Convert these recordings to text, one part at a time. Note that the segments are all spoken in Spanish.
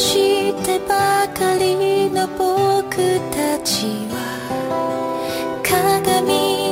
してばかりの僕たちは鏡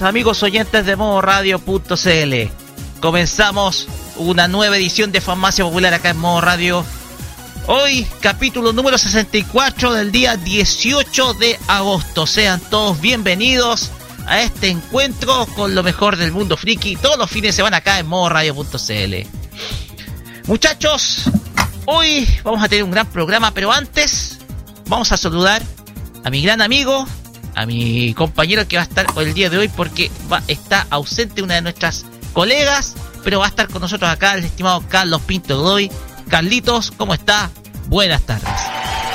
amigos oyentes de Modo Radio.cl. Comenzamos una nueva edición de Farmacia Popular acá en Modo Radio. Hoy, capítulo número 64 del día 18 de agosto. Sean todos bienvenidos a este encuentro con lo mejor del mundo friki. Todos los fines de semana acá en Modo Radio.cl. Muchachos, hoy vamos a tener un gran programa, pero antes vamos a saludar a mi gran amigo, a mi compañero que va a estar el día de hoy porque está ausente una de nuestras colegas, pero va a estar con nosotros acá el estimado Carlos Pinto Godoy. Carlitos, ¿cómo está? Buenas tardes.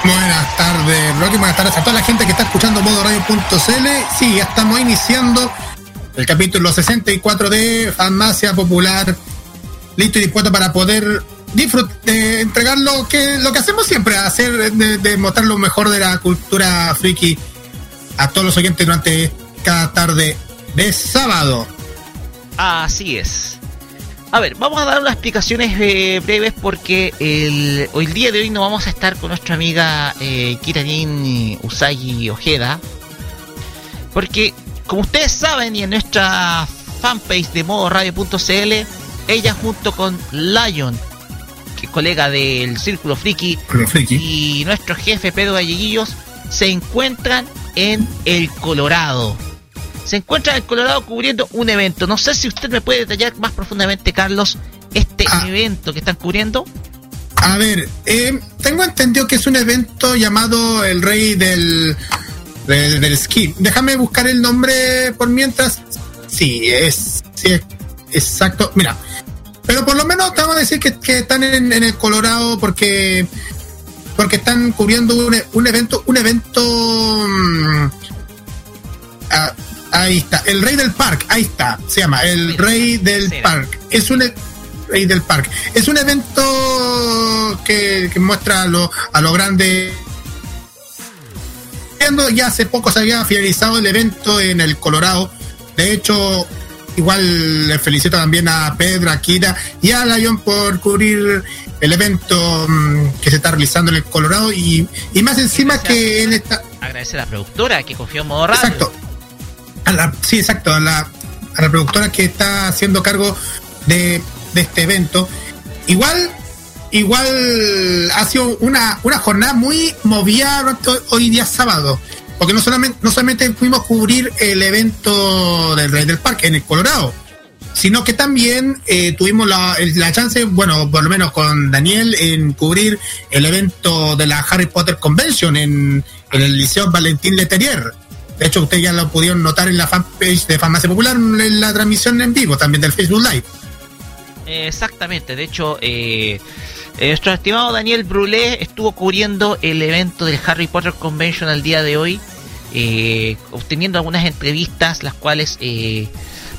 Buenas tardes, Rocky. Buenas tardes a toda la gente que está escuchando Modo Radio.cl. Sí, ya estamos iniciando el capítulo 64 de Farmacia Popular. Listo y dispuesto para poder disfrutar, entregar lo que, lo que hacemos siempre, hacer, de mostrar lo mejor de la cultura friki a todos los oyentes durante cada tarde de sábado. Así es. A ver, vamos a dar unas explicaciones eh, breves porque el, el día de hoy no vamos a estar con nuestra amiga eh, Kiranin Usagi Ojeda. Porque, como ustedes saben, y en nuestra fanpage de modo radio.cl, ella junto con Lion, que es colega del Círculo Friki, Friki. y nuestro jefe Pedro Galleguillos, se encuentran en el Colorado. Se encuentran en el Colorado cubriendo un evento. No sé si usted me puede detallar más profundamente, Carlos, este Ah. evento que están cubriendo. A ver, eh, tengo entendido que es un evento llamado El Rey del, del, del Esquí. Déjame buscar el nombre por mientras. Sí, es, sí, es exacto. Mira, pero por lo menos te vamos a decir que, que están en, en el Colorado porque porque están cubriendo un, un evento, un evento. mm, ah, ahí está, el Rey del Park, ahí está, se llama, el Rey del Sí. Park. Es un e- Rey del Park. Es un evento que, que muestra a lo, a lo grande. Ya hace poco se había finalizado el evento en el Colorado. De hecho, igual le felicito también a Pedro, a Kira y a Lion por cubrir el evento mm, que se está realizando en el Colorado y, y más encima que en esta Agradecer a la productora que confió en modo radio. exacto. A la, sí exacto a la, a la productora que está haciendo cargo de, de este evento. Igual igual ha sido una, una jornada muy movida hoy día sábado porque no solamente no solamente pudimos cubrir el evento del Rey del Parque en el Colorado sino que también eh, tuvimos la, la chance, bueno, por lo menos con Daniel, en cubrir el evento de la Harry Potter Convention en, el Liceo Valentín Letelier. De hecho, ustedes ya lo pudieron notar en la fanpage de Farmacia Popular, en la transmisión en vivo, también del Facebook Live. Exactamente, de hecho, eh, eh, nuestro estimado Daniel Brulé estuvo cubriendo el evento del Harry Potter Convention al día de hoy, eh, obteniendo algunas entrevistas, las cuales eh,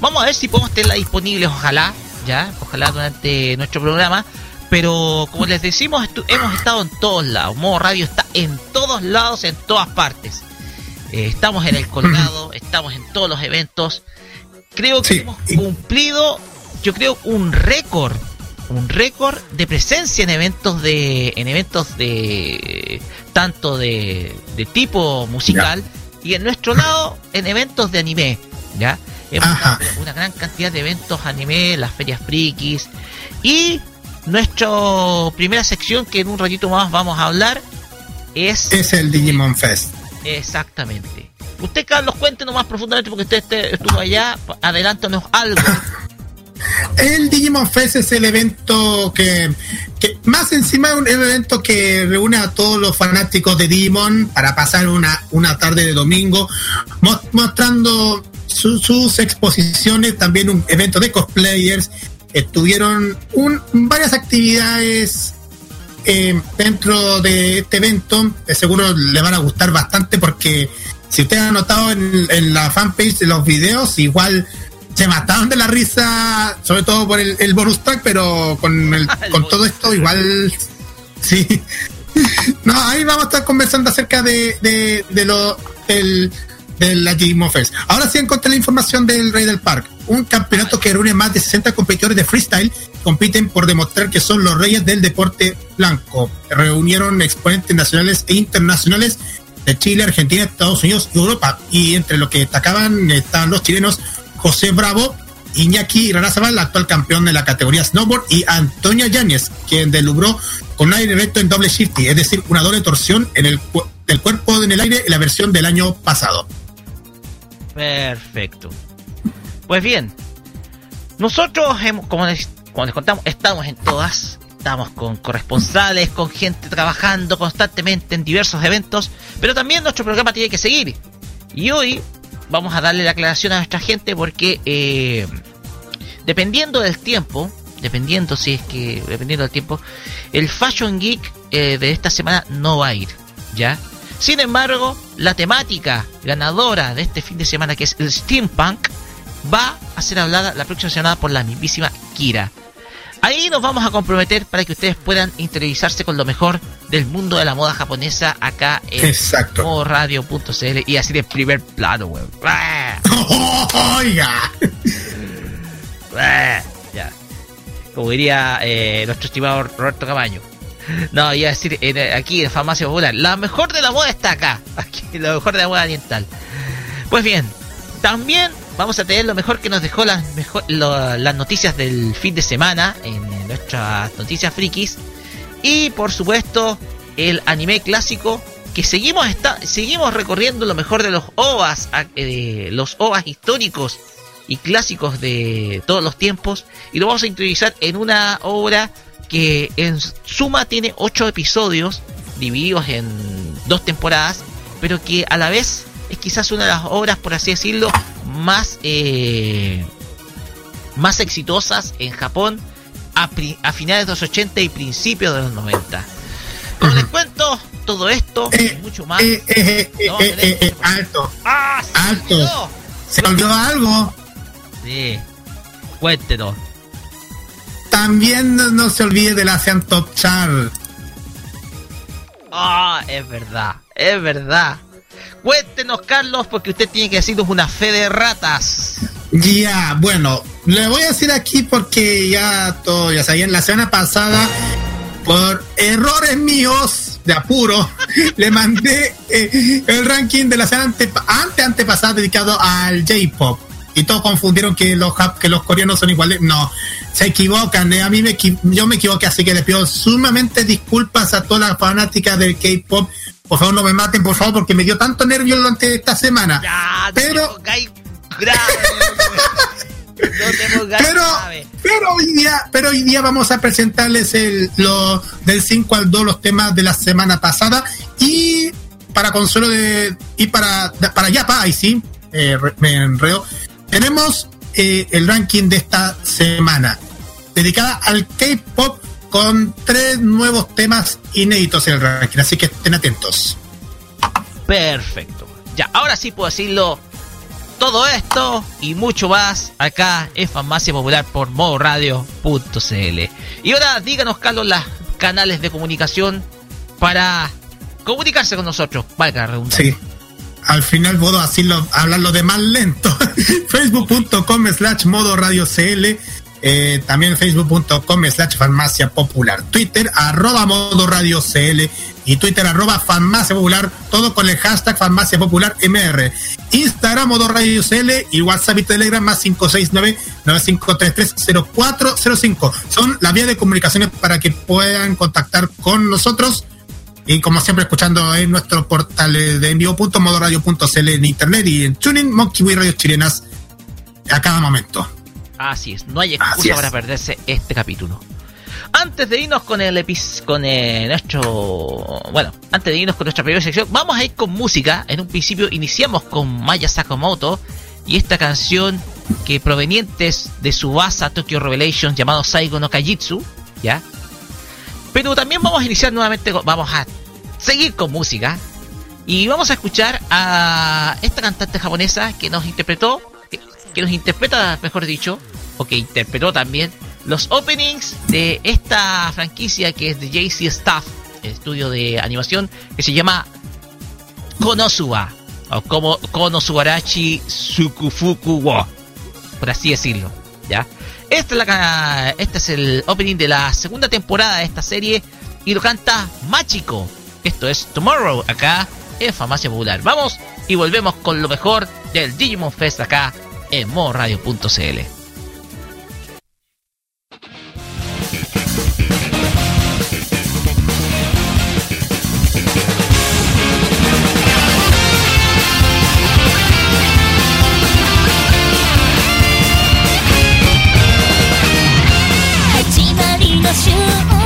vamos a ver si podemos tenerlas disponibles, ojalá, ya, ojalá durante nuestro programa. Pero como les decimos, estu- hemos estado en todos lados. Modo Radio está en todos lados, en todas partes. Eh, estamos en el Colorado, estamos en todos los eventos. Creo que Sí, hemos cumplido, yo creo, un récord, un récord de presencia en eventos de, en eventos de tanto de, de tipo musical y en nuestro lado en eventos de anime, ya. Hemos Ajá. dado una gran cantidad de eventos anime, las ferias frikis y nuestra primera sección que en un ratito más vamos a hablar es Es el Digimon Fest. Exactamente. Usted, Carlos, cuéntenos más profundamente porque usted este- estuvo allá. Adelántanos algo. El Digimon Fest es el evento que, más encima es un evento que reúne a todos los fanáticos de Digimon para pasar una, una tarde de domingo mo- mostrando su- sus exposiciones, también un evento de cosplayers. Estuvieron un, varias actividades eh, dentro de este evento. Seguro le van a gustar bastante porque si ustedes han notado en, en la fanpage de los videos, igual se mataron de la risa, sobre todo por el, el bonus track, pero con, el- El con todo esto igual sí. No, ahí vamos a estar conversando acerca de, de, de lo del de la Fest. Ahora sí encontré la información del Rey del Park, un campeonato que reúne más de 60 competidores de freestyle que compiten por demostrar que son los reyes del deporte blanco. Reunieron exponentes nacionales e internacionales de Chile, Argentina, Estados Unidos y Europa. Y entre los que destacaban estaban los chilenos José Bravo, Iñaki Rarazabal, el actual campeón de la categoría snowboard, y Antonia Yáñez, quien delubró con aire recto en doble shifty, es decir, una doble torsión en el del cuerpo en el aire en la versión del año pasado. Perfecto. Pues bien, nosotros, hemos, como les contamos, estamos en todas. Estamos con corresponsales, con gente trabajando constantemente en diversos eventos, pero también nuestro programa tiene que seguir. Y hoy vamos a darle la aclaración a nuestra gente porque eh, dependiendo del tiempo, dependiendo si es que, dependiendo del tiempo, el Fashion Geek eh, de esta semana no va a ir, ¿ya? Sin embargo, la temática ganadora de este fin de semana, que es el steampunk, va a ser hablada la próxima semana por la mismísima Kira. Ahí nos vamos a comprometer para que ustedes puedan interiorizarse con lo mejor del mundo de la moda japonesa acá en radio.cl y así de primer plano, weón. Oiga. ya. Como diría eh, nuestro estimado Roberto Camaño. No, iba a decir aquí en Farmacia Popular, la mejor de la moda está acá. Aquí, lo mejor de la moda oriental. Pues bien, también vamos a tener lo mejor que nos dejó las, mejor, las noticias del fin de semana en, nuestras noticias frikis. Y por supuesto, el anime clásico que seguimos está, seguimos recorriendo lo mejor de los OVAs, eh, los OVAs históricos y clásicos de todos los tiempos. Y lo vamos a introducir en una obra que en suma tiene ocho episodios divididos en dos temporadas, pero que a la vez es quizás una de las obras, por así decirlo, más, eh, más exitosas en Japón a, finales de los 80 y principios de los 90. Como les cuento todo esto y eh, mucho más. Eh, alto. ¡Ah, alto. ¿Se olvidó algo? Sí. Cuéntenos. También no, se olvide de la Sean Top Chart. Ah, es verdad, es verdad. Cuéntenos, Carlos, porque usted tiene que decirnos una fe de ratas. Ya, bueno, le voy a decir aquí porque ya todo, ya sabían, la semana pasada, por errores míos de apuro, le mandé eh, el ranking de la semana ante, antepasada dedicado al J-Pop. Y todos confundieron que los, que los coreanos son iguales. No, se equivocan. Eh, a mí me, yo me equivoqué, así que les pido sumamente disculpas a todas las fanáticas del K-Pop por favor, no me maten, por favor, porque me dio tanto nervio durante esta semana. pero. pero, pero hoy día, pero hoy día vamos a presentarles el, lo, del 5 al 2 los temas de la semana pasada y para consuelo de y para para ya para ahí sí eh, me enredo tenemos eh, el ranking de esta semana dedicada al K-pop con tres nuevos temas inéditos en el ranking, así que estén atentos. Perfecto. Ya, ahora sí puedo decirlo. Todo esto y mucho más acá en Farmacia Popular por modoradio.cl. Y ahora díganos, Carlos, los canales de comunicación para comunicarse con nosotros. Valga la Sí. Al final puedo hablarlo de más lento. Facebook.com slash modo radio CL eh, también facebook.com slash farmacia popular, Twitter arroba modo radio CL y Twitter arroba farmacia popular, todo con el hashtag farmacia popular MR, Instagram modo radio CL y WhatsApp y Telegram más 569-9533-0405. Son las vías de comunicaciones para que puedan contactar con nosotros y como siempre escuchando en nuestro portal de envío.modoradio.cl en internet y en Tuning Monkey Radio Chilenas a cada momento. Así es, no hay excusa para perderse este capítulo. Antes de irnos con el con nuestro bueno, antes de irnos con nuestra primera sección, vamos a ir con música. En un principio iniciamos con Maya Sakamoto y esta canción que provenientes de su base Tokyo Revelation llamado Saigo no Kajitsu, ¿ya? Pero también vamos a iniciar nuevamente, vamos a seguir con música y vamos a escuchar a esta cantante japonesa que nos interpretó que nos interpreta, mejor dicho, o que interpretó también los openings de esta franquicia que es de JC Staff, el estudio de animación que se llama Konosuba, o como Konosubarachi Sukufuku wo, por así decirlo, ¿ya? Este es, la, este es el opening de la segunda temporada de esta serie y lo canta Machiko. Esto es Tomorrow, acá en Farmacia Popular. Vamos y volvemos con lo mejor del Digimon Fest acá en modoradio.cl. の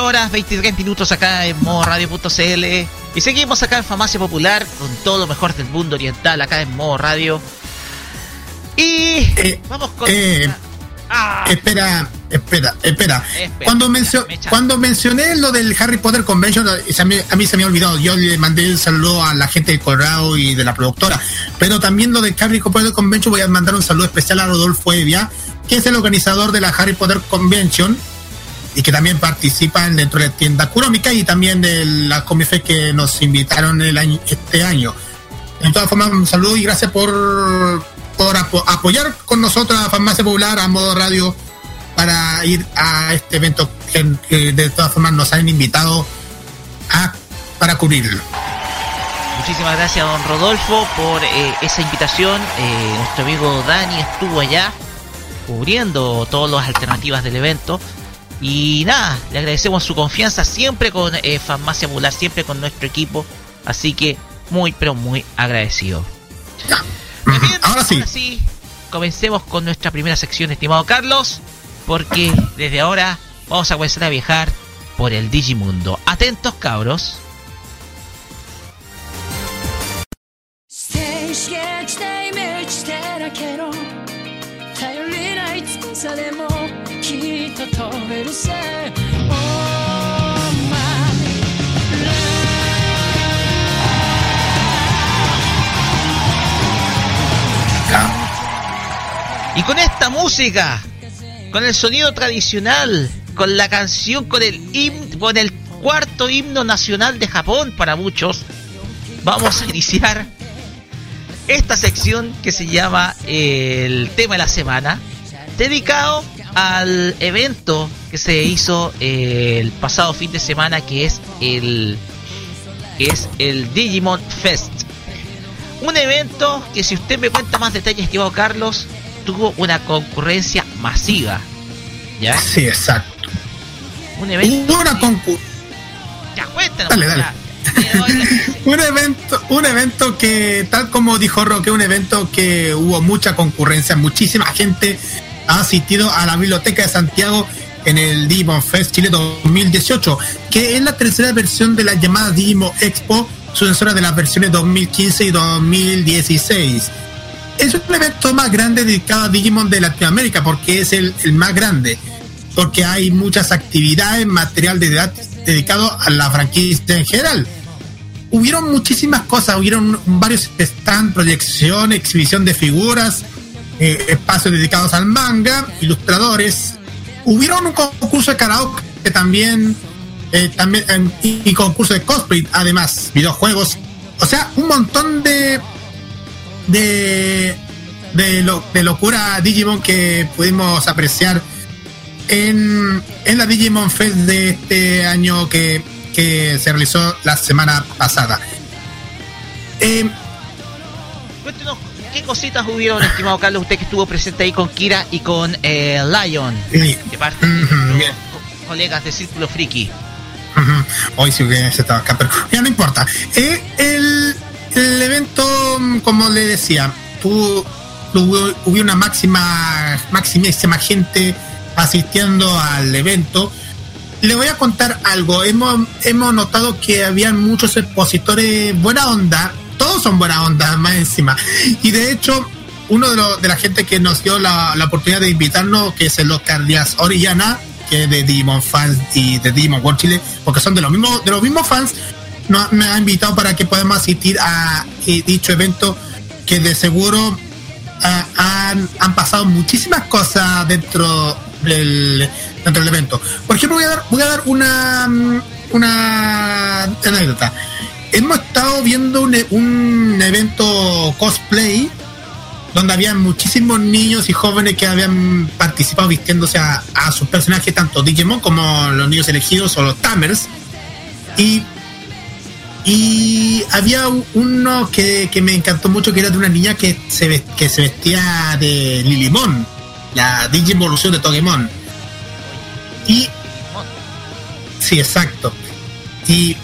horas, 23 minutos acá en modo radio.cl. Y seguimos acá en Famacia Popular con todo lo mejor del mundo oriental acá en modo radio. Y Eh, vamos con. eh, Ah, Espera, espera, espera. Espera, Cuando, mencio- me cuando mencioné lo del Harry Potter Convention, se me- a mí se me ha olvidado. Yo le mandé un saludo a la gente de Colorado y de la productora. Pero también lo del Harry Potter Convention voy a mandar un saludo especial a Rodolfo Evia, que es el organizador de la Harry Potter Convention y que también participan dentro de la tienda Kurómica y también de la Comife que nos invitaron este año. En todas formas, un saludo y gracias por, por apo- apoyar con nosotros a Farmacia Popular, a Modo Radio, para ir a este evento que, que de todas formas nos han invitado a, para cubrirlo. Muchísimas gracias, don Rodolfo, por eh, esa invitación. Eh, nuestro amigo Dani estuvo allá cubriendo todas las alternativas del evento. Y nada, le agradecemos su confianza siempre con eh, Farmacia Popular, siempre con nuestro equipo. Así que muy, pero muy agradecido. Bien, Ahora sí. comencemos con nuestra primera sección, estimado Carlos, porque desde ahora vamos a comenzar a viajar por el Digimundo. Atentos, cabros. Música, con el sonido tradicional, con la canción, con el him- con el cuarto himno nacional de Japón para muchos, vamos a iniciar esta sección que se llama eh, el tema de la semana, dedicado al evento que se hizo eh, el pasado fin de semana, que es el que es el Digimon Fest. Un evento que si usted me cuenta más detalles, estimado Carlos, tuvo una concurrencia masiva. ¿Ya? Sí, exacto. Un evento. Hubo una concur- Ya, cuéntanos. Dale, dale. ya. Le doy la- un evento, un evento que, tal como dijo Roque, un evento que hubo mucha concurrencia, muchísima gente ha asistido a la Biblioteca de Santiago en el Digimon Fest Chile 2018, que es la tercera versión de la llamada Digimon Expo, sucesora de las versiones 2015 y 2016. Es un evento más grande dedicado a Digimon de Latinoamérica, porque es el, más grande, porque hay muchas actividades, material de edad dedicado a la franquicia en general hubieron muchísimas cosas, hubieron varios stand, proyección, exhibición de figuras, eh, espacios dedicados al manga, ilustradores. Hubieron un concurso de karaoke que también, eh, también y concurso de cosplay, además, videojuegos. O sea, un montón de de de, lo- de locura Digimon que pudimos apreciar en, en la Digimon Fest de este año que, que se realizó la semana pasada. Eh, Cuéntenos qué cositas hubieron, estimado Carlos, usted que estuvo presente ahí con Kira y con eh, Lion, de parte de co- colegas de Círculo Friki. Hoy sí que se estaba acá, pero ya no importa. Eh, el, el evento, mm, como le decía, tuvo, hubo una máxima, maximísima gente asistiendo al evento. Le voy a contar algo. Hemos, hemos notado que habían muchos expositores buena onda. Todos son buena onda, más encima. Y de hecho, uno de, los de la gente que nos dio la, la oportunidad de invitarnos, que es el Oscar Díaz Orellana, que es de Digimon fans y de Digimon World Chile, porque son de los mismos, de los mismos fans, me ha invitado para que podamos asistir a eh, dicho evento que de seguro ah, han, han pasado muchísimas cosas dentro del, dentro del evento. Por ejemplo, voy a dar, voy a dar una, mm, una anécdota. Hemos estado viendo un, un evento cosplay donde había muchísimos niños y jóvenes que habían participado vistiéndose a, a sus personajes, tanto Digimon como los niños elegidos o los Tamers. Y, y había uno que, que me encantó mucho, que era de una niña que se, que se vestía de Lilimon, la Digivolución de Togemon. Y. Sí, exacto. Y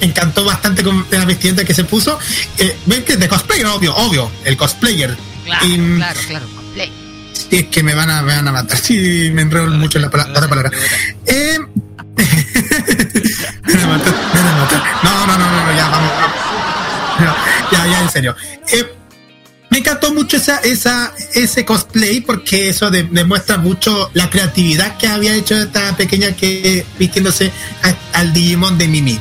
me encantó bastante con la vestimenta que se puso. Eh, Ven que es de cosplayer, obvio, obvio, el cosplayer. Claro, Y, claro, claro. Sí, es que me van a, me van a matar. Sí, me enredo mucho en la, pala- la otra palabra. Eh, me. No, no, no, no, ya, vamos, ya, ya, en serio. Eh, me encantó mucho esa, esa, ese cosplay porque eso de- demuestra mucho la creatividad que había hecho esta pequeña que vistiéndose al Digimon de Mimi.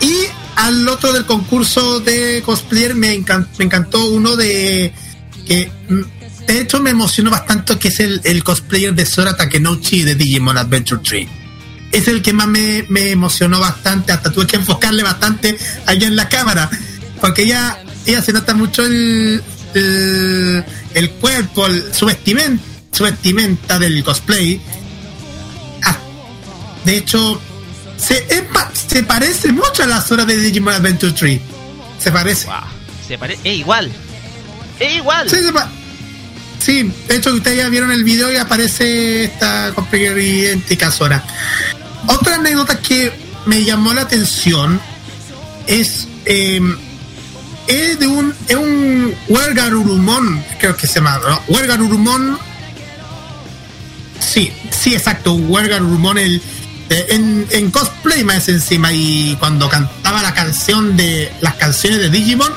Y al otro del concurso de cosplayer me, encan- me encantó uno de que mm, de hecho me emocionó bastante que es el, el cosplayer de Sora Takenouchi de Digimon Adventure 3 es el que más me, me emocionó bastante, hasta tuve que enfocarle bastante allá en la cámara, porque ella, ella se nota mucho el, el, el cuerpo, el- su, vestimenta, su vestimenta del cosplay. Ah, de hecho, se, se parece mucho a las horas de Digimon Adventure 3. Se parece. Wow. Se parece. Es igual. Es igual. Sí, se pa- sí, de hecho ustedes ya vieron el video y aparece esta cosplayer idéntica Sora. Otra anécdota que me llamó la atención es, eh, es de un, es un Wergarurumon, creo que se llama, ¿no? Wergarurumon. Sí, sí, exacto, un Wergarurumon el, eh, en, en cosplay más encima y cuando cantaba la canción de las canciones de Digimon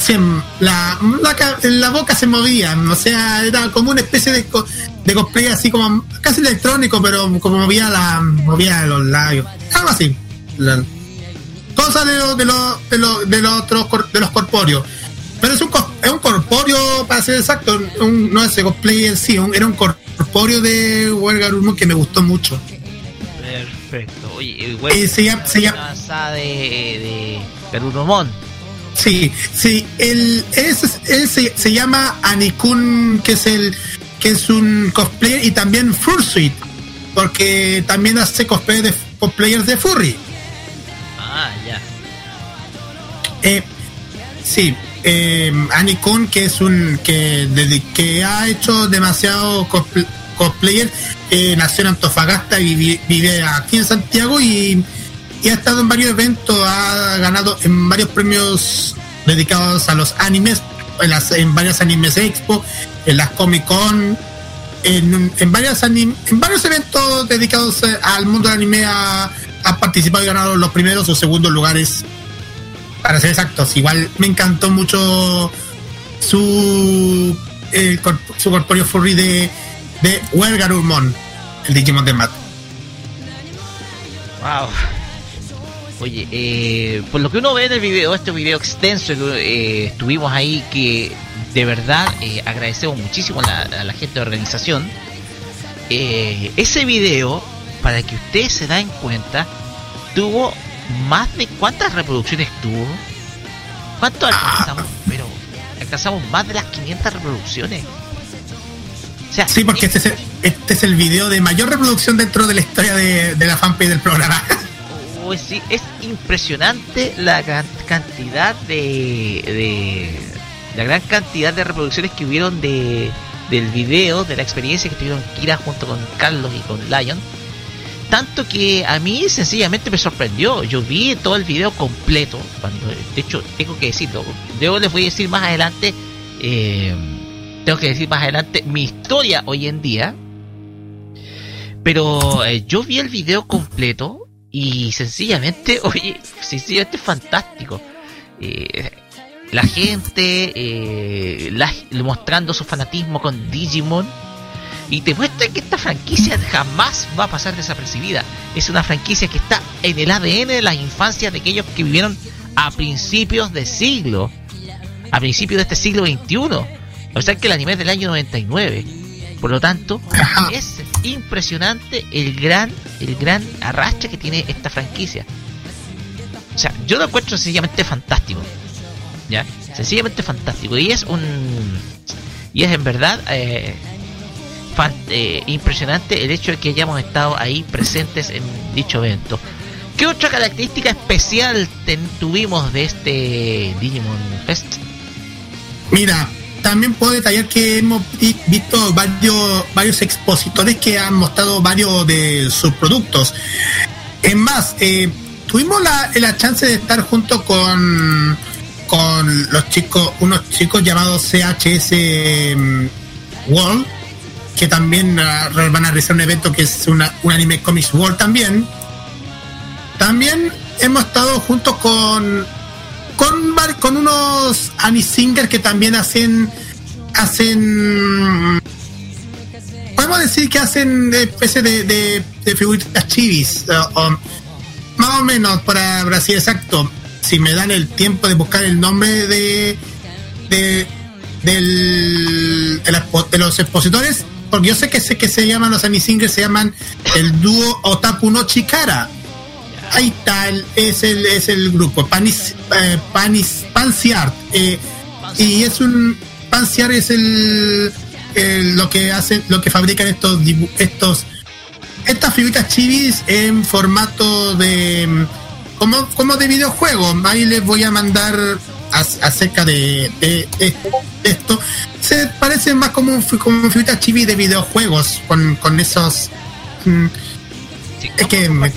se, la, la, la boca se movía, o sea, era como una especie de, de cosplay así como casi electrónico, pero como movía la movía los labios, algo así. La- cosas de los de los de los de los otros de los corpóreos. Pero es un es un corpóreo, para ser exacto, un- no ese cosplay en sí, un- era un corpóreo de Wergarumon que me gustó mucho. Perfecto. Oye, Eh, güey, se llama- se llama- avanzada de, de Garurumon. Sí, sí, el, ese es- él se, se llama Anikun, que es el que es un cosplayer y también Fursuit, porque también hace cosplay de cosplayers de Furry. Ah, ya. Eh, sí, eh, Anikun, que es un que, desde que ha hecho demasiado cosplay, cosplayer, eh, nació en Antofagasta y vive, vive aquí en Santiago y, y ha estado en varios eventos, ha ganado en varios premios dedicados a los animes, en, las, varias animes expo, en las Comic Con, en, en, varias anim- en varios eventos dedicados eh, al mundo del anime ha, ha participado y ganado los primeros o segundos lugares para ser exactos. Igual me encantó mucho su el su corpóreo furry de, de Wergarurmon, el Digimon de Matt. Wow. Oye, eh, por lo que uno ve en el video, este video extenso que eh, estuvimos ahí, que de verdad eh, agradecemos muchísimo a la, a la gente de organización. Eh, ese video, para que ustedes se den cuenta, tuvo más de cuántas reproducciones tuvo. ¿Cuánto alcanzamos? Pero alcanzamos más de las 500 reproducciones. O sea, Sí, porque este es, el, este es el video de mayor reproducción dentro de la historia de, de la fanpage del programa. Oh, sí, es impresionante la can- cantidad de, de la gran cantidad de reproducciones que hubieron de del video, de la experiencia que tuvieron Kira junto con Carlos y con Lion. Tanto que a mí sencillamente me sorprendió. Yo vi todo el video completo. Cuando, de hecho, tengo que decirlo. Yo les voy a decir más adelante. eh, tengo que decir más adelante mi historia hoy en día. Pero eh, yo vi el video completo y sencillamente, oye, sencillamente fantástico. Eh, la gente eh, la- mostrando su fanatismo con Digimon y te muestra que esta franquicia jamás va a pasar desapercibida. Es una franquicia que está en el ADN de las infancias de aquellos que vivieron a principios de siglo, a principios de este siglo XXI. O sea que el anime es del año 99. Por lo tanto, es impresionante el gran, el gran arrastre que tiene esta franquicia. O sea, yo lo encuentro sencillamente fantástico. ¿Ya? Sencillamente fantástico. Y es un. Y es en verdad eh, eh, impresionante el hecho de que hayamos estado ahí presentes en dicho evento. ¿Qué otra característica especial ten- tuvimos de este Digimon Fest? Mira, también puedo detallar que hemos vi- visto varios, varios expositores que han mostrado varios de sus productos. Es más, eh, tuvimos la, la chance de estar junto con, con los chicos, unos chicos llamados CHS mm, World, que también ah, van a realizar un evento que es un anime comics world también. También hemos estado junto con con, con unos Annie Singer que también hacen hacen podemos decir que hacen especie de, de, figuritas chivis más o menos para Brasil exacto. Si me dan el tiempo de buscar el nombre de de, del- de, los expositores porque yo sé que sé que se llaman los Singers se llaman el dúo Otaku no Chikara ahí está el- es el es el grupo. Panis eh, Panis Pansiart eh, y es un Pansiart es el, el- lo que hacen lo que fabrican estos estos estas figuritas chivis en formato de como como de videojuego. Ahí les voy a mandar acerca de, de- de esto. Se parece más como como figuritas chivis de videojuegos con, con esos mm, Sí, Es que me-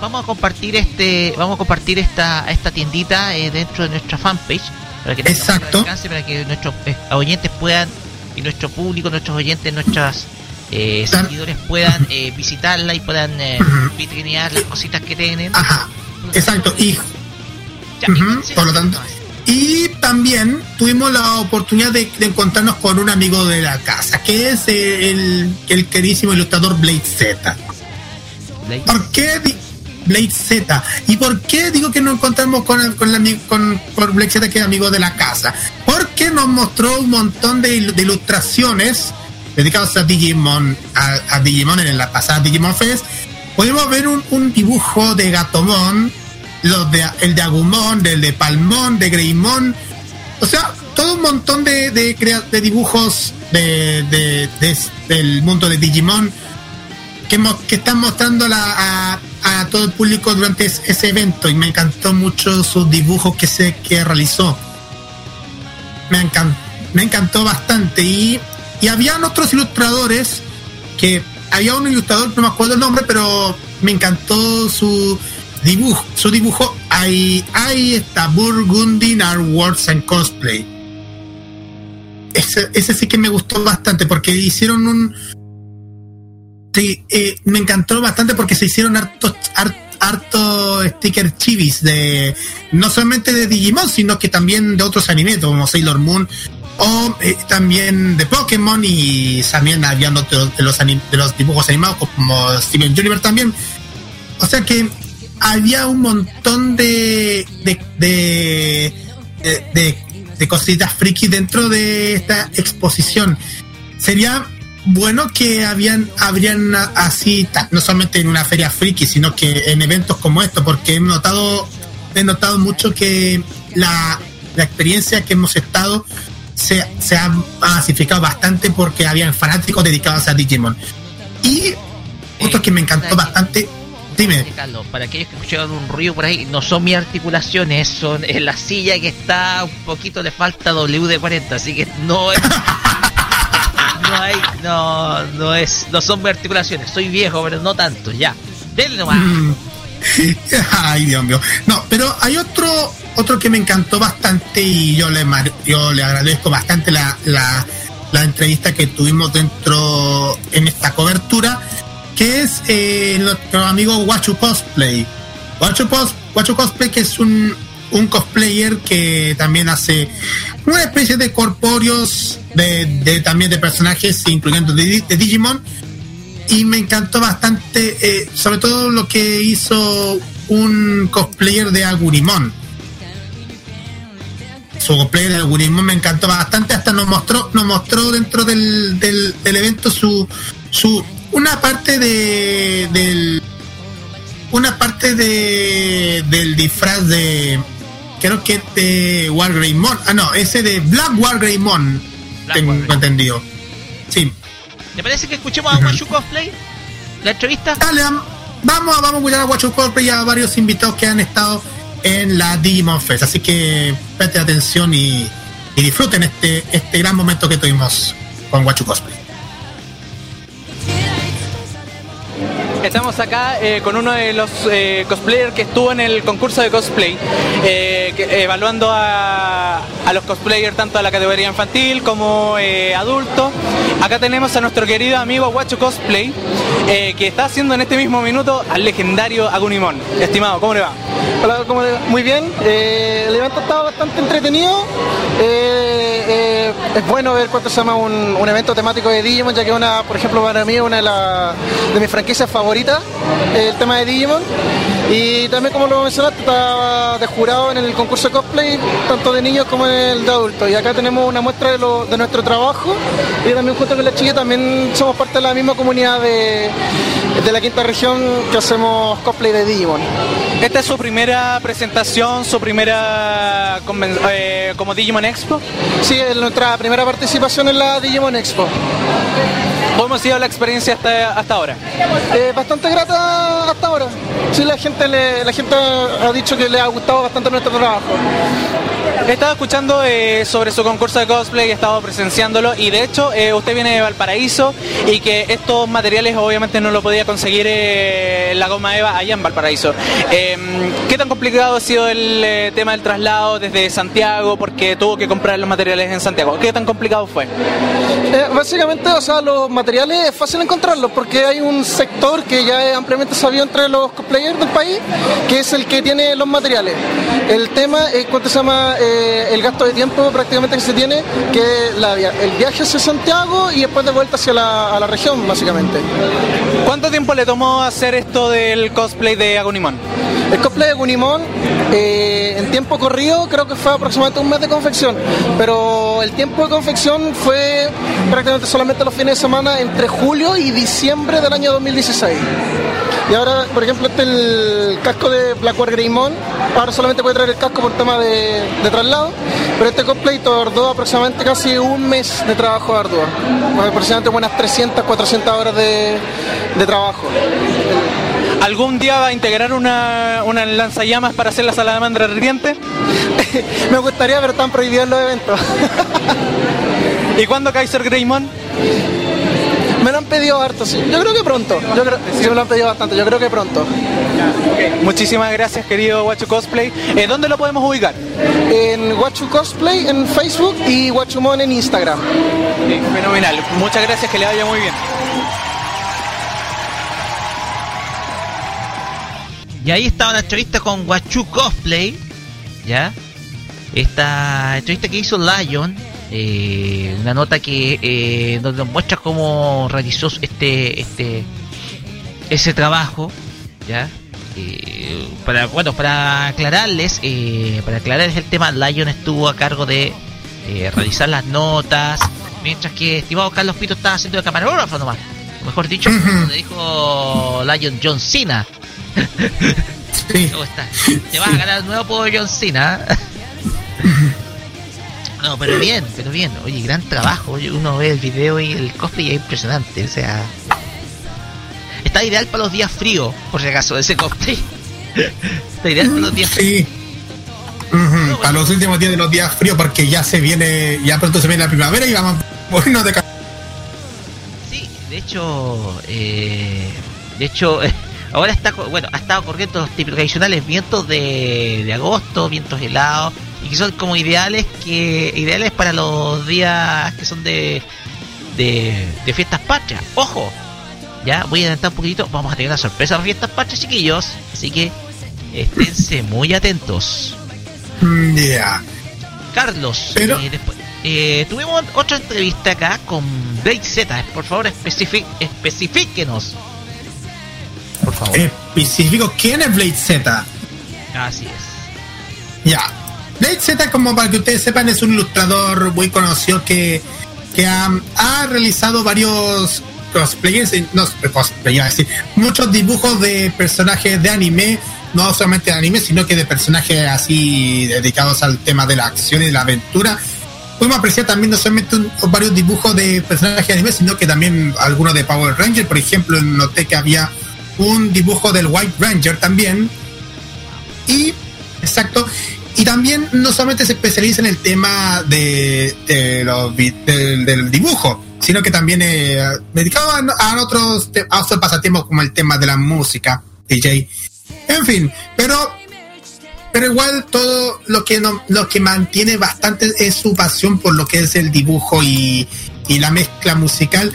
vamos a compartir este, vamos a compartir esta esta tiendita eh, dentro de nuestra fanpage para que Exacto. al alcance, para que nuestros eh, oyentes puedan y nuestro público, nuestros oyentes, nuestras eh, seguidores puedan eh, visitarla y puedan eh, vitrinear las cositas que tienen. ajá exacto y Ya, por lo tanto. Y también tuvimos la oportunidad de, de encontrarnos con un amigo de la casa, que es el, el queridísimo ilustrador Blade Z. ¿Por qué Blade Z? ¿Y por qué digo que nos encontramos con, el- con, el ami- con, con Blade Z, que es amigo de la casa? Porque nos mostró un montón de, il- de ilustraciones dedicadas a Digimon, a, Digimon en la pasada Digimon Fest. Pudimos ver un, dibujo de Gatomon, los de, el de Agumon, del de Palmon, de Greymon. O sea, todo un montón de, de, de dibujos de, de- de- del mundo de Digimon que, están mostrando la- a todo el público durante es- ese evento y me encantó mucho sus dibujos que se que realizó. Me, encan- me encantó bastante y, y habían otros ilustradores que había un ilustrador no me acuerdo el nombre pero me encantó su dibujo su dibujo. Ahí ahí está Burgundy Artworks and Cosplay. Ese, ese sí que me gustó bastante porque hicieron un Sí, eh, me encantó bastante porque se hicieron hartos har- harto sticker chivis de no solamente de Digimon sino que también de otros animes como Sailor Moon o eh, también de Pokémon y también habían otros de los de los dibujos animados como Steven Universe también. O sea que había un montón de, de, de- de cositas friki dentro de esta exposición. Sería bueno que habían habrían así no solamente en una feria friki sino que en eventos como estos porque he notado he notado mucho que la, la experiencia que hemos estado se, se ha masificado bastante porque habían fanáticos dedicados a Digimon y otro que me encantó bastante dime Carlos, para aquellos que escucharon un ruido por ahí, no son mis articulaciones, son en la silla que está un poquito le falta WD-40, así que no es. no no, es, no son articulaciones, soy viejo, pero no tanto, ya. Nomás. Mm. Ay, Dios mío. No, pero hay otro otro que me encantó bastante y yo le yo le agradezco bastante la, la, la entrevista que tuvimos dentro en esta cobertura, que es eh, nuestro amigo Guachu Cosplay. Guachu Cosplay, que es un, un cosplayer que también hace una especie de corpóreos de, también de personajes, incluyendo de, de Digimon y me encantó bastante, eh, sobre todo lo que hizo un cosplayer de Agurimon. Su cosplayer de Agurimon me encantó bastante, hasta nos mostró, nos mostró dentro del, del, del evento su, su una parte de del una parte de del disfraz de creo que de Wargreymon, ah no, ese de Black Wargreymon, tengo Wargreymon. entendido. Sí, ¿Te parece que escuchemos a Guachu Cosplay? ¿La entrevista? Dale, am- vamos, vamos a escuchar a Guacho Corp y a varios invitados que han estado en la Digimon Fest. Así que preste atención y, y disfruten este, este gran momento que tuvimos con Guacho Cosplay. Estamos acá eh, con uno de los eh, cosplayers que estuvo en el concurso de cosplay, eh, evaluando a, a los cosplayers tanto de la categoría infantil como adulto. Acá tenemos a nuestro querido amigo Guacho Cosplay, que está haciendo en este mismo minuto al legendario Agunimon. Estimado, ¿cómo le va? Hola, ¿cómo le va? Muy bien. El evento estaba bastante entretenido. Eh, es bueno ver cuánto se llama un, evento temático de Digimon, ya que una, por ejemplo, para mí una de, la- de mis franquicias favoritas, el tema de Digimon. Y también, como lo mencionaste, estaba de jurado en el concurso de cosplay, tanto de niños como el de adultos. Y acá tenemos una muestra de nuestro trabajo. Y también junto con la chica también somos parte de la misma comunidad de, de la quinta región que hacemos cosplay de Digimon. ¿Esta es su primera presentación, su primera eh, como Digimon Expo? Sí, es nuestra primera participación en la Digimon Expo. ¿Cómo ha sido la experiencia hasta, hasta ahora? Eh, bastante grata hasta ahora. Sí, la gente, le- la gente ha dicho que le ha gustado bastante nuestro trabajo. He estado escuchando eh, sobre su concurso de cosplay, he estado presenciándolo y de hecho eh, usted viene de Valparaíso y que estos materiales obviamente no lo podía conseguir eh, la goma Eva allá en Valparaíso. Eh, ¿Qué tan complicado ha sido el tema del traslado desde Santiago porque tuvo que comprar los materiales en Santiago? ¿Qué tan complicado fue? Básicamente, o sea, los materiales es fácil encontrarlos porque hay un sector que ya es ampliamente sabido entre los cosplayers del país, que es el que tiene los materiales. El tema es cuánto se llama eh, el gasto de tiempo prácticamente que se tiene, que la el viaje hacia Santiago y después de vuelta hacia la, a la región, básicamente. ¿Cuánto tiempo le tomó hacer esto del cosplay de Agunimon? El cosplay de Gunimon, eh, en tiempo corrido, creo que fue aproximadamente un mes de confección, pero el tiempo de confección fue prácticamente solamente los fines de semana entre julio y diciembre del año 2016. Y ahora, por ejemplo, este es el casco de Blackwater Greymon. Ahora solamente puede traer el casco por tema de, de traslado, pero este cosplay tardó aproximadamente casi un mes de trabajo arduo. Aproximadamente unas 300, 400 horas de, de trabajo. ¿Algún día va a integrar una, una lanzallamas para hacer la salamandra ardiente? Me gustaría, pero están prohibidos los eventos. ¿Y cuándo Kaiser Greymon? Me lo han pedido harto, sí. Yo creo que pronto. Yo creo, sí, me lo han pedido bastante. Yo creo que pronto. Muchísimas gracias, querido Guacho Cosplay. Eh, ¿Dónde lo podemos ubicar? En Guachu Cosplay en Facebook y Guachumon en Instagram. Sí, fenomenal. Muchas gracias, que le vaya muy bien. Y ahí estaba la entrevista con Guachu Cosplay, ¿ya? Esta entrevista que hizo Lion, eh, una nota que eh, donde nos muestra cómo realizó este este ese trabajo, ¿ya? Eh, para bueno para aclararles para aclararles el tema Lion estuvo a cargo de realizar las notas mientras que estimado Carlos Pito estaba haciendo de camarógrafo nomás o mejor dicho le dijo Lion John Cena Sí. ¿Cómo estás? Te vas a ganar nuevo por John Cena. No, pero bien, pero bien. Oye, gran trabajo. Oye, uno ve el video y el cosplay es impresionante. O sea, está ideal para los días fríos, por si acaso, ese cosplay. Está ideal para los días fríos. Sí. Ujú, Para los últimos días de los días fríos, porque ya se viene, ya pronto se viene la primavera y vamos a morirnos de. Sí, de hecho, eh, de hecho, ahora está, bueno, ha estado corriendo los típicos tradicionales vientos de, de agosto, vientos helados, y que son como ideales que ideales para los días que son de, de, de fiestas patrias. Ojo, ya voy a adelantar un poquitito, vamos a tener una sorpresa para fiestas patrias, chiquillos, así que esténse muy atentos. Mm, Ya. Carlos, Pero- eh, después, eh, tuvimos otra entrevista acá con Blade Z. Por favor, especifíquenos. Por favor. Específico, ¿quién es Blade Z? Así es. Ya. Blade Z, como para que ustedes sepan, es un ilustrador muy conocido que, que ha, ha realizado varios cosplayers, eh, no cosplay, decir, muchos dibujos de personajes de anime, no solamente de anime, sino que de personajes así dedicados al tema de la acción y de la aventura. Pudimos apreciar también no solamente varios dibujos de personajes de anime, sino que también algunos de Power Ranger. Por ejemplo, noté que había un dibujo del White Ranger también. Y, exacto, y también no solamente se especializa en el tema de, los del, del dibujo, sino que también eh, dedicado a, a otros, a otros pasatiempos como el tema de la música, DJ. En fin, pero pero igual todo lo que no, lo que mantiene bastante es su pasión por lo que es el dibujo y, y la mezcla musical.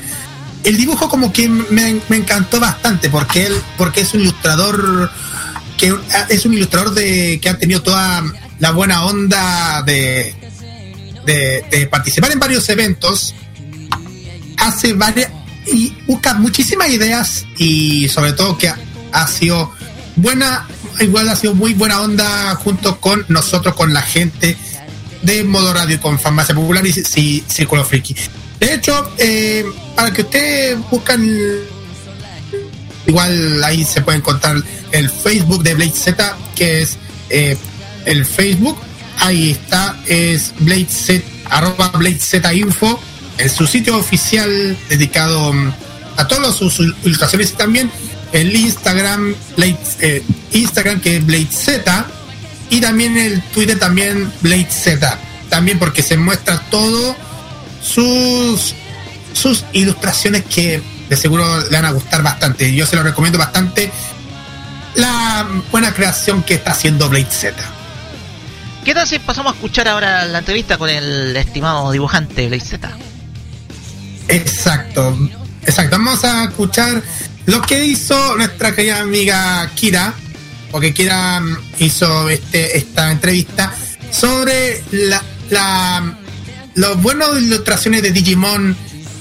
El dibujo como que me, me encantó bastante porque él porque es un ilustrador que es un ilustrador de que ha tenido toda la buena onda de de, participar en varios eventos, hace varias y busca muchísimas ideas y sobre todo que ha, sido buena, igual ha sido muy buena onda junto con nosotros, con la gente de Modo Radio, con Farmacia Popular y Círculo Friki. De hecho, eh, para que ustedes buscan, igual ahí se puede encontrar el Facebook de Blade Z, que es eh, el Facebook, ahí está, es Blade Z, arroba Blade Z Info, en su sitio oficial dedicado mm, a todas sus ilustraciones. Y también el Instagram, Blade, eh, Instagram que es Blade Z y también el Twitter también Blade Z, también porque se muestra todo sus sus ilustraciones que de seguro le van a gustar bastante. Yo se lo recomiendo bastante la buena creación que está haciendo Blade Z. ¿Qué tal si pasamos a escuchar ahora la entrevista con el estimado dibujante Blade Z? Exacto, exacto. Vamos a escuchar lo que hizo nuestra querida amiga Kira, porque Kira mm, hizo este, esta entrevista sobre la, la los buenas ilustraciones de Digimon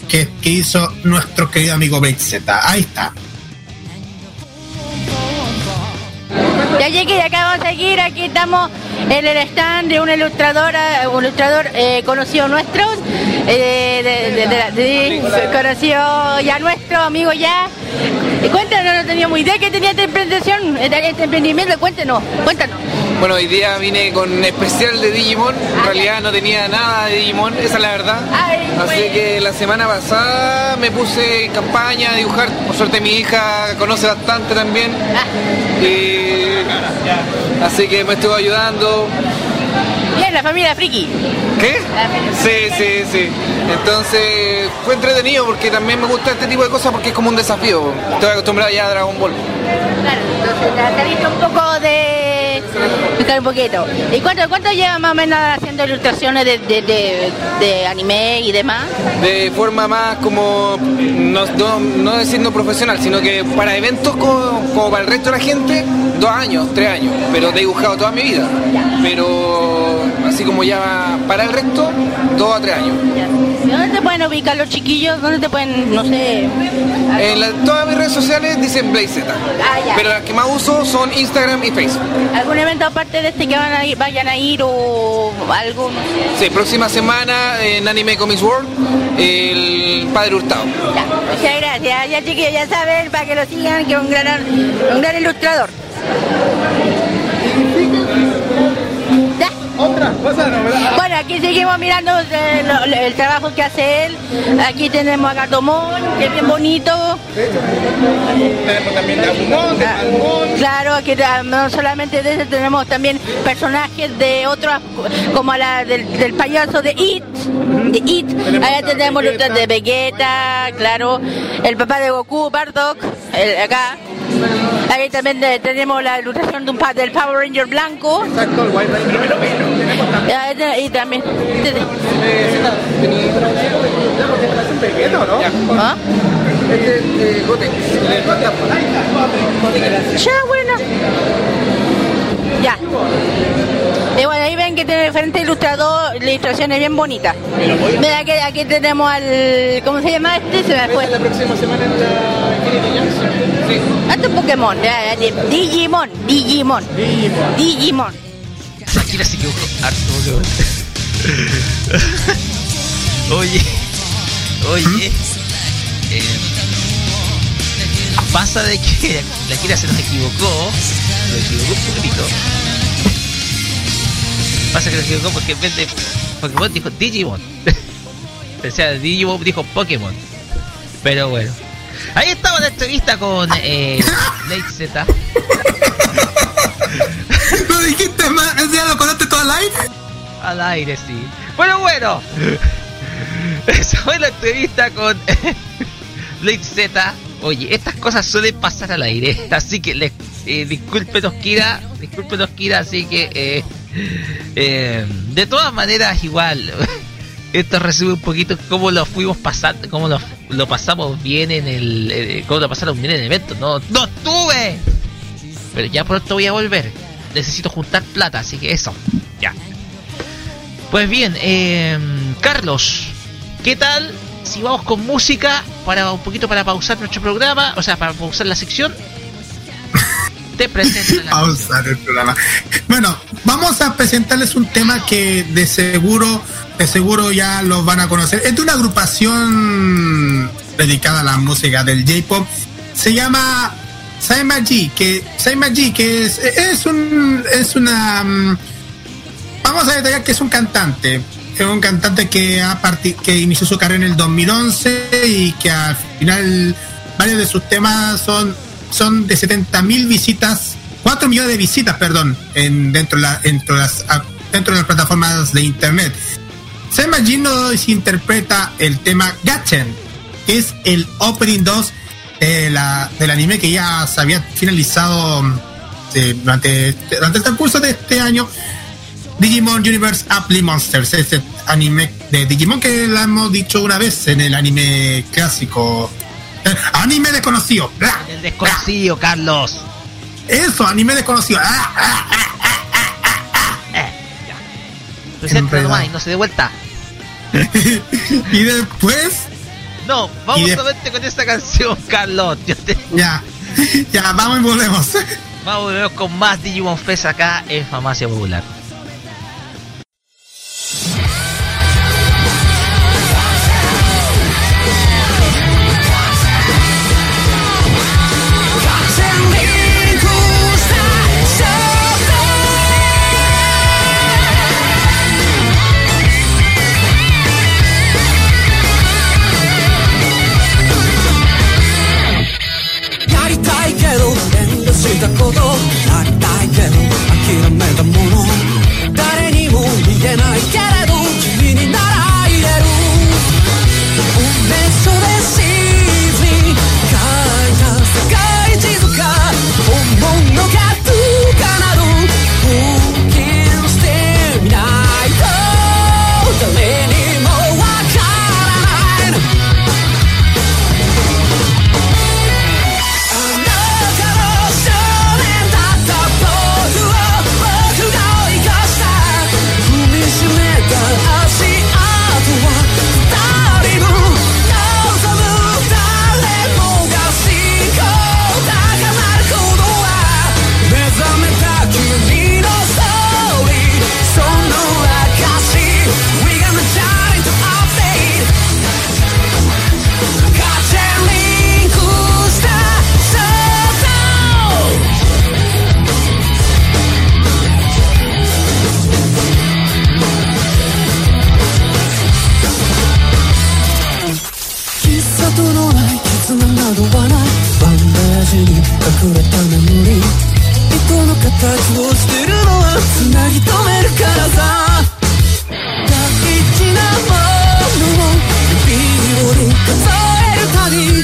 que, hizo nuestro querido amigo Z. Ahí está. Ya llegué, ya acabamos de seguir, aquí estamos en el stand de una ilustradora, un ilustrador eh, conocido nuestro, eh, de, de- conocido ya nuestro, amigo ya. Cuéntanos, no teníamos idea que tenía esta emprendimiento, este emprendimiento, cuéntanos, cuéntanos. Bueno, hoy día vine con especial de Digimon. En realidad no tenía nada de Digimon, esa es la verdad. Así que la semana pasada me puse en campaña a dibujar. Por suerte mi hija conoce bastante también. Ah, Y así que me estuvo ayudando. bien, la familia Friki. ¿Qué? Sí, sí, sí. Entonces fue entretenido porque también me gusta este tipo de cosas porque es como un desafío. Estoy acostumbrado ya a Dragon Ball. Claro, entonces te un poco de... Explicar un poquito. ¿Y cuánto, cuánto lleva más o menos haciendo ilustraciones de, de, de, de anime y demás? de forma más como, no, no, no diciendo profesional, sino que para eventos como, como para el resto de la gente, dos años, tres años, pero he dibujado toda mi vida. Pero así como ya para el resto, dos a tres años. ¿Y ¿Dónde te pueden ubicar los chiquillos? ¿Dónde te pueden, no sé? En la- todas mis redes sociales dicen Blaze Z, Ah, pero las que más uso son Instagram y Facebook. ¿Algún evento aparte de este que van a ir- vayan a ir o algo? No sé. Sí, próxima semana en Anime Comics World, el Padre Hurtado. Ya, muchas gracias. Ya chiquillos, ya saben, para que lo sigan, que es un gran, un gran ilustrador. Ya. Bueno, aquí seguimos mirando eh, el trabajo que hace él. Aquí tenemos a Gatomón, que es bien bonito. Tenemos también Ah, Claro, aquí ta- no solamente de ese tenemos también personajes de otros, como la del, del payaso de It, de It. Allá tenemos los de Vegeta, claro, el papá de Goku, Bardock, el- acá. Ahí también de- tenemos la ilustración de un del Power Ranger blanco. Exacto, el White Ranger. Ah, de- Y también. ¿Ah? Este eh, fantasma. Ya, bueno. Ya. Que tiene diferentes ilustradores, ilustraciones bien bonitas. Mira, aquí, aquí tenemos al. ¿Cómo se llama este? Se me fue. La próxima semana en la. Sí. Este es Pokémon. ya, ya, ya. Digimon. Digimon. Digimon. Shakira se equivocó harto. Oye, oye. eh, pasa de que la Kira se nos equivocó. Equivocó un poquito. Pasa que se equivocó porque en vez de Pokémon dijo Digimon. o sea, Digimon dijo Pokémon. Pero bueno. Ahí estaba la entrevista con eh, Blade Z. ¿Lo dijiste más? ¿Ya lo contaste todo al aire? Al aire, sí. Bueno, bueno. Esa fue la entrevista con Blade Z. Oye, estas cosas suelen pasar al aire. Así que les, eh, discúlpenos, Kira. Discúlpenos, Kira. Así que, eh, eh, de todas maneras, igual. Esto resume un poquito cómo lo fuimos pasando, cómo lo, lo pasamos bien en el. eh, cómo lo pasaron bien en el evento. No, no estuve. Pero ya pronto voy a volver. Necesito juntar plata, así que eso. Ya. Pues bien, eh, Carlos, ¿qué tal si vamos con música para un poquito para pausar nuestro programa, o sea, para pausar la sección? Te presento la Pausar el programa. Bueno, vamos a presentarles un tema que de seguro, de seguro ya lo van a conocer. Es de una agrupación dedicada a la música del J-pop. Se llama Saima G, que Saima G, que es, es un es una mm, vamos a detallar que es un cantante. Es un cantante que ha que inició su carrera en el 2011 y que al final varios de sus temas son son de 70 mil visitas, 4 millones de visitas, perdón, en dentro de la, dentro de las a- dentro de las plataformas de internet. Saima G nos interpreta el tema Gachen, que es el opening 2 de la, del anime que ya se había finalizado eh, durante, durante el transcurso de este año. Digimon Universe Apply Monsters, este anime de Digimon que lo hemos dicho una vez en el anime clásico. Anime desconocido. ¡Bla! El desconocido, Carlos. Eso, anime desconocido. ¡Ah, ah, ah! Nomás y no se dé vuelta. y después, No, vamos Y de- solamente con esta canción, Carlos. Yo te- ya, ya, vamos y volvemos. Vamos a ver con más Digimon Fest acá en Farmacia Popular. したことなりたいけど諦めたもの。形をしてるのは繋ぎ止めるからさ。大事なものを指折り数えるたび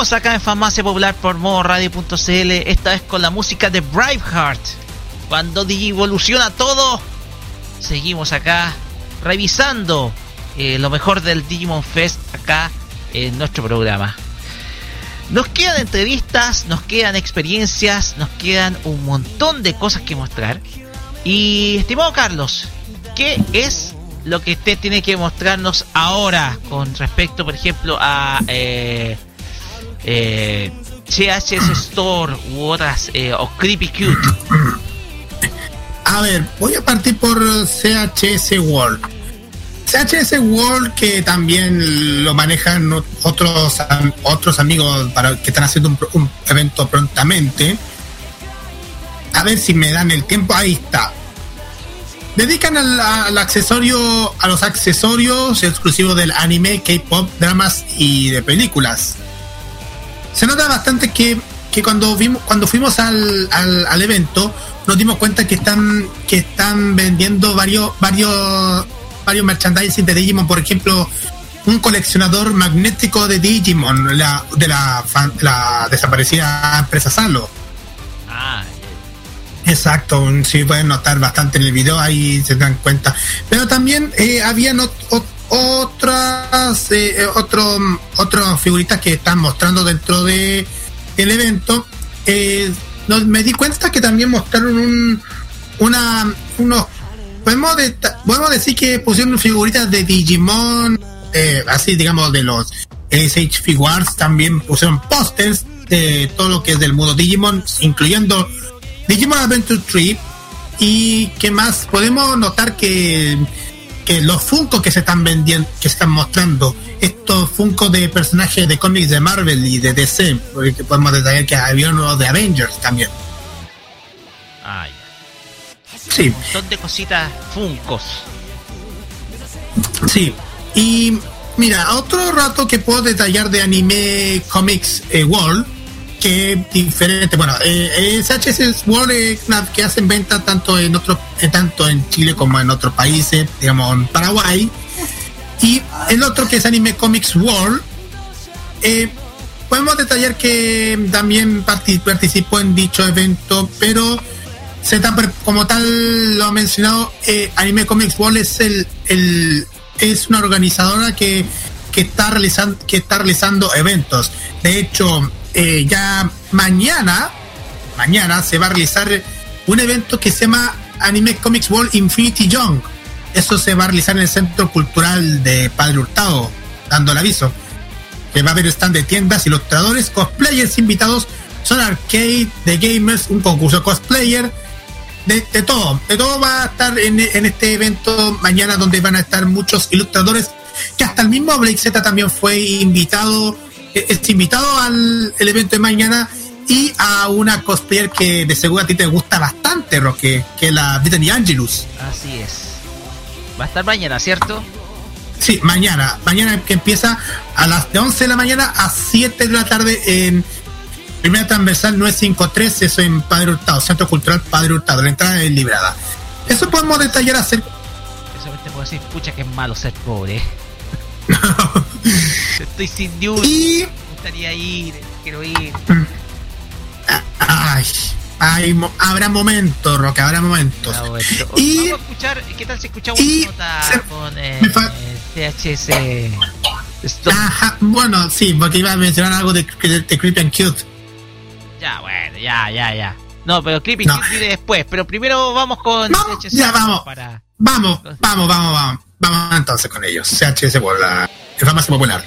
seguimos acá en Farmacia Popular por modo radio.cl, esta vez con la música de Braveheart. Cuando Digivoluciona todo, seguimos acá revisando eh, lo mejor del Digimon Fest acá en nuestro programa. Nos quedan entrevistas, nos quedan experiencias, nos quedan un montón de cosas que mostrar. Y estimado Carlos, ¿qué es lo que usted tiene que mostrarnos ahora con respecto, por ejemplo, a eh, eh, CHS Store u otras, eh, o Creepy Cute? A ver, voy a partir por CHS World. CHS World que también lo manejan otros otros amigos para que están haciendo un, un evento prontamente. A ver si me dan el tiempo. Ahí está. Dedican al, al accesorio a los accesorios exclusivos del anime, K-pop, dramas y de películas. Se nota bastante que, que cuando vimos cuando fuimos al, al, al evento nos dimos cuenta que están que están vendiendo varios varios varios merchandising de Digimon, por ejemplo, un coleccionador magnético de Digimon la, de la, desaparecida empresa Salo. Ah, Exacto, si pueden notar bastante en el video, ahí se dan cuenta. Pero también eh, habían ot- ot- otras eh, eh, otras figuritas que están mostrando dentro de el evento. Eh, nos- me di cuenta que también mostraron un una unos podemos de- podemos decir que pusieron figuritas de Digimon eh, así digamos de los SH Figuarts también pusieron pósters de todo lo que es del mundo Digimon incluyendo Digimon Adventure 3 y que más podemos notar que que los Funko que se están vendiendo que se están mostrando estos Funko de personajes de cómics de Marvel y de DC porque podemos detallar que había uno de Avengers también ah, ya. sí Un montón de cositas funcos. Sí, y mira, otro rato que puedo detallar de anime comics eh, World, que es diferente, bueno, eh, es HS World es una que hacen venta tanto en otros, eh, tanto en Chile como en otros países, digamos en Paraguay, y el otro que es Anime Comics World, eh, podemos detallar que también parti- participó en dicho evento, pero se como tal lo ha mencionado eh, Anime Comics World es el, el es una organizadora que, que está realizando que está realizando eventos. De hecho eh, ya mañana mañana se va a realizar un evento que se llama Anime Comics World Infinity Young. Eso se va a realizar en el Centro Cultural de Padre Hurtado dando el aviso que va a haber stand de tiendas, ilustradores, cosplayers invitados, son arcade, de gamers, un concurso cosplayer, de, todo, de todo va a estar en, en este evento mañana donde van a estar muchos ilustradores, que hasta el mismo Blake Z también fue invitado, es invitado al evento de mañana y a una cosplayer que de seguro a ti te gusta bastante, Roque, que es la Brittany Angelus. Así es. Va a estar mañana, ¿cierto? Sí, mañana. Mañana que empieza a las de 11 de la mañana a 7 de la tarde en primera transversal 953, eso en Padre Hurtado, Centro Cultural Padre Hurtado. La entrada es librada. Eso podemos detallar acerca. Eso te puedo decir, pucha que es malo ser pobre. Estoy sin duda. Y. Me gustaría ir, quiero ir. Ay, ay, mo- habrá momentos, Roque, habrá momentos. Y- Vamos a escuchar, ¿qué tal si escuchamos y una nota se- con eh? Stop. Ajá, bueno, sí, porque iba a mencionar algo de, de, de Creepy and Cute. Ya, bueno, ya, ya, ya. No, pero Creepy No. Cute viene después. Pero primero vamos con Vamos, ya, vamos. Para... Vamos, vamos, vamos, vamos. Vamos entonces con ellos. CHS por la farmacia popular.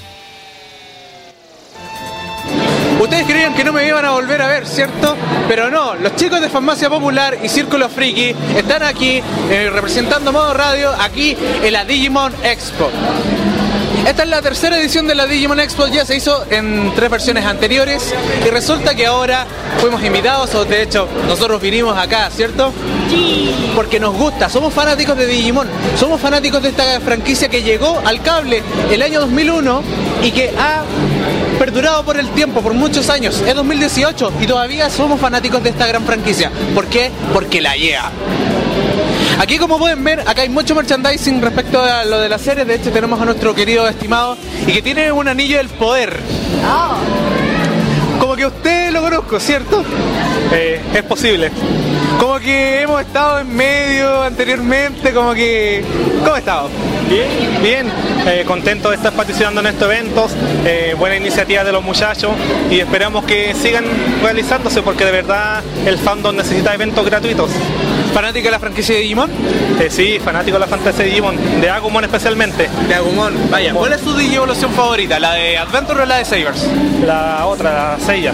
Ustedes creían que no me iban a volver a ver, ¿cierto? Pero no, los chicos de Farmacia Popular y Círculo Friki están aquí eh, representando Modo Radio aquí en la Digimon Expo. Esta es la tercera edición de la Digimon Expo, ya se hizo en tres versiones anteriores y resulta que ahora fuimos invitados, o de hecho nosotros vinimos acá, ¿cierto? Sí. Porque nos gusta, somos fanáticos de Digimon, somos fanáticos de esta franquicia que llegó al cable el año 2001 y que ha perdurado por el tiempo, por muchos años. Es 2018 y todavía somos fanáticos de esta gran franquicia. ¿Por qué? Porque la lleva. Aquí como pueden ver, acá hay mucho merchandising respecto a lo de la serie. De hecho tenemos a nuestro querido estimado y que tiene un anillo del poder. que usted lo conozco, ¿cierto? Eh, es posible. Como que hemos estado en medio anteriormente, como que... ¿Cómo ha estado? Bien, bien. Eh, contento de estar participando en estos eventos. eh, buena iniciativa de los muchachos y esperamos que sigan realizándose porque de verdad el fandom necesita eventos gratuitos. ¿Fanática de la franquicia de Digimon? Eh, sí, fanático de la fantasía de Digimon, de Agumon especialmente. De Agumon, vaya. ¿Cuál es su Digievolución favorita? ¿La de Adventure o la de Sabers? La otra, la Seiya.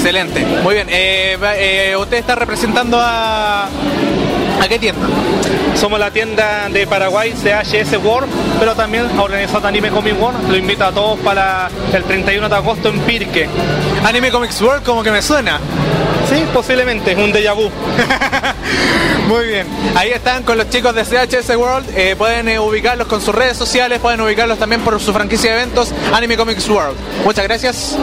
Excelente. Muy bien. Eh, eh, usted está representando a... ¿A qué tienda? Somos la tienda de Paraguay, CHS World, pero también ha organizado Anime Comic World. Lo invito a todos para el 31 de agosto en Pirque. Anime Comics World como que me suena. Sí, posiblemente, es un déjà vu. Muy bien. Ahí están con los chicos de CHS World. Eh, pueden eh, ubicarlos con sus redes sociales, pueden ubicarlos también por su franquicia de eventos Anime Comics World. Muchas gracias.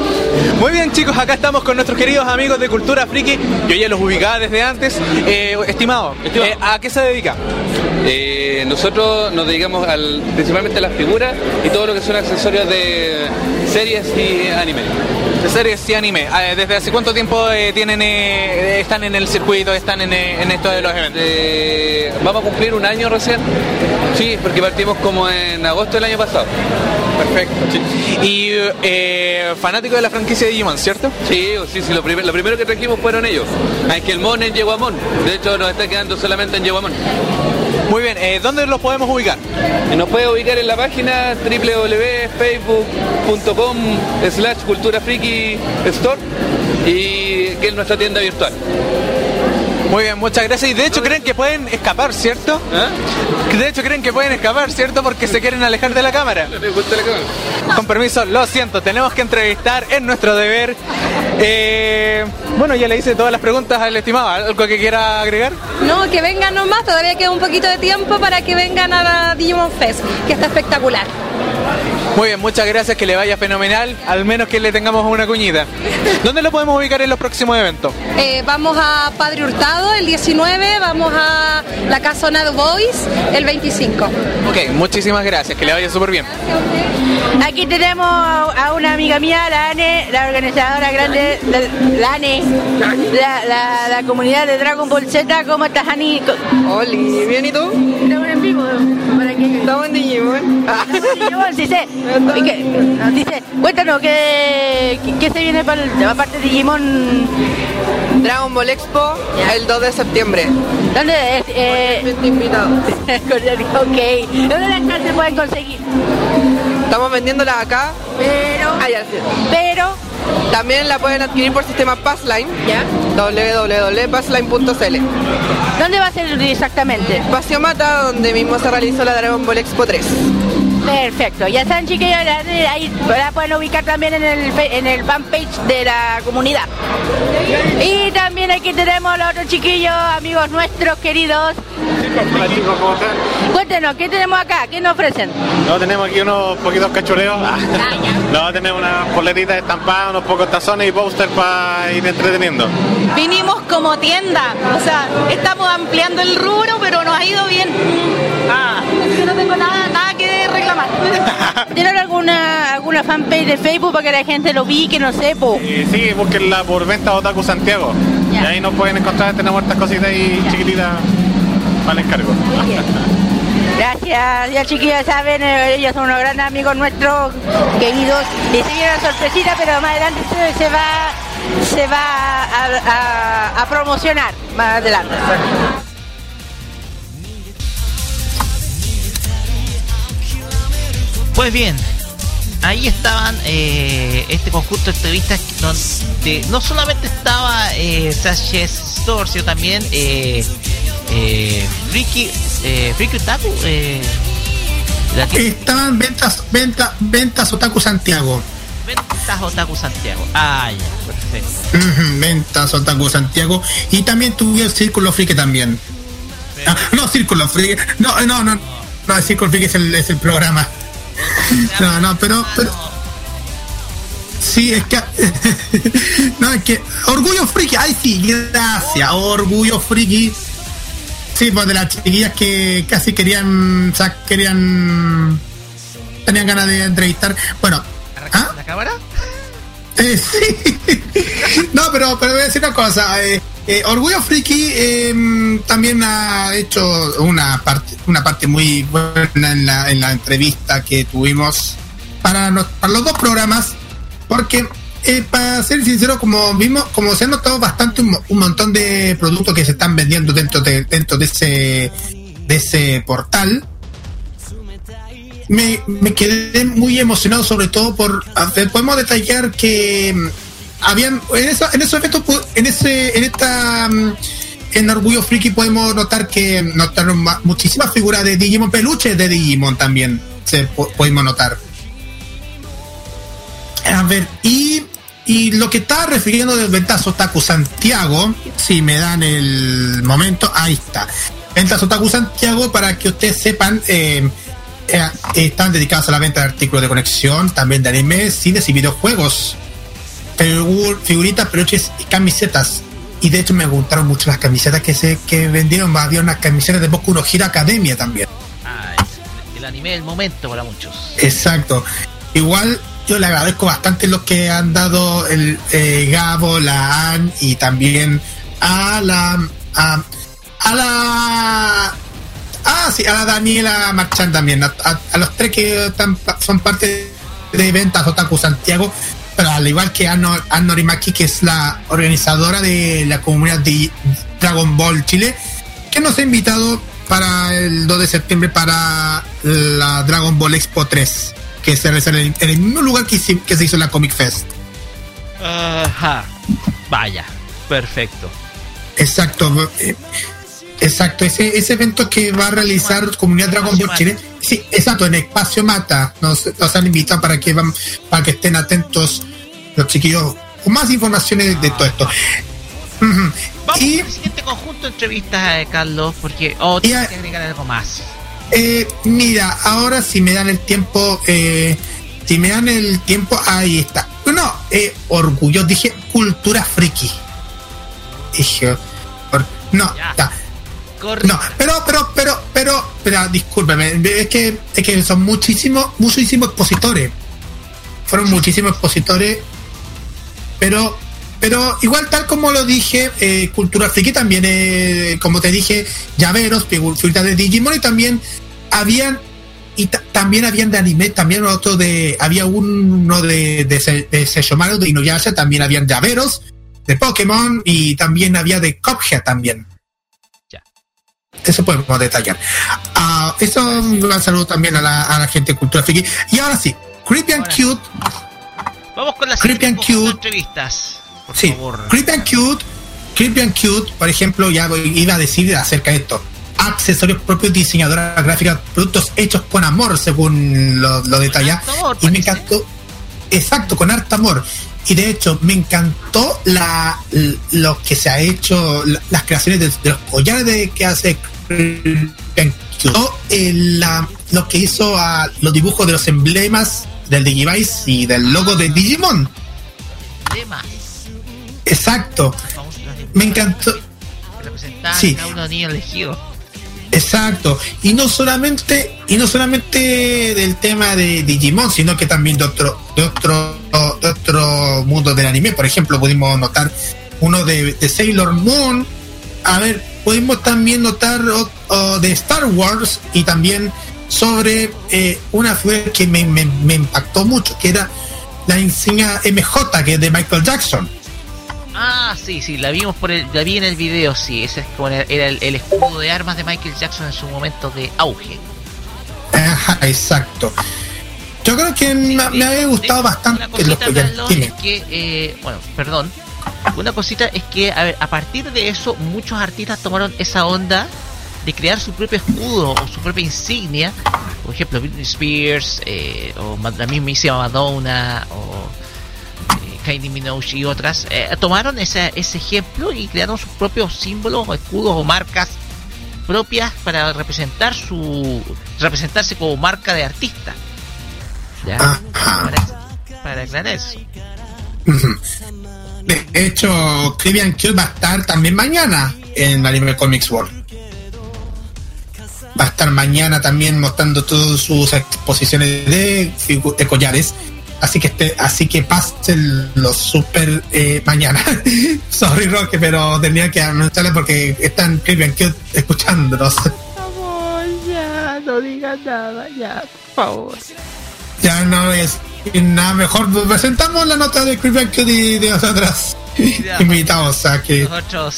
Muy bien chicos, acá estamos con nuestros queridos amigos de Cultura Friki. Yo ya los ubicaba desde antes. Eh, estimado, eh, ¿a qué se dedica? Eh, nosotros nos dedicamos al, principalmente a las figuras y todo lo que son accesorios de series y anime. De series y anime. Eh, ¿Desde hace cuánto tiempo eh, tienen eh, están en el circuito, están en, en esto de los eventos? Eh, vamos a cumplir un año recién. Sí, porque partimos como en agosto del año pasado. Perfecto. Y eh, fanático de la franquicia de Digimon, ¿cierto? Sí, sí, sí, lo, primer- lo primero que trajimos fueron ellos. Es que el Mon en Yeguamón. De hecho, nos está quedando solamente en Yeguamón. Muy bien, eh, ¿dónde los podemos ubicar? Nos puede ubicar en la página www.facebook.com slash cultura friki store y que es nuestra tienda virtual. Muy bien, muchas gracias. Y de hecho creen que pueden escapar, ¿cierto? De hecho creen que pueden escapar, ¿cierto? Porque se quieren alejar de la cámara. Con permiso, lo siento, tenemos que entrevistar, es nuestro deber. Eh, bueno, ya le hice todas las preguntas al estimado. ¿Algo que quiera agregar? No, que vengan nomás, todavía queda un poquito de tiempo para que vengan a la Digimon Fest, que está espectacular. Muy bien, muchas gracias, que le vaya fenomenal, al menos que le tengamos una cuñita. ¿Dónde lo podemos ubicar en los próximos eventos? Eh, vamos a Padre Hurtado el 19, vamos a la Casona Boys el 25. Ok, muchísimas gracias, que le vaya súper bien. Aquí tenemos a una amiga mía, la ANE, la organizadora grande, de, la ANE, la, la, la comunidad de Dragon Ball Z. ¿Cómo estás, Ani? Hola, ¿bien y tú? Estamos en vivo. Estamos en Digimon. Digimon, dice, y que- nos dice, cuéntanos, ¿qué, qué, qué se viene para el, aparte de Digimon? Dragon Ball Expo el 2 de septiembre. ¿Dónde es? Eh, Estoy invitado. ok. ¿Dónde las cartas se pueden conseguir? Estamos vendiéndola acá. Pero, Ah, ya, sí. pero, También la pueden adquirir por sistema Passline. ¿ya? www.passline.cl ¿Dónde va a ser exactamente? Espacio Mata, donde mismo se realizó la Dragon Ball Expo 3. Perfecto, ya están chiquillos, la- ahí la pueden ubicar también en el, en el fanpage de la comunidad. Y también aquí tenemos a los otros chiquillos, amigos nuestros queridos. Hola chicos, ¿cómo están? Cuéntenos, ¿qué tenemos acá? ¿Qué nos ofrecen? No, tenemos aquí unos poquitos cachureos. No, tenemos unas poleritas estampadas, unos pocos tazones y póster para ir entreteniendo. Vinimos como tienda, o sea, estamos ampliando el rubro, pero nos ha ido bien. Ah, yo no tengo nada, nada que reclamar. ¿Tienen alguna, alguna fanpage de Facebook para que la gente lo vi, que no sé, po? Y sí, búsquenla por Venta Otaku Santiago. Ya. Y ahí nos pueden encontrar, tenemos estas cositas ahí chiquititas para el encargo. Gracias, ya chiquillos saben, eh, ellos son unos grandes amigos nuestros, queridos. Y se viene una sorpresita, pero más adelante se, se va, se va a, a- a promocionar más adelante. Pues bien, ahí estaban eh, este conjunto de entrevistas donde no solamente estaba eh, Sanchez Store, sino también eh, eh, Ricky, eh, Ricky Otaku, eh, Estaban ventas, ventas, ventas Otaku Santiago. Ventas Otaku Santiago. Ah, ya, perfecto. Ventas Otaku Santiago. Y también tuve el Círculo Friki también. Ah, no, Círculo Friki. No, no, no. No, el Círculo Friki es el, es el programa. No, no, pero, pero sí, es que no, es que Orgullo Friki, ay sí, gracias, Orgullo Friki. Sí, pues de las chiquillas que casi querían, o sea, querían tenían ganas de entrevistar. Bueno, ¿ah? ¿La cámara? Eh, sí. No, pero, pero voy a decir una cosa. eh, eh, Orgullo Friki eh, también ha hecho una parte, una parte muy buena en la, en la entrevista que tuvimos para, los dos programas, porque eh, para ser sincero, como vimos, como se han notado bastante un, mo- un montón de productos que se están vendiendo dentro de dentro de ese de ese portal, me, quedé muy emocionado sobre todo por podemos detallar que habían en, eso, en esos eventos en ese en esta mm, en Orgullo Friki podemos notar que notaron ma- muchísimas figuras de Digimon peluches de Digimon también se po- podemos notar a ver y y lo que estaba refiriendo del Ventazo Otaku Santiago, si me dan el momento, ahí está. Ventazo Otaku Santiago, para que ustedes sepan, eh, eh, están dedicados a la venta de artículos de conexión, también de anime, cines y videojuegos. Figur- figuritas, peluches y camisetas. Y de hecho me gustaron mucho las camisetas que se que vendieron. Había unas camisetas de Boku no Hero Academia también. Ah, es el anime del momento para muchos. Exacto. Igual yo le agradezco bastante los que han dado el eh, Gabo, la Ann y también a la a, a la ah sí a la Daniela Marchán también a, a- a los tres que están son parte de ventas Otaku Santiago al igual que Anno, Ann Norimaki que es la organizadora de la comunidad de Dragon Ball Chile que nos ha invitado para el 2 de septiembre para la Dragon Ball Expo 3 que se realiza en el, mismo lugar que, se hizo la Comic Fest Ajá. Vaya, perfecto. Exacto, exacto. Ese, ese evento que va a realizar Comunidad Dragon Ball Chile, sí, exacto, en Espacio Mata. Nos, nos han invitado para que van, para que estén atentos los chiquillos con más informaciones de todo esto. Ujú. Vamos con el siguiente conjunto de entrevistas, eh, Carlos, porque. Oh, tienes que agregar algo más. Eh, mira, ahora si me dan el tiempo, eh, si me dan el tiempo, ahí está. No, eh, orgullo, dije cultura friki. Dije, or- no, está. No, pero, pero, pero, pero, pero, discúlpeme, es que, es que son muchísimos, muchísimos expositores. Fueron muchísimos expositores, pero, pero igual tal como lo dije, eh, Cultura Friki también, eh, como te dije, llaveros, figu- figuritas de Digimon y también habían y ta- también habían de anime, también otro de, había uno de, de, Se- de Seishomaru, de Inuyasha, también habían llaveros de Pokémon y también había de Cuphead también. Eso podemos detallar. Ah, eso un gran saludo también a la, a la gente de Cultura Friki. Y ahora sí, Creepy and Cute, Vamos con las Creepy and Cute. entrevistas. Por sí, favor. Creepy and Cute, Creepy and Cute, por ejemplo, ya iba a decir acerca de esto. Accesorios propios, diseñadoras gráficas, productos hechos con amor, según lo, lo detalla. Y me encantó, exacto, con harto amor. Y de hecho, me encantó la, lo que se ha hecho, la- las creaciones de, de los collares de, que hace Eh, la- lo que hizo a los dibujos de los emblemas del Digivice y del logo de Digimon. Exacto. Me encantó. Sí. Exacto. Y no solamente, y no solamente del tema de Digimon, sino que también de otro, de otro, de otro mundo del anime. Por ejemplo, pudimos notar uno de, de Sailor Moon. A ver, pudimos también notar de Star Wars y también sobre eh, una figura que me, me- me impactó mucho, que era la insignia MJ, que es de Michael Jackson. Ah, sí, sí, la vimos por el, la vi en el video, sí, ese es como era el, el escudo de armas de Michael Jackson en su momento de auge. Ajá, exacto. Yo creo que me, me había gustado bastante Dime. es que, eh, bueno, perdón, una cosita es que a, ver, a partir de eso muchos artistas tomaron esa onda de crear su propio escudo o su propia insignia, por ejemplo Britney Spears eh, o la mismísima Madonna o eh, Kylie Minogue y otras, eh, tomaron ese, ese ejemplo y crearon sus propios símbolos o escudos o marcas propias para representar su representarse como marca de artista. ¿Ya? Para, para aclarar eso. De hecho, Cribian Kill va a estar también mañana en Anime Comics World. Va a estar mañana también mostrando todas sus exposiciones de, de collares. Así que este, así que pasen los super eh, mañana. Sorry Roque, pero tenía que anunciarle porque están and Cute escuchándonos. Por favor, ya, no digas nada, ya, por favor. Ya no es nada mejor. Presentamos la nota de Creepy y de nosotras invitados a que Nosotros,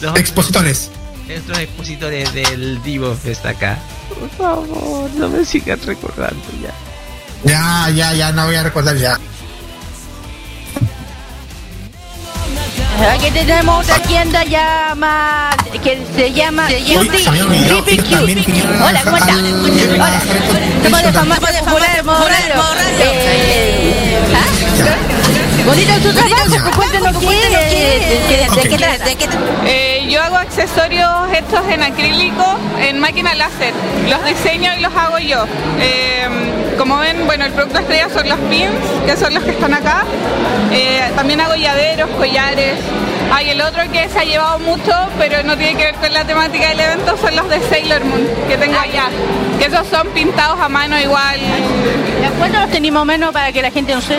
los otros- expositores. nuestros expositores del Divo Fest acá. Por favor, no me sigan recordando ya. Ya, ya, ya, no voy a recordar ya. Aquí tenemos otra tienda más que se llama Hola, ¿cómo estás? al- Hola. Somos de farmacia Bonito su trabajo, cuéntanos qué, de, de, de qué trata. Eh, yo hago accesorios hechos en acrílico en máquina láser. Los diseño y los hago yo. Eh, como ven, bueno, el producto estrella son los pins, que son los que están acá. Eh, también hago llaveros, collares. Hay el otro que se ha llevado mucho, pero no tiene que ver con la temática del evento, son los de Sailor Moon, que tengo allá. Que esos son pintados a mano igual. ¿Cuántos los tenemos menos para que la gente no sé?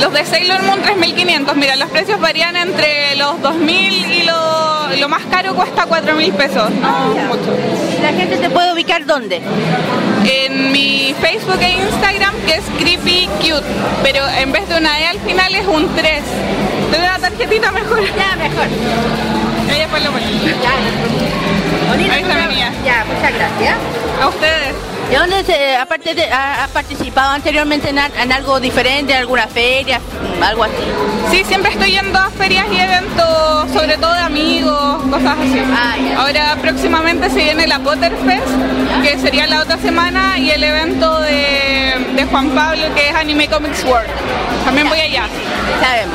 Los de Sailor Moon 3.500, mira, los precios varían entre los 2.000 y lo, lo más caro cuesta 4.000 pesos. No mucho. ¿La gente te puede ubicar dónde? En mi Facebook e Instagram, que es Creepy Cute, pero en vez de una E al final es un 3. Tengo una tarjetita mejor. Ya, mejor. Ahí después lo pongo. Bonito Ahí está. Ya, muchas gracias. A ustedes. ¿Y dónde se, aparte de, ha- participado anteriormente en, al- en algo diferente, en alguna feria, algo así? Sí, siempre estoy yendo a ferias y eventos, sobre todo de amigos, cosas así. Ahora próximamente se viene la Potterfest, que sería la otra semana, y el evento de, de Juan Pablo, que es Anime Comics World. También voy allá. Sabemos.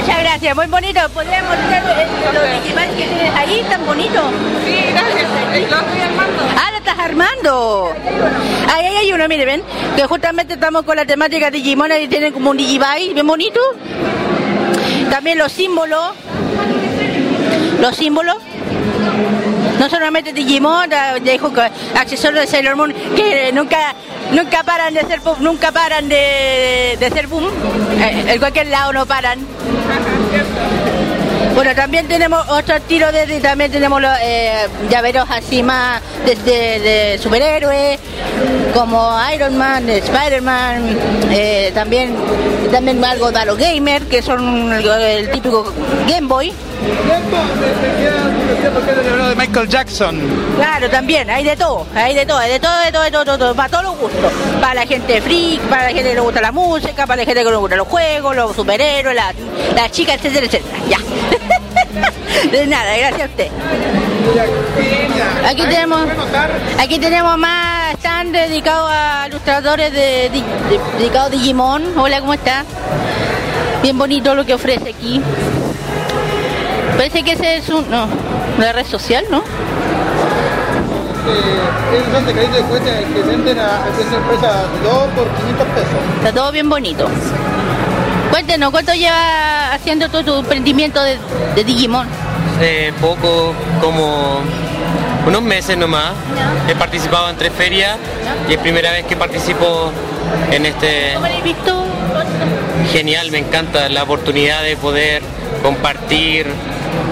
Muchas gracias, muy bonito. ¿Podríamos mostrar eh, los digimals que tienes ahí, tan bonito? Sí, gracias. Lo estoy armando. Ah, lo estás armando. Ahí, ahí hay uno, mire, ven, que justamente estamos con la temática de Digimon y tienen como un Digibyte bien bonito. También los símbolos. Los símbolos. No solamente Digimon, dijo que accesorios de Sailor Moon que nunca nunca paran de pop, nunca paran de, ser boom. Eh, en cualquier lado no paran. Bueno, también tenemos otro tiro de, de- también tenemos los eh, llaveros así más de, de- de superhéroes, como Iron Man, Spider-Man, eh, también, también algo de los gamer, que son el, el típico Game Boy. de Michael Jackson. Claro, también, hay de todo, hay de todo, hay de todo, de todo, de todo, de todo, todo, para todos los gustos. Para la gente freak, para la gente que le gusta la música, para la gente que le gusta los juegos, los superhéroes, las la chicas, etcétera, etcétera. Ya. De nada, gracias a usted. Aquí tenemos, aquí tenemos más stand dedicados a ilustradores de, di- de- dedicados a Digimon. Hola, ¿cómo está? Bien bonito lo que ofrece aquí. Parece que ese es un, no, una red social, ¿no? Esos son de crédito de cuenta que venden a esa empresa 2 por 500 pesos. Está todo bien bonito. Cuéntenos, ¿cuánto lleva haciendo todo tu emprendimiento de, de Digimon? Eh, poco, como unos meses nomás. He participado en tres ferias y es primera vez que participo en este... ¿Cómo lo has visto? Genial, me encanta la oportunidad de poder compartir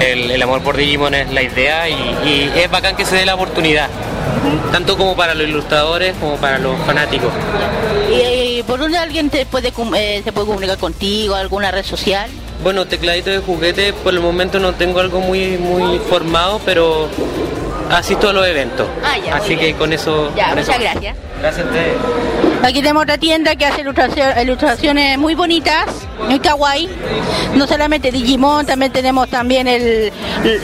el, el amor por Digimon es la idea y, y es bacán que se dé la oportunidad, tanto como para los ilustradores como para los fanáticos. ¿Y, y por dónde alguien te puede, eh, se puede comunicar contigo? ¿Alguna red social? Bueno, tecladito de juguete, por el momento no tengo algo muy muy formado, pero asisto a los eventos. Ah, ya, Así que bien. con eso... Ya, con eso- muchas gracias. Gracias a ustedes. Aquí tenemos otra tienda que hace ilustración- ilustraciones muy bonitas, muy kawaii. No solamente Digimon, también tenemos también el,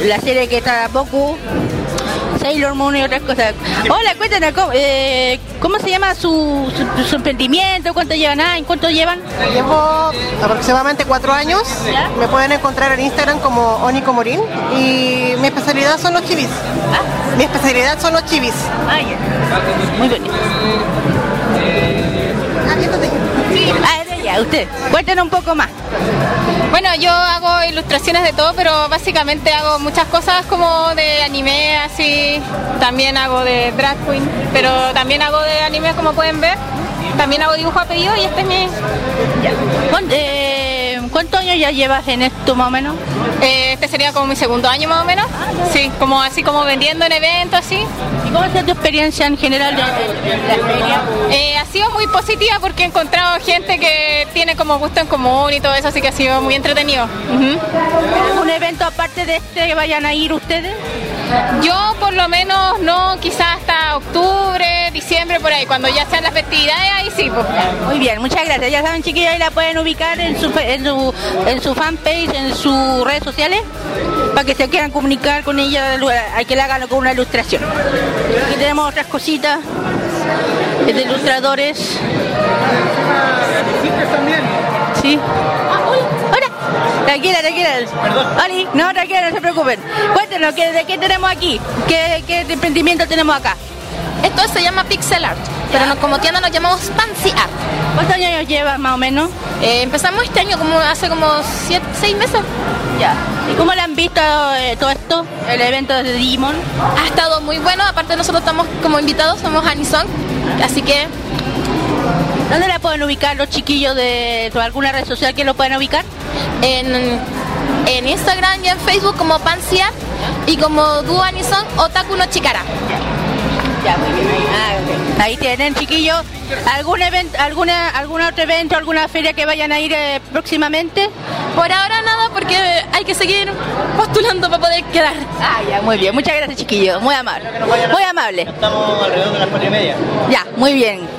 la serie que está Boku, Sailor Moon y otras cosas. Hola, cuéntanos, ¿cómo, eh, ¿cómo se llama su, su, su emprendimiento? ¿Cuánto llevan? Ah, ¿En cuánto llevan? Llevo aproximadamente cuatro años. Me pueden encontrar en Instagram como Onico Morín. Y mi especialidad son los chivis. Mi especialidad son los chivis. Ah. Muy bonito. Ah, usted. Cuéntenos un poco más. Bueno, yo hago ilustraciones de todo, pero básicamente hago muchas cosas como de anime, así. También hago de drag queen, pero también hago de anime, como pueden ver. también hago dibujo a pedido y este es mi... ¿Cuán- eh, ¿Cuántos años ya llevas en esto más o menos? Eh, este sería como mi segundo año más o menos. Sí, como así como vendiendo en eventos así. ¿Y cómo ha sido tu experiencia en general de, de- de la feria? Eh, ha sido muy positiva porque he encontrado gente que como gusto en común y todo eso, así que ha sido muy entretenido. Ujú. ¿Algún evento aparte de este que vayan a ir ustedes? Yo por lo menos no, quizás hasta octubre, diciembre, por ahí, cuando ya sean las festividades, ahí sí. Pues. Muy bien, muchas gracias. Ya saben, chiquillos, ahí la pueden ubicar en su, en su, en su fanpage, en sus redes sociales, para que se quieran comunicar con ella, hay que le hagan con una ilustración. Aquí tenemos otras cositas de ilustradores. Sí. Hola. Tranquila, tranquila. Oli, no, tranquila, no se preocupen. Cuéntenos, ¿qué, ¿de qué tenemos aquí? ¿Qué, qué emprendimiento tenemos acá? Esto se llama Pixel Art, pero no- como tienda nos llamamos Fancy Art. ¿Cuántos años lleva más o menos? Eh, empezamos este año, como hace como siete, seis meses. Ya. ¿Y cómo le han visto eh, todo esto? El evento de Digimon. Ha estado muy bueno, aparte nosotros estamos como invitados, somos Anison, así que ¿Dónde la pueden ubicar los chiquillos de de alguna red social que lo puedan ubicar? en, en Instagram y en Facebook como Fancy Art y como Duo Anison Otaku no Chikara. Ya, muy bien. Ahí, ah. Ahí tienen, chiquillos. ¿Algún evento, alguna, algún otro evento, alguna feria que vayan a ir eh, próximamente? Por ahora nada, porque hay que seguir postulando para poder quedar. Ah, ya, muy bien. Muchas gracias, chiquillos. Muy amable. Muy amable. Estamos alrededor de las cuatro y media. Ya, muy bien.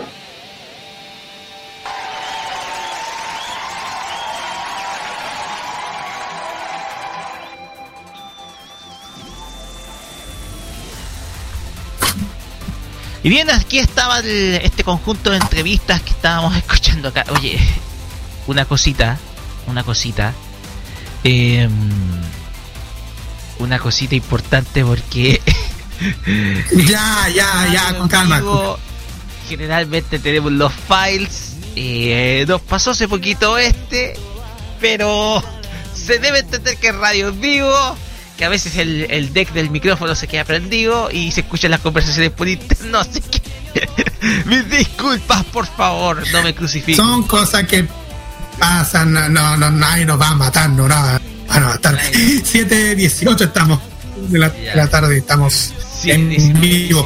Y bien, aquí estaba el- este conjunto de entrevistas que estábamos escuchando acá. Oye, una cosita, una cosita. Em, una cosita importante porque... Ya, ya, ya, con calma. Generalmente tenemos los files. eh, nos pasó hace poquito este, pero se debe entender que es radio en vivo, que a veces el, el deck del micrófono se queda prendido y se escuchan las conversaciones por internet. No sé qué. Mis disculpas, por favor, no me crucifiquen. Son cosas que pasan, no, no, nadie nos va a matar, no, nada. Van a matar. 7.18 estamos de la, de la tarde, estamos en vivo.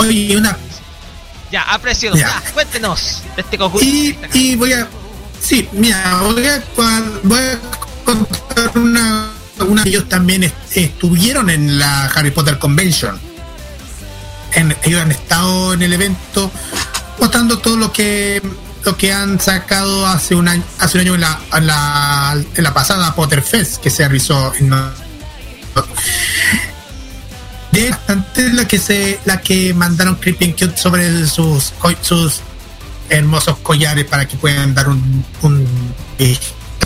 Oye, una Ya, aprecio, Ya. cuéntenos de este conjunto. Y, y voy a. Sí, mira, voy a, voy a contar una. Una ellos también est- estuvieron en la Harry Potter Convention. En- ellos han estado en el evento mostrando todo lo que lo que han sacado hace un año hace un año en la, en la, en la pasada Potter Fest que se realizó en de la que se la que mandaron Creeping Cute sobre sus sus hermosos collares para que puedan dar un, un eh,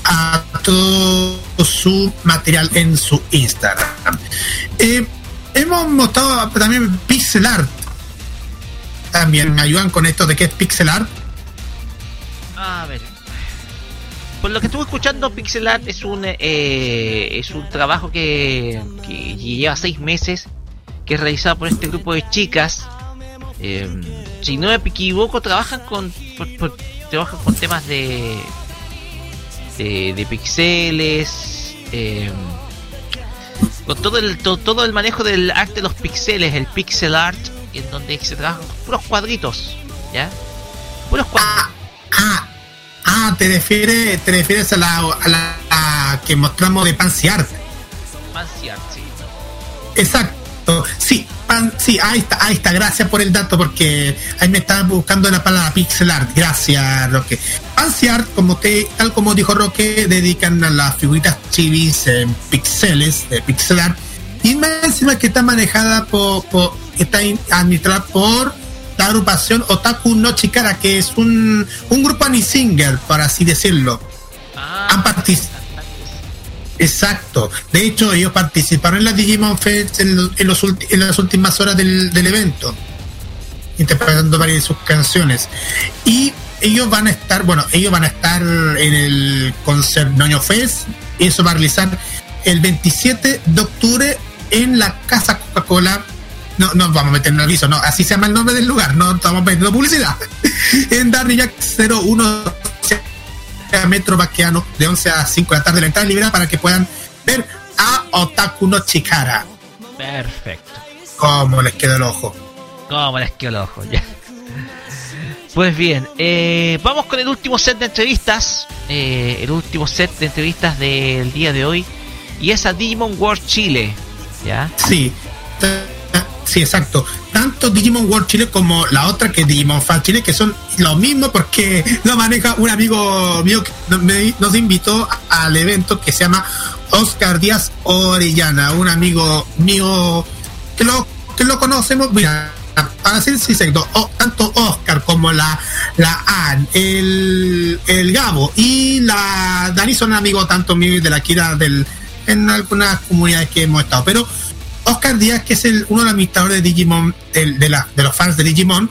a todo su material en su Instagram. Eh, hemos mostrado también pixel art. También ayudan con esto de qué es pixel art. A ver. Por lo que estuve escuchando, Pixel Art es un eh, es un trabajo que, que lleva seis meses, que es realizado por este grupo de chicas. Eh, si no me equivoco, trabajan con trabajan con temas de de, de pixeles, eh, con todo el to- todo el manejo del arte de los pixeles, el pixel art, en donde se trabajan puros cuadritos, ¿ya? Puros cuadritos. Ah, te refieres, te refieres a la, a la a que mostramos de Pansy Art. Fancy art, sí. Exacto, sí, pan- sí, ahí está, ahí está, gracias por el dato porque ahí me estaba buscando la palabra pixel art, gracias Roque. Fancy art, como te, tal como dijo Roque, dedican a las figuritas chivis en pixeles, de pixel art, y más encima que está manejada por, por- está in- administrada por la agrupación Otaku no Chikara, que es un, un grupo anisinger, por así decirlo. Han participado Exacto. De hecho, ellos participaron en la Digimon Fest en, en las últimas horas del, evento, interpretando varias de sus canciones. Y ellos van a estar, bueno, ellos van a estar en el concert Noño Fest, eso va a realizar el 27 de octubre en la Casa Coca-Cola no, no vamos a meter en el aviso, no, así se llama el nombre del lugar, no estamos metiendo publicidad. en Darry Jack 01 a Metro Baqueano de 11 a 5 de la tarde la entrada libre para que puedan ver a Otaku no Chikara. Perfecto. Cómo les queda el ojo. ¿Cómo les quedó el ojo? Ya. Pues bien, eh, vamos con el último set de entrevistas. eh, el último set de entrevistas del día de hoy. Y es a Digimon World Chile. ¿Ya? Sí, sí, exacto. Tanto Digimon World Chile como la otra que es Digimon Fan Chile, que son lo mismo porque lo maneja un amigo mío que nos- invitó al evento que se llama Oscar Díaz Orellana, un amigo mío que lo, que lo conocemos. Mira, para ser sincero, o- tanto Oscar como la, la el, el Gabo y la Dani son amigos tanto mío y de la Kira del, en algunas comunidades que hemos estado. Pero Oscar Díaz, que es el, uno de los administradores de Digimon, de, los fans de Digimon,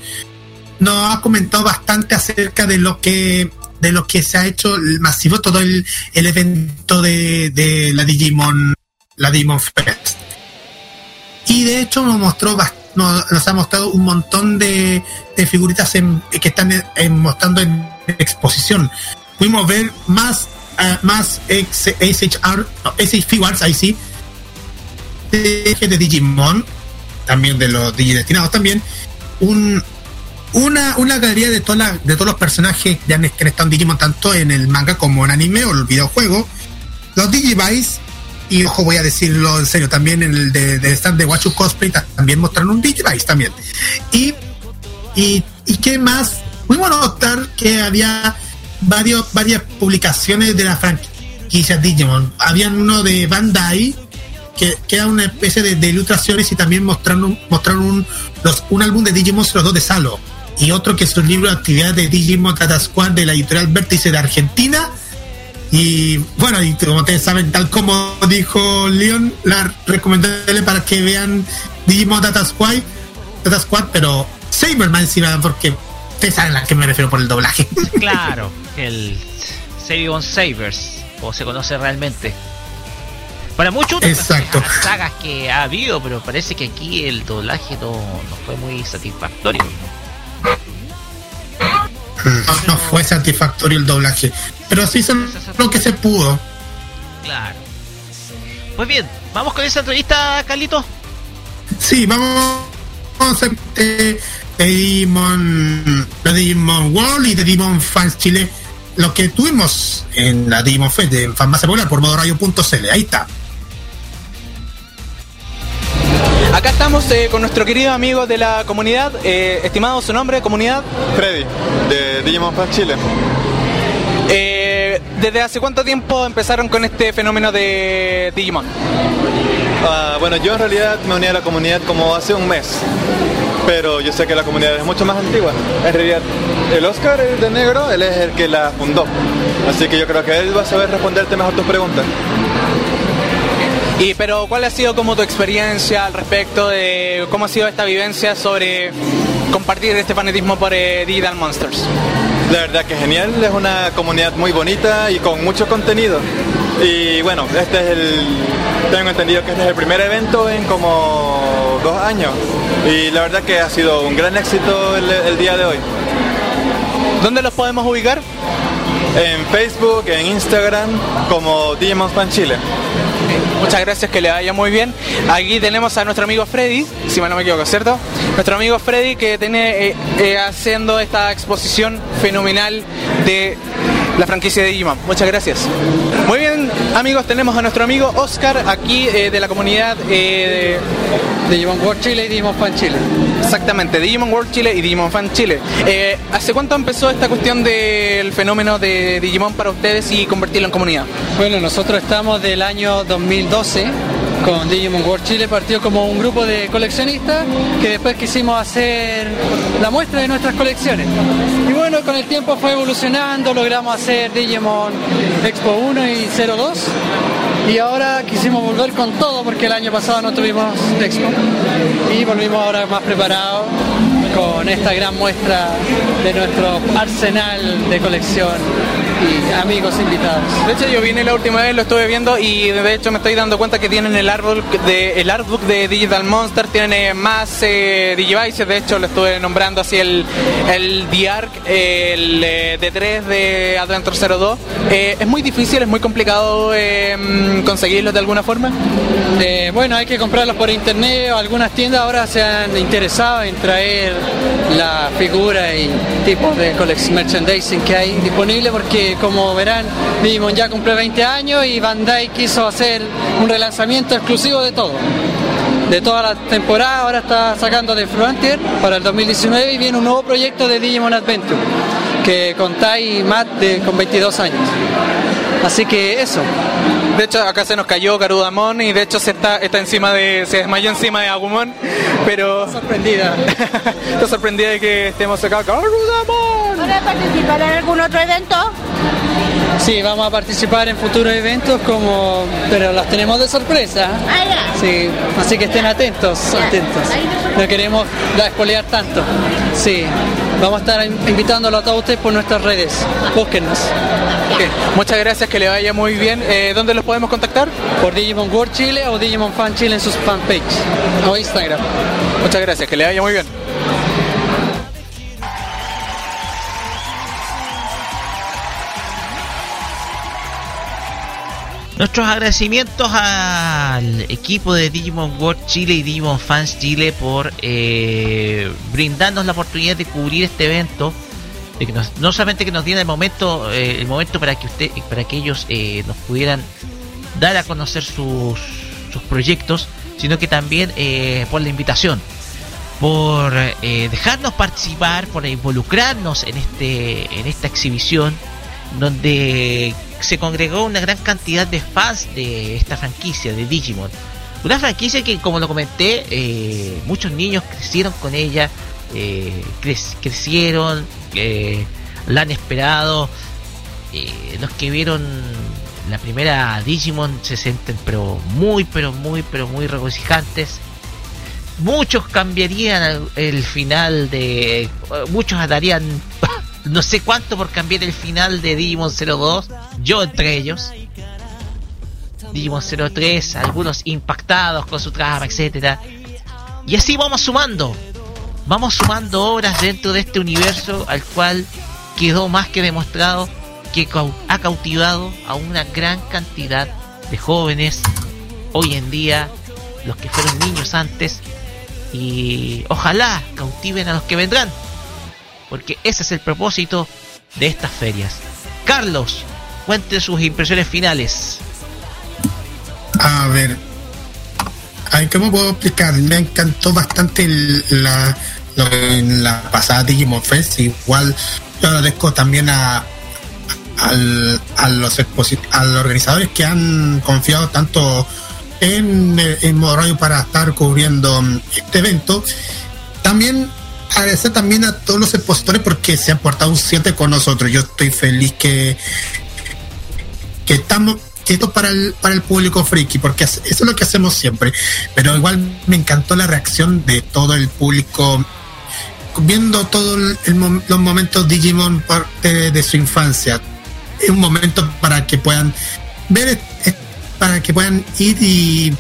nos ha comentado bastante acerca de lo que de lo que se ha hecho masivo todo el, evento de, la Digimon la Digimon Fest. Y de hecho nos mostró nos, ha mostrado un montón de, figuritas que están mostrando en exposición. Pudimos ver más ah, más SHR no, SH Figures ahí sí de, Digimon también de los Digidestinados también un una, una galería de, todas de todos los personajes que han, que han estado en Digimon, tanto en el manga como en anime o el videojuego. Los Digivice, y ojo, voy a decirlo en serio, también en el de, de stand de Wachu Cosplay ta- también mostraron un Digivice también. Y, y, y qué más, pudimos notar que había varios, varias publicaciones de la franquicia Digimon. Habían uno de Bandai, que, que era una especie de, de ilustraciones y también mostraron, mostraron un, los, un álbum de Digimon los dos de Salo y otro que es un libro de actividades de Digimon Tata Squad de la editorial Vértice de Argentina y bueno y como ustedes saben tal como dijo Leon la recomendable para que vean Digimon Tata Squad Tata Squad pero Saberman encima porque ustedes saben a qué me refiero por el doblaje Claro, el Sabon Sabers, como se conoce realmente. Para muchos Exacto. las sagas que ha habido, pero parece que aquí el doblaje no, no fue muy satisfactorio. no, no fue satisfactorio el doblaje pero sí son lo que se pudo Claro. Pues bien, vamos con esa entrevista, Carlito. Sí, vamos, vamos a Digimon, de Digimon World y de Digimon Fans Chile, lo que tuvimos en la Digimon Fest de Farmacia Popular por modoradio.cl. Ahí está. Acá estamos eh, con nuestro querido amigo de la comunidad, eh, estimado su nombre, comunidad. Freddy, de Digimon Fan Chile. Eh, ¿Desde hace cuánto tiempo empezaron con este fenómeno de Digimon? Ah, bueno, yo en realidad me uní a la comunidad como hace un mes, pero yo sé que la comunidad es mucho más antigua. En realidad, el Oscar el de negro, él es el que la fundó, así que yo creo que él va a saber responderte mejor tus preguntas. Y pero ¿cuál ha sido como tu experiencia al respecto de cómo ha sido esta vivencia sobre compartir este fanatismo por eh, Digital Monsters? La verdad que genial, es una comunidad muy bonita y con mucho contenido. Y bueno, este es el, tengo entendido que este es el primer evento en como dos años. Y la verdad que ha sido un gran éxito el, el día de hoy. ¿Dónde los podemos ubicar? En Facebook, en Instagram, como Digimon Fan Chile. Muchas gracias, que le vaya muy bien. Aquí tenemos a nuestro amigo Freddy, si mal no me equivoco, ¿cierto? Nuestro amigo Freddy que tiene eh, eh, haciendo esta exposición fenomenal de la franquicia de Digimon. Muchas gracias. Muy bien, amigos, tenemos a nuestro amigo Oscar aquí eh, de la comunidad eh, de Digimon World Chile y Digimon Fan Chile. Exactamente, Digimon World Chile y Digimon Fan Chile. Eh, ¿Hace cuánto empezó esta cuestión del fenómeno de Digimon para ustedes y convertirlo en comunidad? Bueno, nosotros estamos del año 2012 con Digimon World Chile, partió como un grupo de coleccionistas que después quisimos hacer la muestra de nuestras colecciones. Y bueno, con el tiempo fue evolucionando, logramos hacer Digimon Expo 1 y 02 y ahora quisimos volver con todo porque el año pasado no tuvimos Expo. Y volvimos ahora más preparados con esta gran muestra de nuestro arsenal de colección y amigos invitados. De hecho, yo vine la última vez, lo estuve viendo y de hecho me estoy dando cuenta que tienen el artbook de, el artbook de Digital Monster, tienen más eh, Digivices, de hecho lo estuve nombrando así el, el D-Arc, el eh, D3 de Adventure 02. Eh, es muy difícil, es muy complicado mm, conseguirlos de alguna forma. Eh, bueno, hay que comprarlos por internet o algunas tiendas ahora se han interesado en traer la figura y tipo de merchandising que hay disponible porque como verán Digimon ya cumple 20 años y Bandai quiso hacer un relanzamiento exclusivo de todo. De toda la temporada, ahora está sacando de Frontier para el 2019 y viene un nuevo proyecto de Digimon Adventure que contáis Matt de, con 22 años. Así que eso. De hecho, acá se nos cayó Garudamon y de hecho se está, está encima de, se desmayó encima de Agumon, pero... sorprendida. está sorprendida de que estemos acá. ¡Garudamon! ¿Van a participar en algún otro evento? Sí, vamos a participar en futuros eventos como, pero los tenemos de sorpresa. Sí, así que estén atentos, atentos. No queremos la espolear tanto. Sí, vamos a estar in- invitándolo a todos ustedes por nuestras redes. Búsquennos. Muchas gracias, que le vaya muy bien. Eh, ¿Dónde los podemos contactar? Por Digimon World Chile o Digimon Fan Chile en sus fanpage o Instagram. Muchas gracias, que le vaya muy bien. Nuestros agradecimientos al equipo de Digimon World Chile y Digimon Fans Chile por eh, brindarnos la oportunidad de cubrir este evento. De que nos- no solamente que nos dieran el momento, eh, el momento para que usted, para que ellos eh, nos pudieran dar a conocer sus, sus proyectos, sino que también eh, por la invitación, por eh, dejarnos participar, por involucrarnos en este, en esta exhibición donde se congregó una gran cantidad de fans de esta franquicia de Digimon. Una franquicia que, como lo comenté, eh, muchos niños crecieron con ella, eh, cre- crecieron, eh, la han esperado. eh, los que vieron la primera Digimon se sienten pero muy, pero muy, pero muy regocijantes. Muchos cambiarían el final de... Muchos darían no sé cuánto por cambiar el final de Digimon 02, yo entre ellos. Digimon 03, algunos impactados con su trama, etcétera. Y así vamos sumando. Vamos sumando obras dentro de este universo al cual quedó más que demostrado que ha cautivado a una gran cantidad de jóvenes hoy en día, los que fueron niños antes, y ojalá cautiven a los que vendrán porque ese es el propósito de estas ferias. Carlos, cuente sus impresiones finales. A ver. ¿Cómo puedo explicar? Me encantó bastante la, la pasada Digimon Fest. Igual yo agradezco también a, al- a los a los organizadores que han confiado tanto en, en Modo Radio para estar cubriendo este evento. También agradecer también a todos los expositores porque se han portado un 7 con nosotros. Yo estoy feliz que, que estamos que esto es para el, para el público friki, porque es- eso es lo que hacemos siempre. Pero igual me encantó la reacción de todo el público viendo todos los momentos Digimon parte de su infancia. Es un momento para que puedan ver, para que puedan ir y,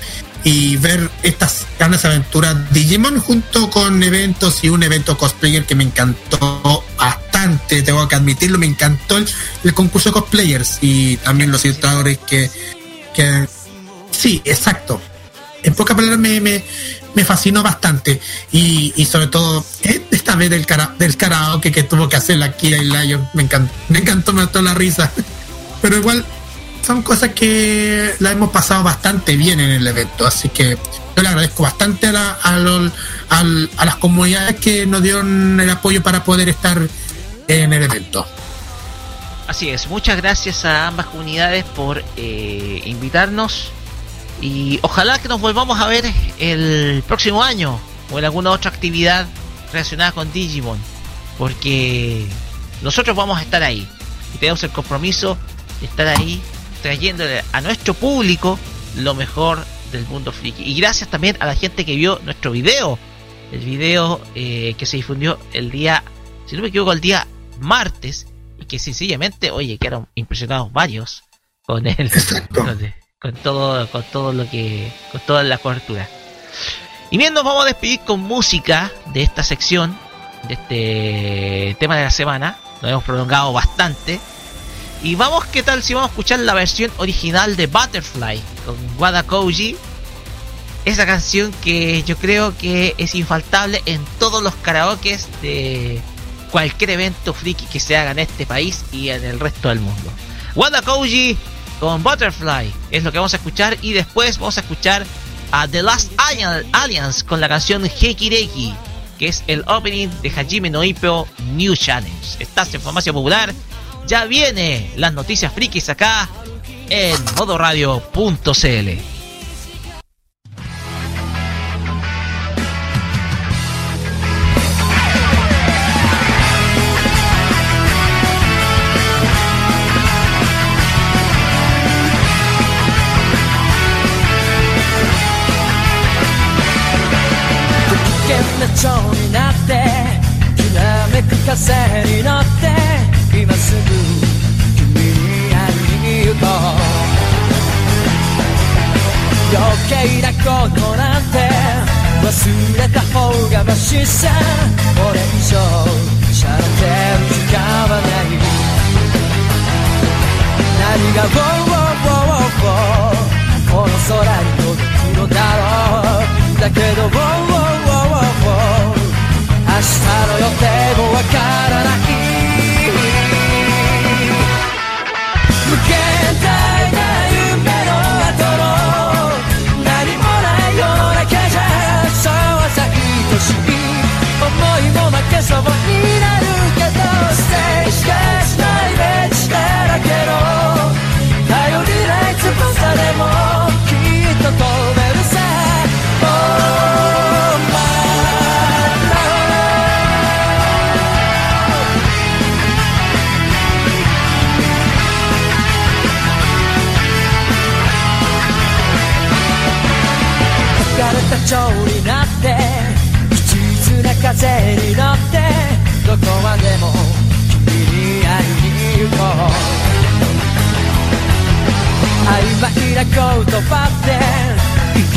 y ver estas grandes aventuras Digimon junto con eventos y un evento cosplayer que me encantó bastante, tengo que admitirlo, me encantó el, concurso de cosplayers y también los ilustradores que, que sí, exacto. En pocas palabras me, me, me fascinó bastante y, y sobre todo eh, esta vez del, cara, del karaoke que tuvo que hacer la Kira y Lion me encantó, me encantó, me la risa pero igual son cosas que la hemos pasado bastante bien en el evento así que yo le agradezco bastante a, la- a, las comunidades que nos dieron el apoyo para poder estar en el evento. Así es, muchas gracias a ambas comunidades por eh, invitarnos y ojalá que nos volvamos a ver el próximo año o en alguna otra actividad relacionada con Digimon, porque nosotros vamos a estar ahí y tenemos el compromiso de estar ahí trayéndole a nuestro público lo mejor del mundo friki. Y gracias también a la gente que vio nuestro video el video eh, que se difundió el día, si no me equivoco, el día martes, y que sencillamente, oye, quedaron impresionados varios con el, con, con todo, con todo lo que, con toda la cobertura. Y bien, nos vamos a despedir con música de esta sección, de este tema de la semana. Nos hemos prolongado bastante. Y vamos, ¿qué tal si vamos a escuchar la versión original de Butterfly con Wada Koji? Esa canción que yo creo que es infaltable en todos los karaokes de cualquier evento friki que se haga en este país y en el resto del mundo. Wada Koji con Butterfly es lo que vamos a escuchar y después vamos a escuchar a The Last Alliance con la canción Hekireki, que es el opening de Hajime no Ippo New Challenge. Estás en Farmacia Popular, ya viene las noticias frikis acá en modoradio.cl. 余計なことなんて忘れた方がマシさ。これ以上しゃれてる時間はない。何が「ウォーウォーウォーウォーこの空に届くのだろうだけど「ウォーウォーウォーウォー明日の予定もわからない vas a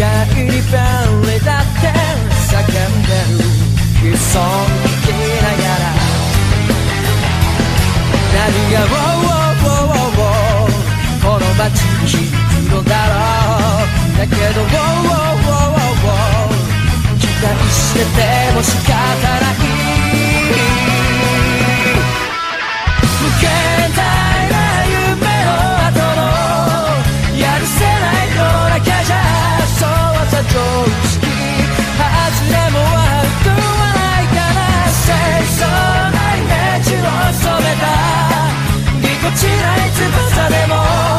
界に便利だって叫んでる悲壮聞きながら何が「ウォーウォーウォーウォーウォーこの街に響くのだろう。だけど「ウォーウォーウォーウォー期待してても仕方ないこちない翼でも。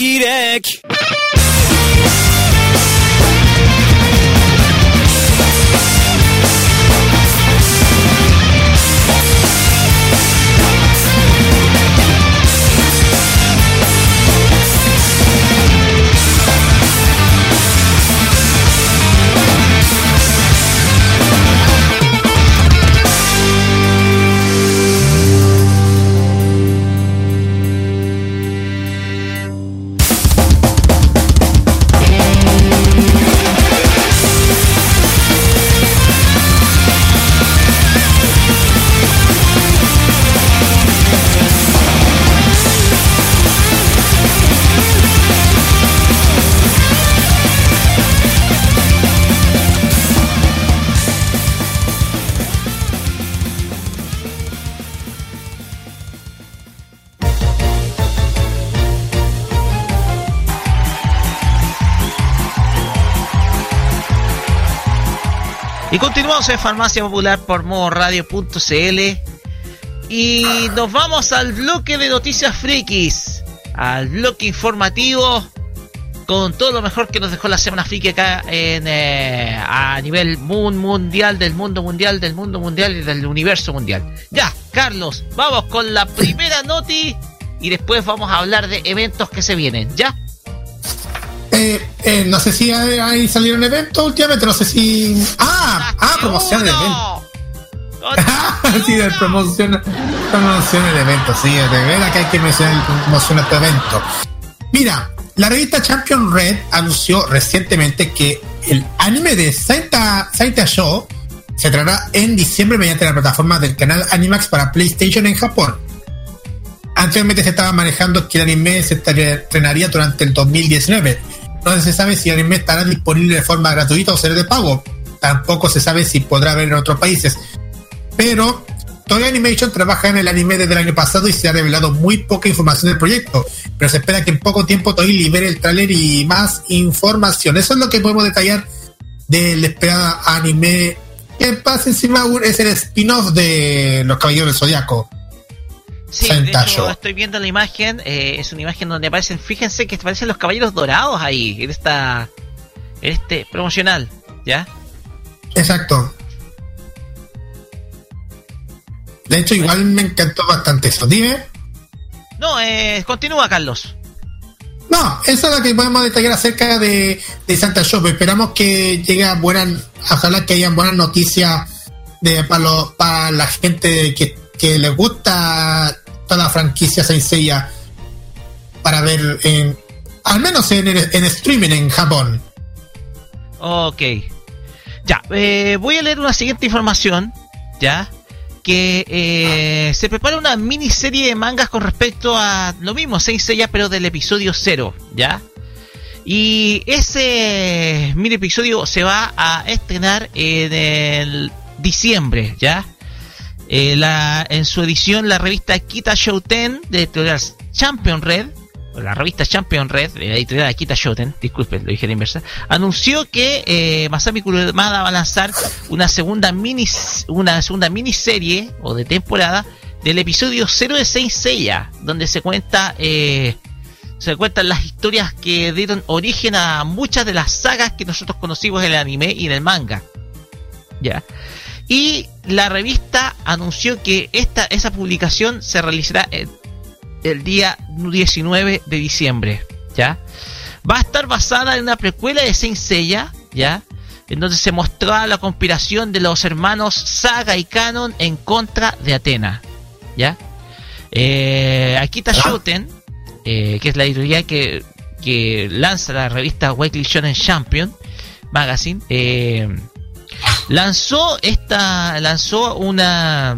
gerek Continuamos en Farmacia Popular por modoradio.cl y nos vamos al bloque de noticias frikis, al bloque informativo con todo lo mejor que nos dejó la semana friki acá en eh, a nivel mun- mundial, del mundo mundial, del mundo mundial y del universo mundial. Ya, Carlos, vamos con la primera noti y después vamos a hablar de eventos que se vienen, ¿ya? Eh, eh, no sé si hay, hay salieron eventos últimamente, no sé si. Ah, ah, promoción de evento. sí, de promoción, promoción del evento, sí, de verdad que hay que mencionar promocionar este evento. Mira, la revista Champion Red anunció recientemente que el anime de Saita, Saita Show se traerá en diciembre mediante la plataforma del canal Animax para PlayStation en Japón. Anteriormente se estaba manejando que el anime se estrenaría durante el 2019. No se sabe si el anime estará disponible de forma gratuita o será de pago. Tampoco se sabe si podrá ver en otros países. Pero Toei Animation trabaja en el anime desde el año pasado y se ha revelado muy poca información del proyecto. Pero se espera que en poco tiempo Toei libere el tráiler y más información. Eso es lo que podemos detallar del esperado anime. Que pasa encima es el spin-off de Los Caballeros del Zodiaco. Sí, de hecho, estoy viendo la imagen. eh, es una imagen donde aparecen, fíjense que aparecen los caballeros dorados ahí, en esta. En este promocional, ¿ya? Exacto. De hecho, igual me encantó bastante eso. Dime. No, eh, continúa, Carlos. No, eso es lo que podemos detallar acerca de, de Santa Shop. Esperamos que llegue a buenas, ojalá que hayan buenas noticias de, para, lo- para la gente que, que les gusta toda la franquicia Seiya para ver en, al menos en, en streaming en Japón. Ok. Ya, eh, voy a leer una siguiente información, ya, que eh, se prepara una miniserie de mangas con respecto a lo mismo, Seiya, pero del episodio 0, ya. Y ese mini episodio se va a estrenar en el diciembre, ya. Eh, la, en su edición, la revista Kita Shoten de editorial Champion Red, o la revista Champion Red de la editorial Akita Shoten, disculpen, lo dije la inversa, anunció que eh, Masami Kurumada va a lanzar una segunda mini una segunda miniserie o de temporada del episodio 0 de Saint Seiya, donde se cuenta eh, se cuentan las historias que dieron origen a muchas de las sagas que nosotros conocimos en el anime y en el manga. Ya. Y la revista anunció que esta esa publicación se realizará el, el día 19 de diciembre, ¿ya? Va a estar basada en una precuela de Saint Seiya, ¿ya? En donde se mostraba la conspiración de los hermanos Saga y Canon en contra de Atena, ¿ya? Eh, Akita Shoten, eh, que es la editorial que, que lanza la revista Weekly Shonen Champion Magazine, eh, lanzó esta, lanzó una,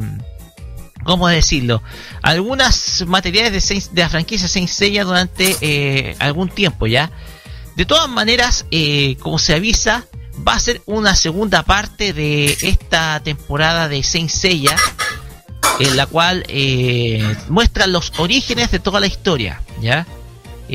¿cómo decirlo? Algunas materiales de, Saint- de la franquicia Saint Seiya durante eh, algún tiempo ya. De todas maneras, eh, como se avisa, va a ser una segunda parte de esta temporada de Saint Seiya, en la cual eh, muestra los orígenes de toda la historia, ¿ya?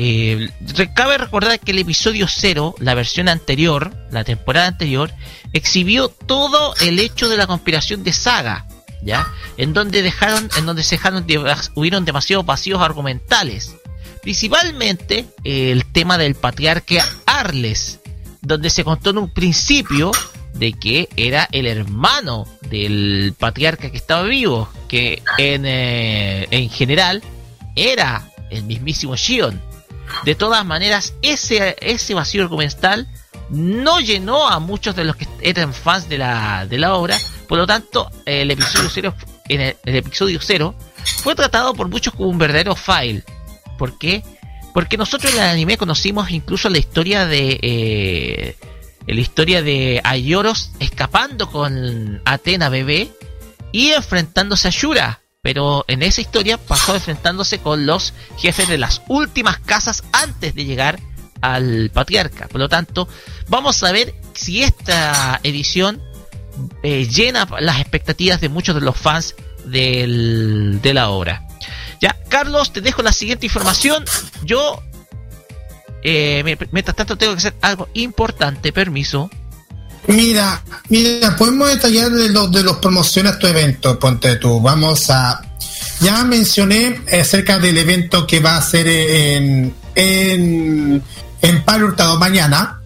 Eh, cabe recordar que el episodio 0, la versión anterior, la temporada anterior, exhibió todo el hecho de la conspiración de Saga, ¿ya? En donde dejaron, en donde se dejaron, de- hubieron demasiados vacíos argumentales. Principalmente eh, el tema del patriarca Arles, donde se contó en un principio de que era el hermano del patriarca que estaba vivo, que en, eh, en general era el mismísimo Shion. De todas maneras, ese, ese vacío argumental no llenó a muchos de los que eran fans de la, de la obra, por lo tanto, el episodio 0 en el, el episodio 0 fue tratado por muchos como un verdadero file. ¿Por qué? Porque nosotros en el anime conocimos incluso la historia de eh, la historia de Ayoros escapando con Atena bebé y enfrentándose a Shura. Pero en esa historia pasó enfrentándose con los jefes de las últimas casas antes de llegar al patriarca. Por lo tanto, vamos a ver si esta edición eh, llena las expectativas de muchos de los fans del- de la obra. Ya, Carlos, te dejo la siguiente información. Yo, eh, mientras tanto, tengo que hacer algo importante. Permiso. Mira, mira, podemos detallar de los de los promociones tu evento, ponte tú. Vamos a. Ya mencioné acerca del evento que va a ser en en, en Palo Hurtado mañana,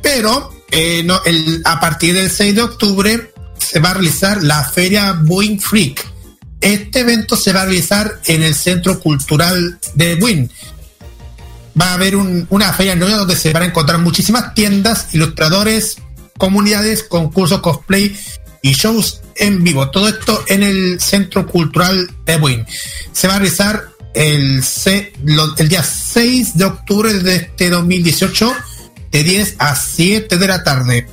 pero eh, no, el- a partir del 6 de octubre se va a realizar la feria Boeing Freak. Este evento se va a realizar en el Centro Cultural de Buin va a haber un- una feria nueva donde se van a encontrar muchísimas tiendas, ilustradores, comunidades, concursos cosplay y shows en vivo. Todo esto en el Centro Cultural de Buin. Se va a realizar el, el día 6 de octubre de este 2018 de 10 a 7 de la tarde.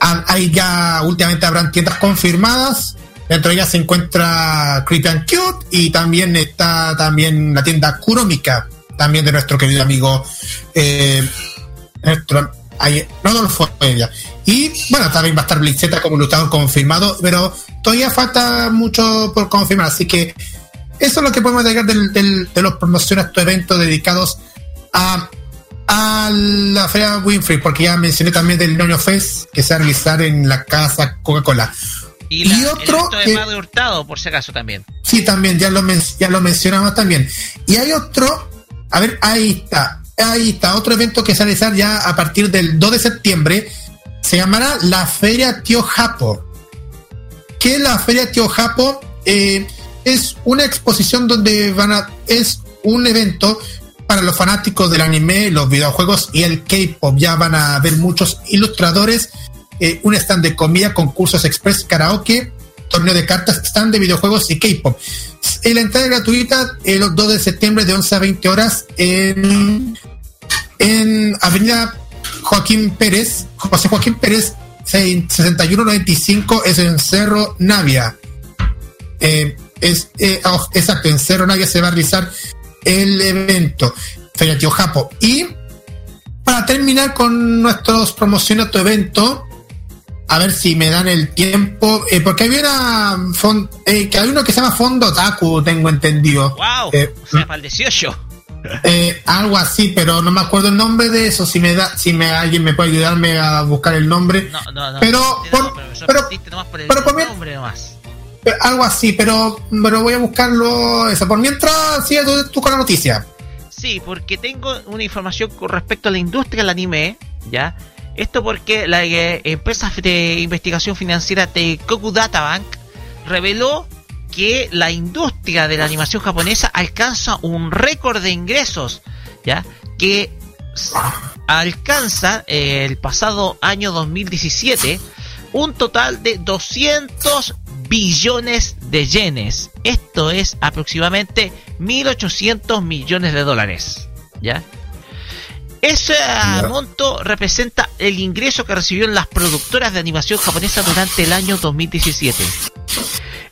Ah, Hay ya últimamente habrán tiendas confirmadas. Dentro de ellas se encuentra Creepy and Cute y también está también la tienda Kuromika, también de nuestro querido amigo eh, nuestro Rodolfo Heredia. Y bueno, también va a estar Blitzeta como ilustrador confirmado, pero todavía falta mucho por confirmar, así que eso es lo que podemos agregar del, del- de los promociones tu evento dedicados a, a la feria Winfrey, porque ya mencioné también del Noño Fest que se va a realizar en la casa Coca-Cola. Y, la, Y otro el de Padre Hurtado, por si acaso también. Sí, también, ya lo, men- ya lo mencionamos también. Y hay otro, a ver, ahí está, ahí está, otro evento que se va a realizar ya a partir del 2 de septiembre, se llamará la Feria Tío Japo. ¿Qué es la Feria Tío Japo? Eh, es una exposición donde van a, es un evento para los fanáticos del anime, los videojuegos y el K-pop. Ya van a ver muchos ilustradores, eh, un stand de comida, concursos express, karaoke, torneo de cartas, stand de videojuegos y K-pop. Eh, La entrada es gratuita el 2 de septiembre de 11 a 20 horas en, en Avenida Joaquín Pérez, José Joaquín Pérez 6195 es en Cerro Navia. Eh, es, eh, oh, exacto, en Cerro Navia se va a realizar el evento Feria Tío Japo. Y para terminar con nuestros promociones de evento, a ver si me dan el tiempo, eh, porque había una eh, que hay uno que se llama Fondo Taku, tengo entendido. ¡Wow! Eh, o sea, para el 18. Eh, algo así, pero no me acuerdo el nombre de eso. Si me da, si me alguien me puede ayudarme a buscar el nombre. No, no, no. Pero, por- pero pero- por el pero por mi- nombre nomás. Algo así, pero, pero voy a buscarlo. Eso. Por mientras, sigue tú, tú con la noticia. Sí, porque tengo una información con respecto a la industria del anime, ¿ya? Esto porque la eh, empresa de investigación financiera Teikoku Databank reveló que la industria de la animación japonesa alcanza un récord de ingresos, ¿ya? Que alcanza eh, el pasado año 2017 un total de 200 billones de yenes. Esto es aproximadamente 1.800 millones de dólares. ¿Ya? Ese monto representa el ingreso que recibieron las productoras de animación japonesa durante el año 2017.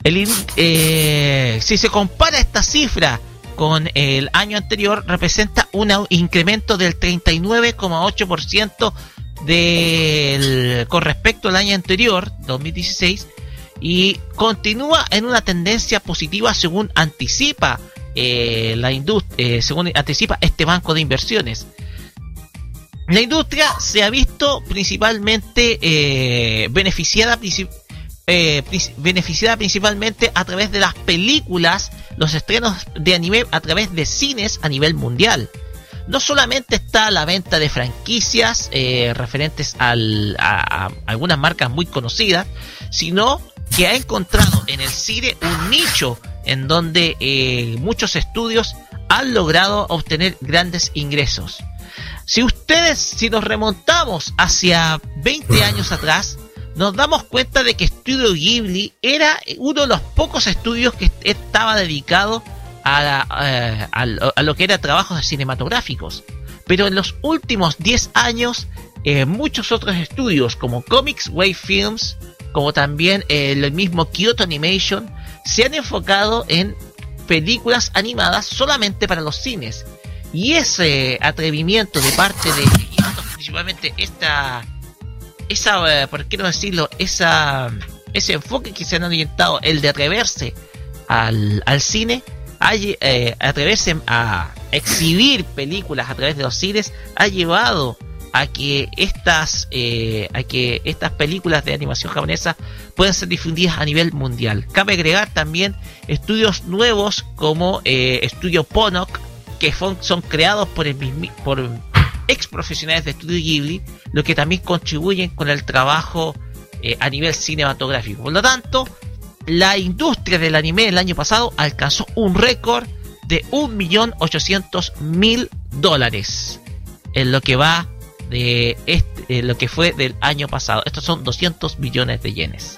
El eh, si se compara esta cifra con el año anterior, representa un incremento del 39,8% del, con respecto al año anterior, 2016, y continúa en una tendencia positiva según anticipa eh, la industria, según anticipa este banco de inversiones. La industria se ha visto principalmente eh, beneficiada, princip- eh, beneficiada principalmente a través de las películas, los estrenos de anime a través de cines a nivel mundial. No solamente está la venta de franquicias eh, referentes a algunas marcas muy conocidas, sino que ha encontrado en el cine un nicho en donde eh, muchos estudios han logrado obtener grandes ingresos. Si ustedes, si nos remontamos hacia 20 años atrás, nos damos cuenta de que Studio Ghibli era uno de los pocos estudios que estaba dedicado a, eh, lo- que era trabajos cinematográficos. Pero en los últimos 10 años, eh, muchos otros estudios como Comics Wave Films, como también eh, el mismo Kyoto Animation, se han enfocado en películas animadas solamente para los cines. Y ese atrevimiento de parte de principalmente esta esa eh, por qué no decirlo esa ese enfoque que se han orientado el de atreverse al, al cine a eh, atreverse a exhibir películas a través de los cines ha llevado a que estas eh, a que estas películas de animación japonesa puedan ser difundidas a nivel mundial. Cabe agregar también estudios nuevos como Estudio Ponok que son creados por el por ex profesionales de Estudio Ghibli, lo que también contribuyen con el trabajo eh, a nivel cinematográfico. Por lo tanto, la industria del anime el año pasado alcanzó un récord de 1.800.000 dólares en lo que va de este, lo que fue del año pasado. Estos son 200 millones de yenes.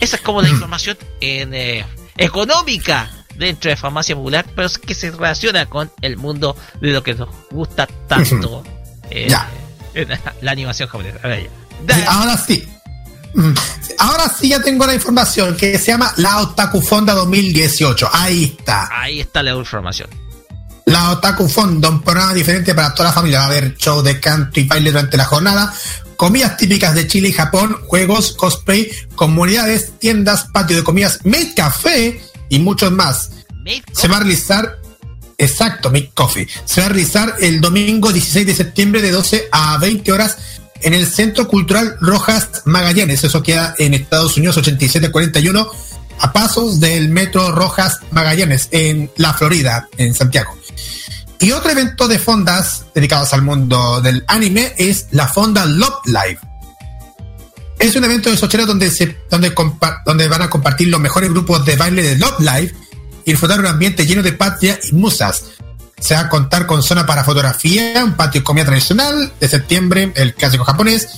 Esa es como la información en, eh, económica dentro de farmacia popular, pero es que se relaciona con el mundo de lo que nos gusta tanto. eh, Ya. en la animación japonesa. A ver, Ahora sí. Mm. Ahora sí ya tengo la información que se llama la Otaku Fonda 2018. Ahí está. Ahí está la información. La Otaku Fonda, un programa diferente para toda la familia. Va a haber show de canto y baile durante la jornada, comidas típicas de Chile y Japón, juegos, cosplay, comunidades, tiendas, patio de comidas, Made Café y muchos más. Se va a realizar, exacto, Make Coffee. Se va a realizar el domingo 16 de septiembre de 12 a 20 horas en el Centro Cultural Rojas Magallanes. Eso queda en Estados Unidos 8741 a pasos del Metro Rojas Magallanes en la Florida, en Santiago. Y otro evento de fondas dedicados al mundo del anime es la Fonda Love Live. Es un evento de Sochera donde, se, donde, donde van a compartir los mejores grupos de baile de Love Live y disfrutar un ambiente lleno de patria y musas. Se va a contar con zona para fotografía, un patio de comida tradicional de septiembre, el clásico japonés,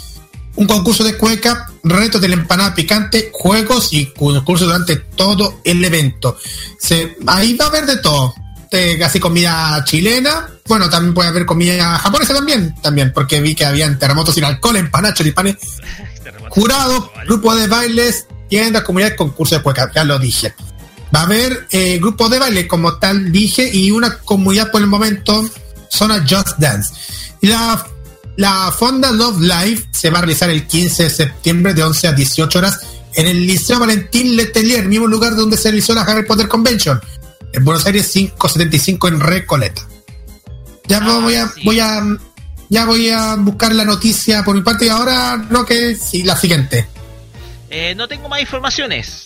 un concurso de cueca, retos de la empanada picante, juegos y concursos durante todo el evento. Se, ahí va a haber de todo. De casi comida chilena. Bueno, también puede haber comida japonesa también, también, porque vi que habían terremotos sin alcohol, empanadas, choripanes, Jurado, grupo de bailes, tienda, comunidad, concurso de cueca, ya lo dije. Va a haber eh, grupo de baile como tal, dije, y una comunidad por el momento, zona Just Dance. Y la, la Fonda Love Live se va a realizar el 15 de septiembre de 11 a 18 horas en el Liceo Valentín Letelier, mismo lugar donde se realizó la Harry Potter Convention, en Buenos Aires 575 en Recoleta. Ya voy a, voy a ya voy a buscar la noticia por mi parte y ahora no que sí, la siguiente. Eh, no tengo más informaciones.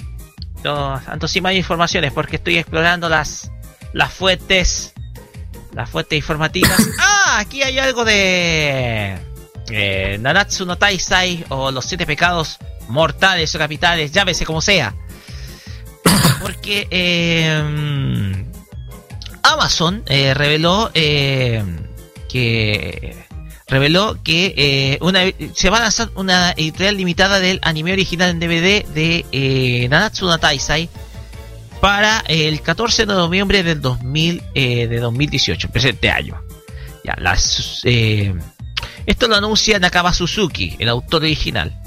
No, tanto sí más informaciones porque estoy explorando las las fuentes las fuentes informativas. ah, aquí hay algo de eh, Nanatsu no Taisai o los siete pecados mortales o capitales, llámese como sea. Porque eh, Amazon eh, reveló eh, que reveló que eh, una, se va a lanzar una editorial limitada del anime original en DVD de eh, Nanatsu no para el 14 de noviembre del 2000, eh, de 2018, presente año. Ya, eh, esto lo anuncia Nakaba Suzuki, el autor original.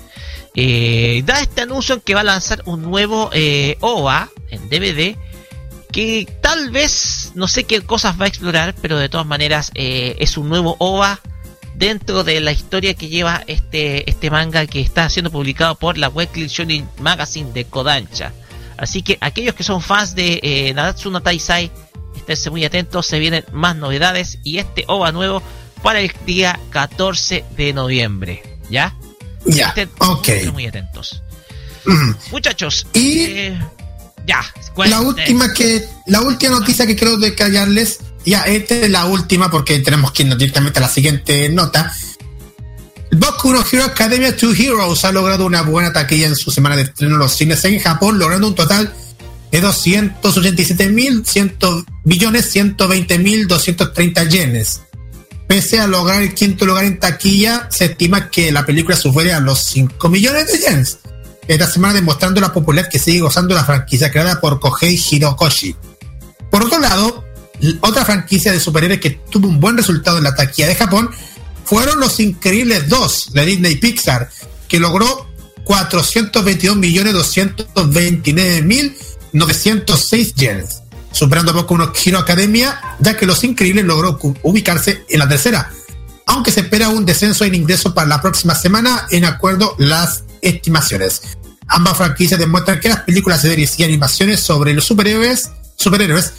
Eh, da este anuncio en que va a lanzar un nuevo OVA en DVD que tal vez no sé qué cosas va a explorar, pero de todas maneras es un nuevo OVA dentro de la historia que lleva este, este manga que está siendo publicado por la Weekly Shonen Magazine de Kodansha. Así que aquellos que son fans de eh, Nadatsu no Taisai, esténse muy atentos, se vienen más novedades y este OVA nuevo para el día 14 de noviembre. ¿Ya? Ya, Estén ok. muy atentos. Muchachos, Y eh, ya. la última que la última noticia que quiero detallarles ya esta es la última porque tenemos que ir directamente a la siguiente nota. Boku no Hero Academia 2 Heroes ha logrado una buena taquilla en su semana de estreno en los cines en Japón logrando un total de 287 mil billones 120 mil 230 yenes. Pese a lograr el quinto lugar en taquilla se estima que la película supere a los 5 millones de yenes. Esta semana demostrando la popularidad que sigue gozando la franquicia creada por Kohei Hirokoshi. Por otro lado, otra franquicia de superhéroes que tuvo un buen resultado en la taquilla de Japón fueron Los Increíbles 2 de Disney Pixar, que logró 422.229.906 yenes, superando poco unos Hero Academia, ya que Los Increíbles logró ubicarse en la tercera, aunque se espera un descenso en ingresos para la próxima semana en acuerdo las estimaciones. Ambas franquicias demuestran que las películas, series y animaciones sobre los superhéroes, superhéroes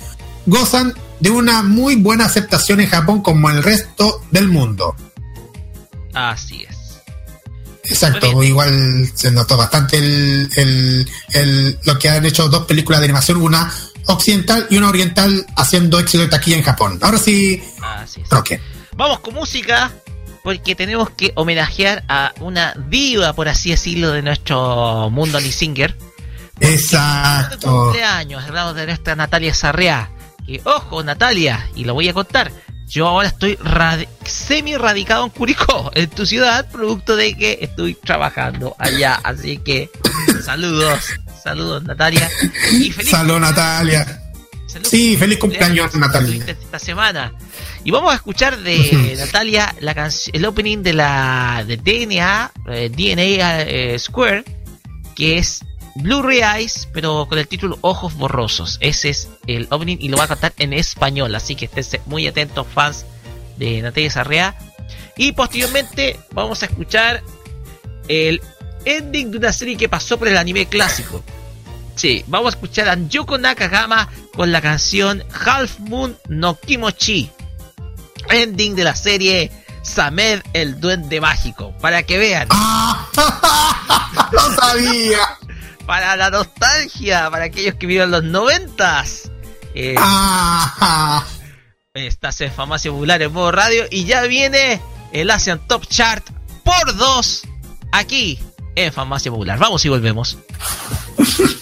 gozan de una muy buena aceptación en Japón como en el resto del mundo. Así es. Exacto, igual se notó bastante el, el- el- lo que han hecho dos películas de animación, una occidental y una oriental, haciendo éxito de taquilla en Japón. Ahora sí, Así es. Roque. Vamos con música porque tenemos que homenajear a una diva, por así decirlo, de nuestro mundo Singer. Exacto. cumpleaños, hablamos de nuestra Natalia Sarriá. Que, ojo, Natalia, y lo voy a contar. Yo ahora estoy radi- semi radicado en Curicó, en tu ciudad, producto de que estoy trabajando allá. Así que, saludos, saludos, Natalia. Y feliz Salud, Natalia. Salud. Sí, feliz cumpleaños, Natalia. esta semana. Y vamos a escuchar de Natalia la el opening de la de DNA, eh, DNA eh, Square, que es Blu-ray Eyes, pero con el título Ojos Borrosos. Ese es el opening y lo va a cantar en español, así que estén muy atentos fans de Natalia Sarrea. Y posteriormente vamos a escuchar el ending de una serie que pasó por el anime clásico. Sí, vamos a escuchar a Yoko Nakagama con la canción Half Moon no Kimochi. Ending de la serie Samed el Duende Mágico. Para que vean. ¡No sabía! Para la nostalgia, para aquellos que vieron los noventas. Eh, Ah, Estás en Farmacia Popular en modo radio y ya viene el Asian Top Chart por dos aquí en Farmacia Popular. Vamos y volvemos.「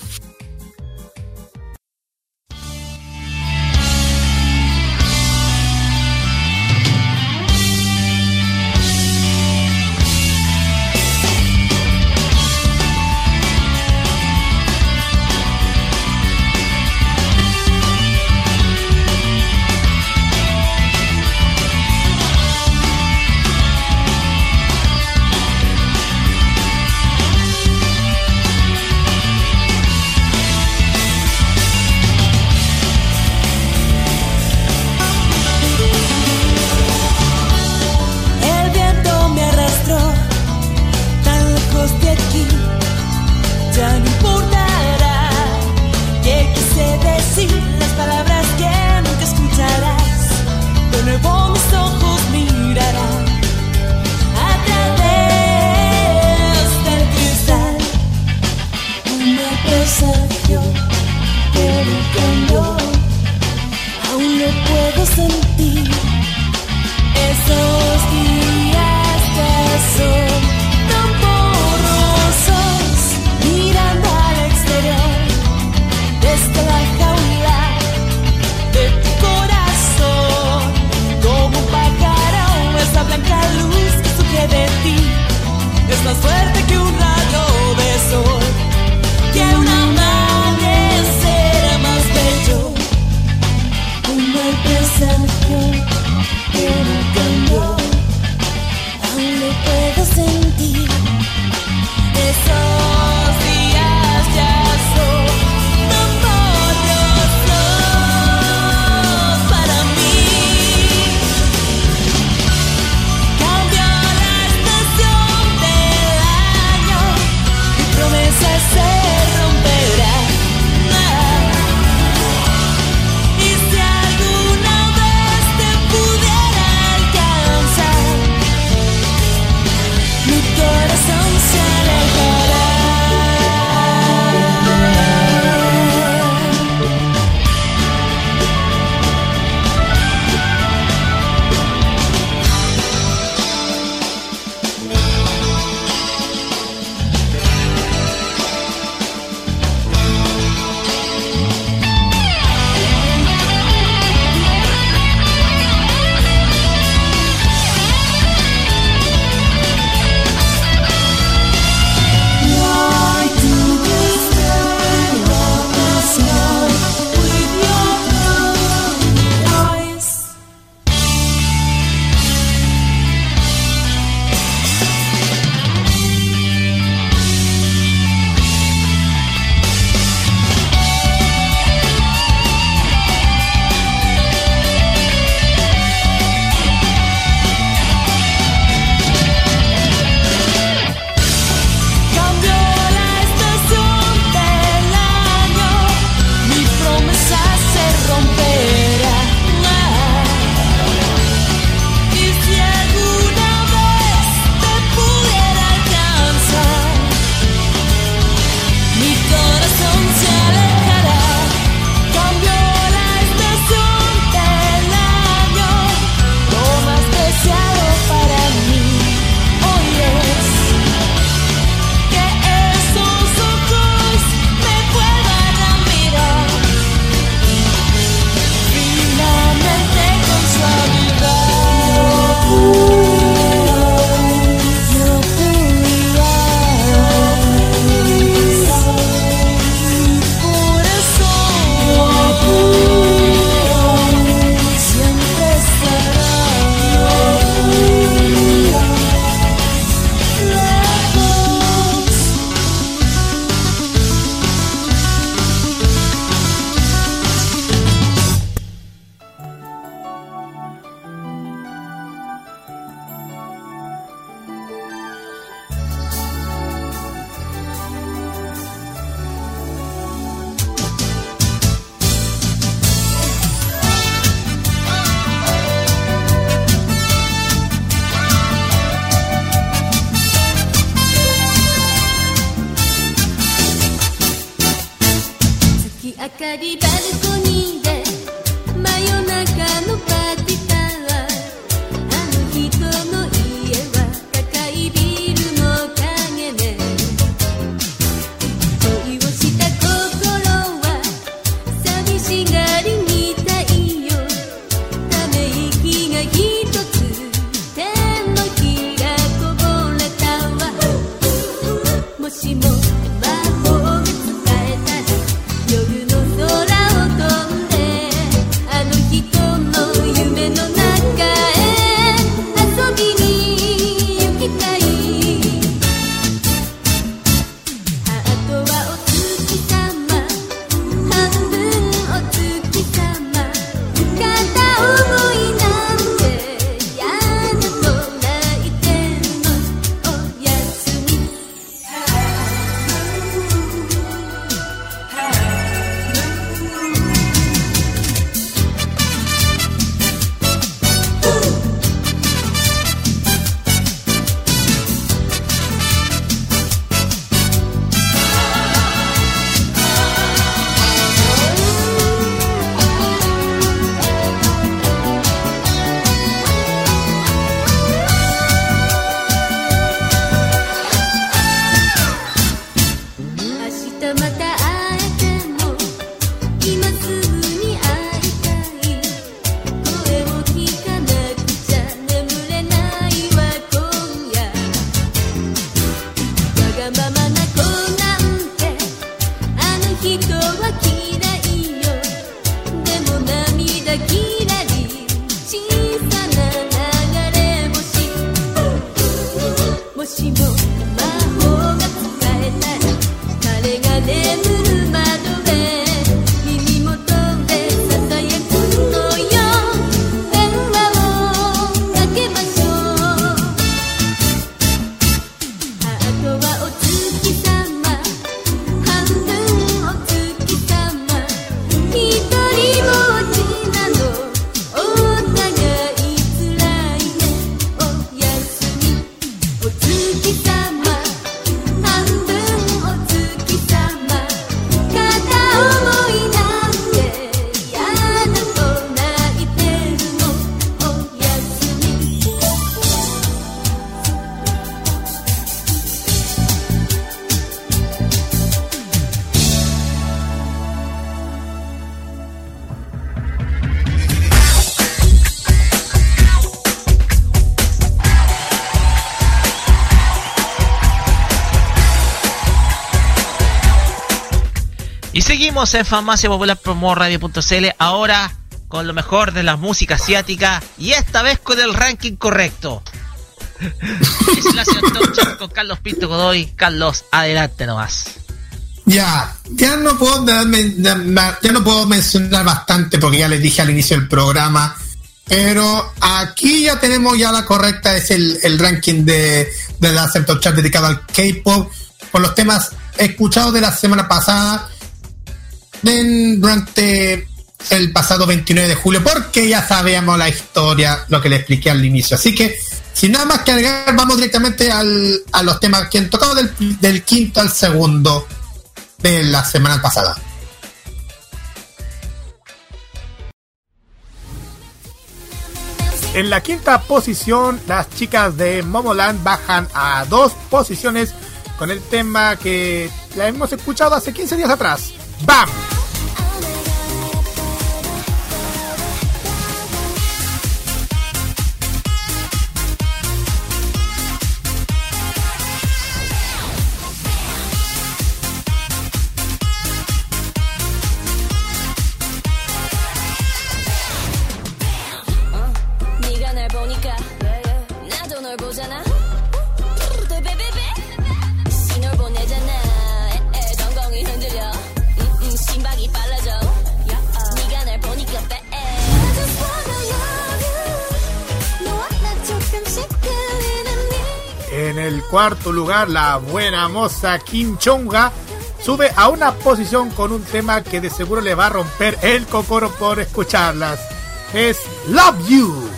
seguimos en Farmacia Popular Promo Radio.cl ahora con lo mejor de la música asiática y esta vez con el ranking correcto. con Carlos Pinto Godoy. Carlos, adelante nomás. Ya, ya no puedo ya no puedo mencionar bastante porque ya les dije al inicio del programa. Pero aquí ya tenemos ya la correcta, es el, el ranking de, de la Chat dedicado al K-pop, con los temas escuchados de la semana pasada, durante el pasado 29 de julio, porque ya sabíamos la historia, lo que le expliqué al inicio. Así que, sin nada más que agregar, vamos directamente al, a los temas que han tocado del, del quinto al segundo de la semana pasada. En la quinta posición, las chicas de Momoland bajan a dos posiciones con el tema que la hemos escuchado hace 15 días atrás. ¡Bam! Lugar, la buena moza Kim Chonga sube a una posición con un tema que de seguro le va a romper el cocoro por escucharlas. Es Love You.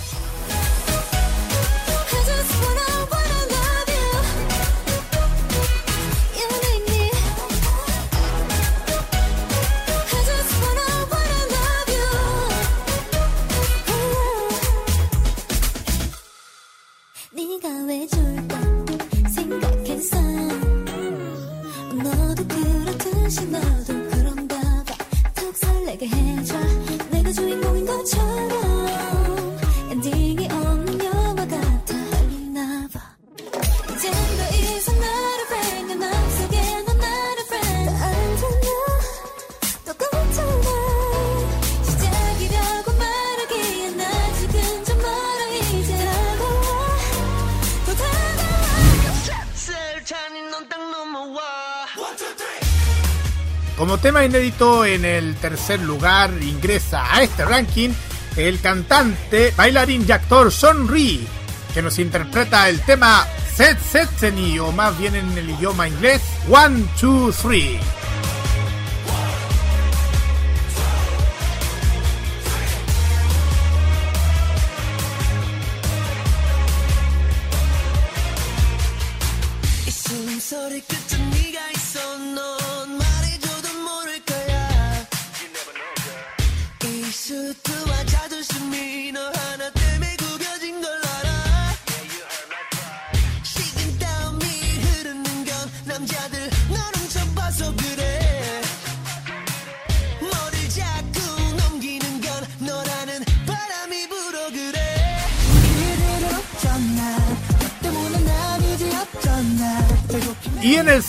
Inédito en el tercer lugar ingresa a este ranking el cantante, bailarín y actor Son Ri, que nos interpreta el tema Set Setseni o más bien en el idioma inglés One, Two, Three.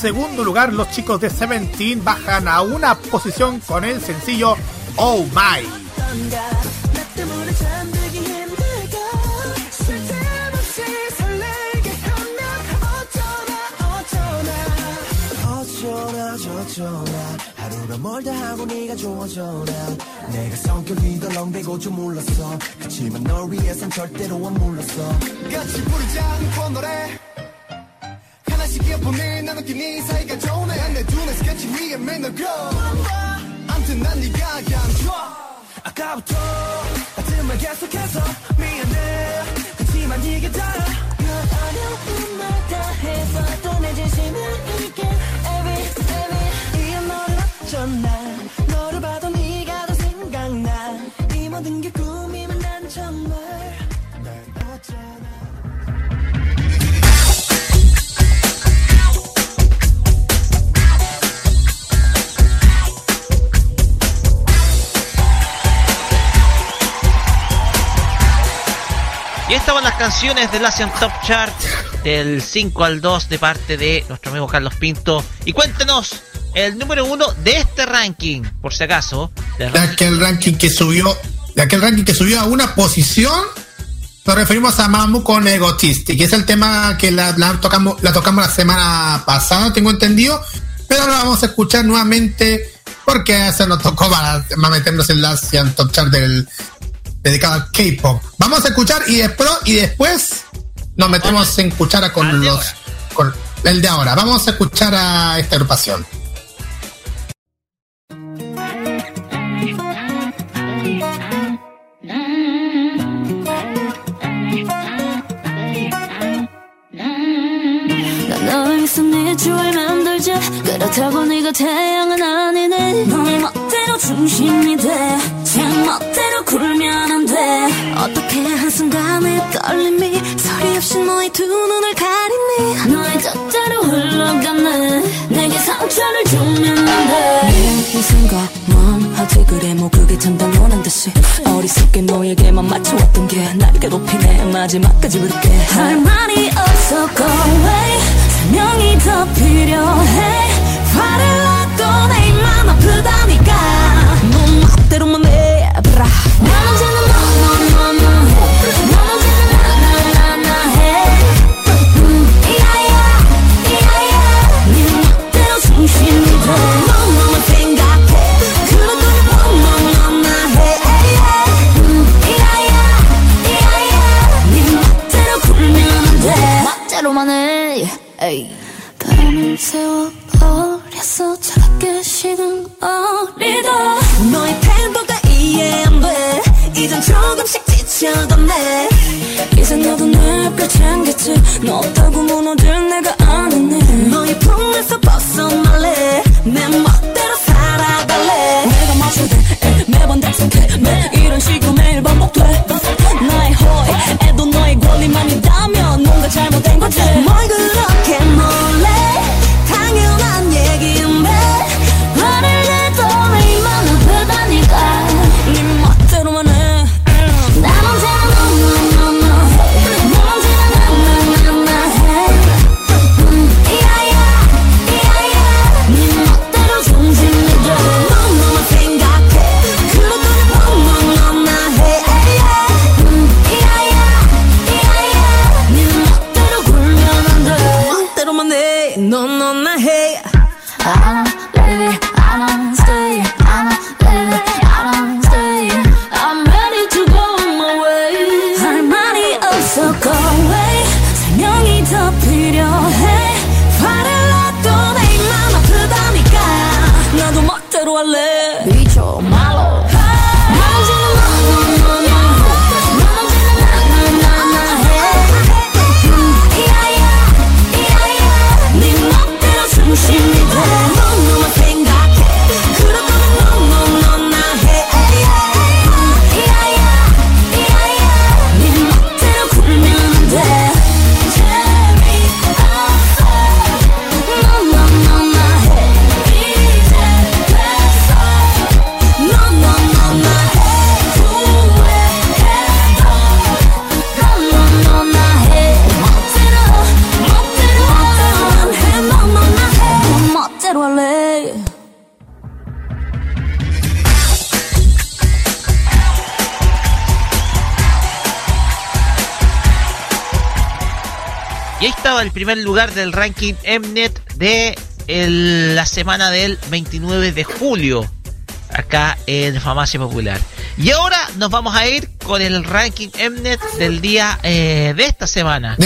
Segundo lugar, los chicos de Seventeen bajan a una posición con el sencillo Oh My. 오늘 나 느낌이 사이가 좋네. 내 눈에 스케치 위에 맨날 go 암튼 난 네가 안 좋아. 아까부터 같은 말 계속해서 canciones del Asian Top Chart del 5 al 2 de parte de nuestro amigo Carlos Pinto. Y cuéntenos el número uno de este ranking, por si acaso. De aquel ranking que subió, de aquel ranking que subió a una posición, nos referimos a Mamu con Egotistic, que es el tema que la, la tocamos, la tocamos la semana pasada, tengo entendido, pero ahora vamos a escuchar nuevamente porque se nos tocó para, para meternos en la en top chart del dedicado al K-pop. Vamos a escuchar y después y después nos metemos en cuchara con los con el de ahora. Vamos a escuchar a esta agrupación. 주얼 만들자 그렇다고 네가 태양은 아니네. 너의 멋대로 중심이 돼제 멋대로 굴면 안돼. 어떻게 한순간에 떨림이 소리 없이 너의 두 눈을 가리니? 너의 뜻대로 흘러가네. 내게 상처를 주면 안돼이 생각만 하지 그래. 뭐 그게 단단한 듯이. 어리석게 너에게만 맞춰왔던 게. 날 괴롭히네. 마지막까지 부를게. 할 말이 없어. Go away 설명이 더 필요해. 화를 놔도 내 입만 아프다니까. 넌 멋대로만 해 브라 난 언제나 너 해. 에이. 밤을 새워버렸어 차갑게 너의 태도가 이해 안돼. 이젠 조금씩 지쳐갔네. 이제 너도 내걸 챙겼지. 너 없다고 무너질 내가 아니네 너의 품에서 벗어날래. 내 멋대로 살아갈래. 내가 맞춰대. 매번 답답해. 매 이런 식으로 매일 반복돼. 나의 호의에도 너의 권리만 있다면 뭔가 잘못 primer lugar del ranking Mnet de la semana del 29 de julio, acá en Farmacia Popular. Y ahora nos vamos a ir con el ranking Mnet del día eh, de esta semana. de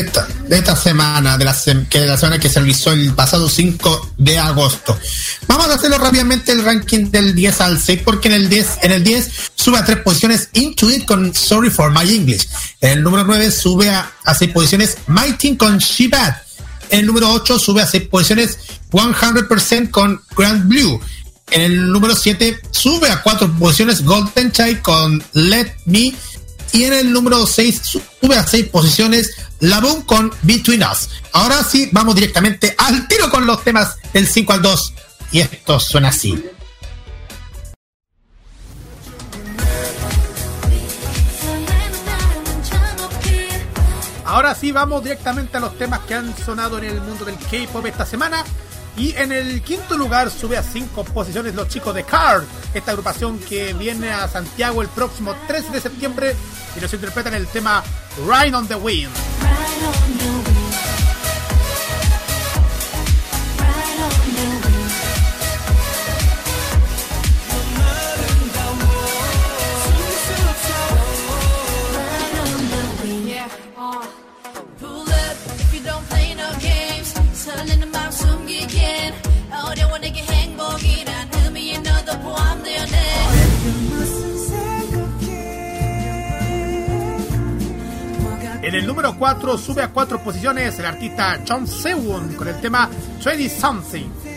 esta, semana, de la, sem- que de la semana que se realizó el pasado 5 de agosto. Vamos a hacerlo rápidamente el ranking del 10 al 6, porque en el 10, en el 10 sube a tres posiciones Into It con Sorry for My English. En el número 9 sube a, a seis posiciones My Team con She Bad. En el número 8 sube a seis posiciones 100% con Grand Blue. En el número 7 sube a cuatro posiciones Golden Child con Let Me. Y en el número 6 sube a 6 posiciones Laboon con Between Us. Ahora sí, vamos directamente al tiro con los temas del 5 al 2. Y esto suena así. Ahora sí, vamos directamente a los temas que han sonado en el mundo del K-pop esta semana. Y en el quinto lugar sube a cinco posiciones los chicos de Card, esta agrupación que viene a Santiago el próximo 13 de septiembre y nos interpretan el tema Ride on the Wind. En el número 4 sube a cuatro posiciones el artista John Sewon con el tema 20 Something.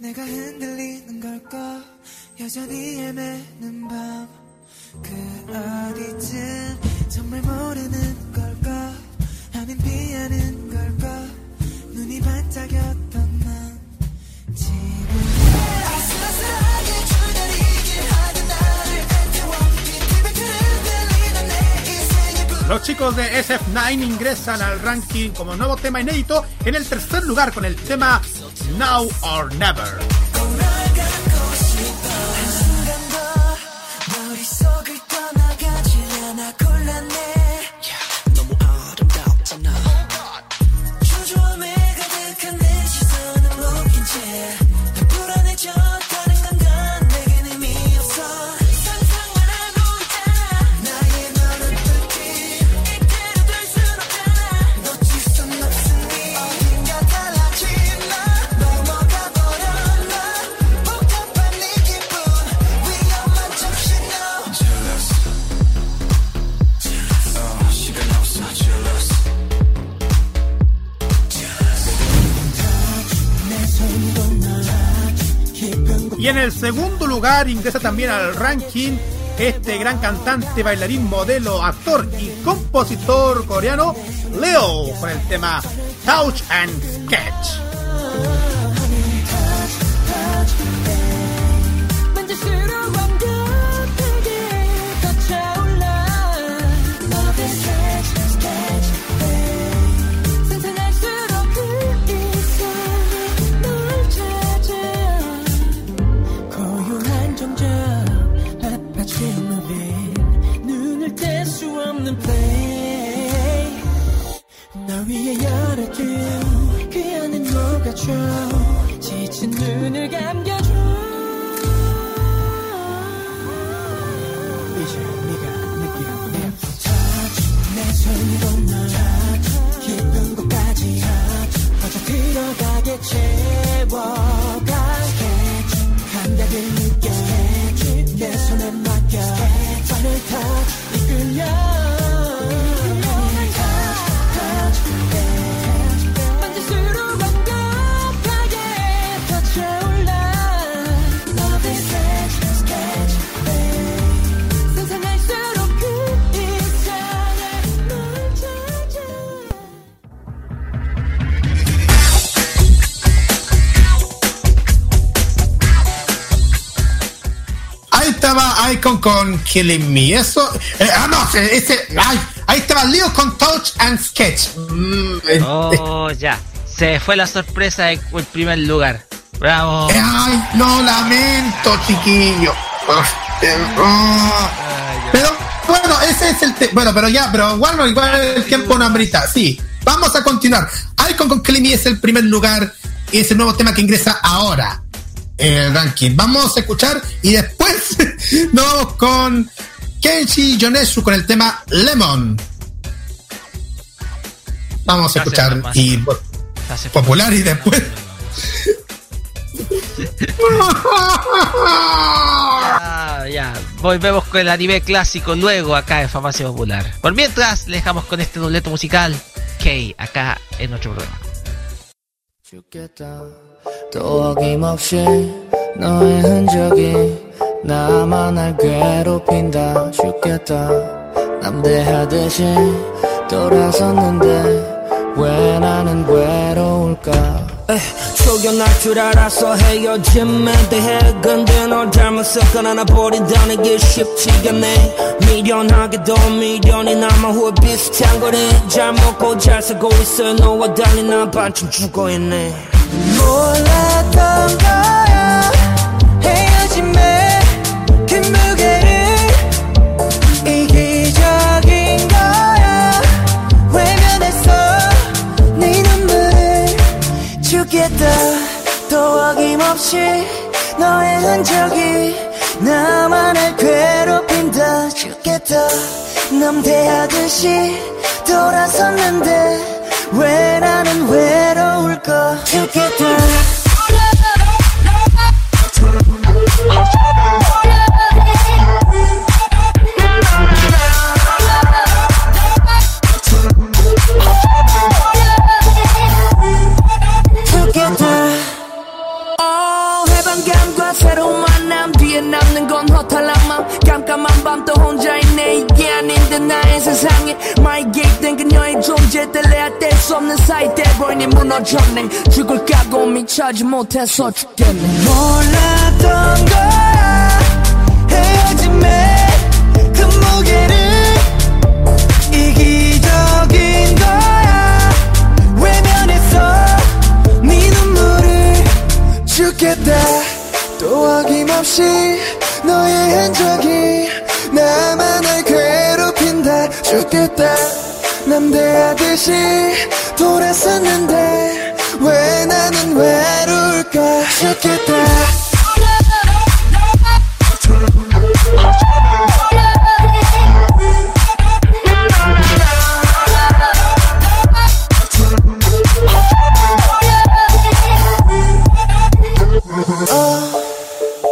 내가 흔들리는 걸까 여전히 헤매는 밤. 그 어디쯤 정말 모르는 걸까 아님 피하는 걸까 눈이 반짝였던 난. 지금. 아슬아슬하게 Los chicos de SF9 ingresan al ranking como nuevo tema inédito en el tercer lugar con el tema Now or Never. 머릿속 Y en el segundo lugar ingresa también al ranking este gran cantante, bailarín, modelo, actor y compositor coreano Leo con el tema Touch and Sketch. Icon con Killing Me. Eso. eh, ah, no, ese. ay, ahí estaba Leo con Touch and Sketch. Mm, eh, Oh, ya. Se fue la sorpresa del el primer lugar. Bravo. eh, ay, lo lamento, chiquillo. Eh. Pero bueno, ese es el te- bueno, pero ya, pero igual no, igual el tiempo no amerita. Sí, vamos a continuar. Icon con Killing Me es el primer lugar y es el nuevo tema que ingresa ahora el ranking. Vamos a escuchar y después nos vamos con Kenshi Yonesu con el tema Lemon. Vamos a escuchar y bueno, popular y después Ah, ya, volvemos con el anime clásico luego acá en Farmacia Popular. Por mientras, le dejamos con este dobleto musical K acá en nuestro programa. 또 어김없이 너의 흔적이 나만 날 괴롭힌다. 죽겠다. 남대하듯이 돌아섰는데 왜 나는 외로울까? 초견할 줄 알아서 헤어짐에 대해 근데 널 잘못 섞어나 나 버린다는 게 쉽지가 않네. 미련하게도 미련이 남아 후회 비슷한 거네 잘 먹고 잘 살고 있어. 너와 달리 난 반쯤 죽어있네. 몰랐던 거야 어김없이 너의 흔적이 나만을 괴롭힌다 죽겠다. 남대하듯이 돌아섰는데 왜 나는 외로울까 죽겠다 세상에 마이 개입된 그녀의 존재 뗄래야 뗄 수 없는 사이 돼버리니 무너졌네. 죽을 각오 미쳐지 못해서 죽겠네. 몰랐던 거야 헤어짐에 그 무게를 이기적인 거야. 외면했어 네 눈물을 죽겠다. 또 어김없이 너의 흔적이 나만을 괴롭 힌다 죽겠다 남대하듯이 돌아섰는데 왜 나는 외로울까? 죽겠다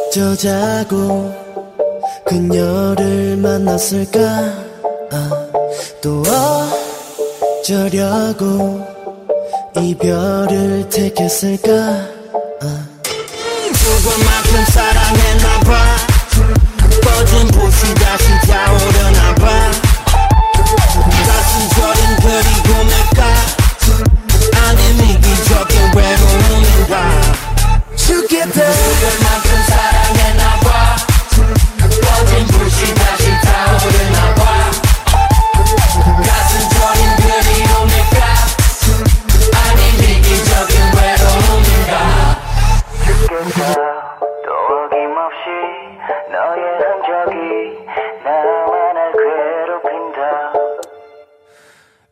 어쩌자고 그녀를 만났을까? 아, 또 어쩌려고 이별을 택했을까? 아. 죽을 만큼 사랑했나봐. 꺼진 불이 다시 타오르나봐. 가슴 저린 그리고 내가 아닌 이기적인 외로움인가. 죽겠다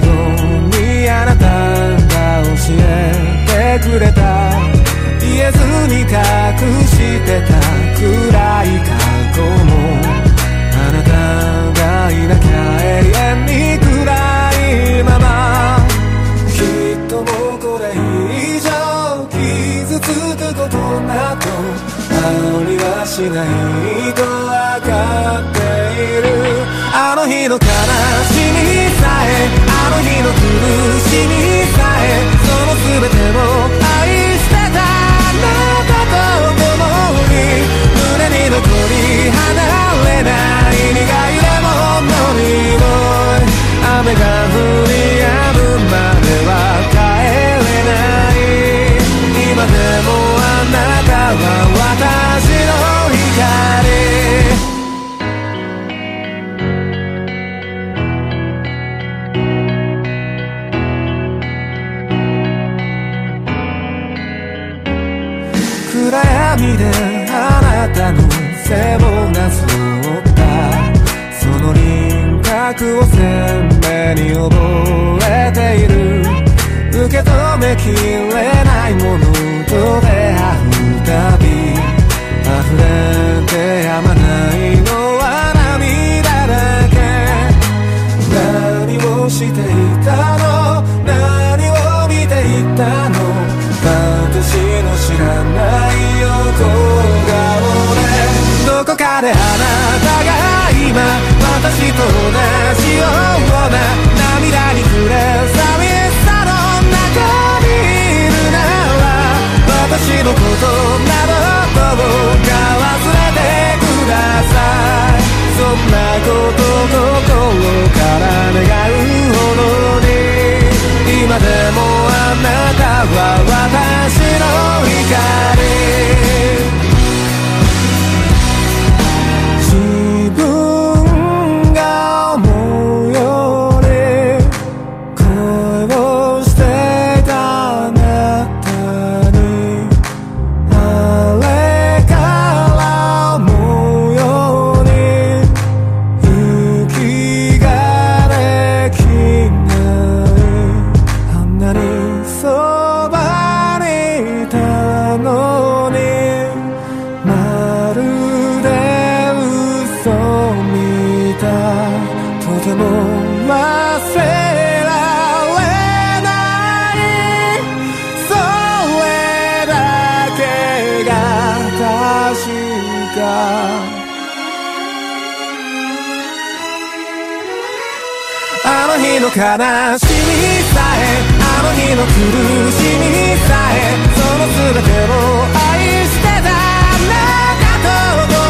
後にあなたが教えてくれた。言えずに隠してた暗い過去も。あなたがいなきゃ永遠に暗いまま。きっともうこれ以上傷つくことなどありはしないとわかっての日の悲しみさえあの日の苦しみさえその全てを愛してたあなたと共に胸に残り離れない苦いレモンの匂い雨が降り止むまでは帰れない。今でもあなたは背をなぞった。その輪郭を鮮明に溺れている。受け止めきれないもの。であなたが今私と同じような涙に暮れ寂しさの中にいるなら私のことなどどうか忘れてください。そんなこと心から願うほどに今でもあなたは悲しみさえあの日の苦しみさえその全てを愛してたあなたと共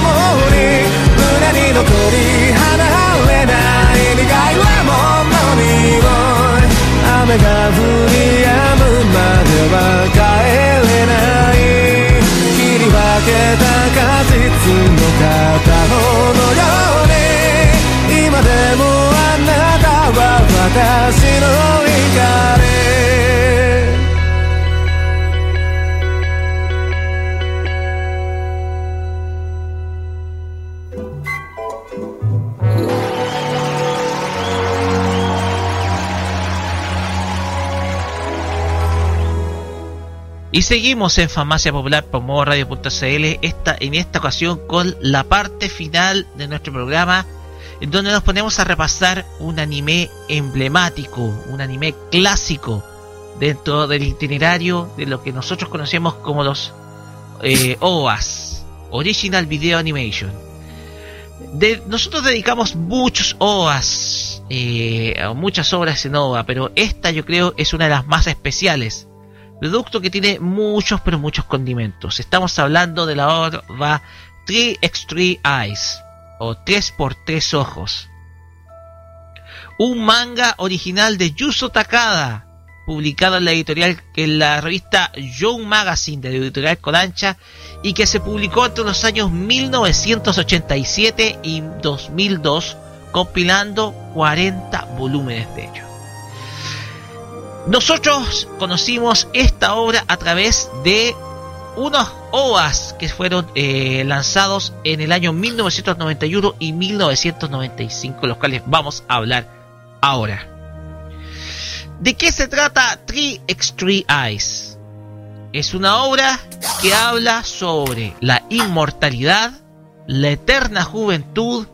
に胸に残り離れない苦いレモンの匂い雨が降り止むまでは帰れない切り分けた果実の片方のよう y Y seguimos en Farmacia Popular por modoradio.cl esta, en esta ocasión con la parte final de nuestro programa donde nos ponemos a repasar un anime emblemático, un anime clásico dentro del itinerario de lo que nosotros conocemos como los eh, OAS, Original Video Animation. De- nosotros dedicamos muchos OAS, eh, muchas obras en OVA, pero esta yo creo es una de las más especiales. Producto que tiene muchos, pero muchos condimentos. Estamos hablando de la OVA 3x3 Eyes, o 3x3 Ojos. Un manga original de Yuzo Takada, publicado en la editorial, en la revista Young Magazine de la editorial Kodansha, y que se publicó entre los años 1987 y 2002, compilando 40 volúmenes de ello. Nosotros conocimos esta obra a través de unos OAS que fueron eh, lanzados en el año 1991 y 1995, los cuales vamos a hablar ahora. ¿De qué se trata Three Extreme Eyes? Es una obra que habla sobre la inmortalidad, la eterna juventud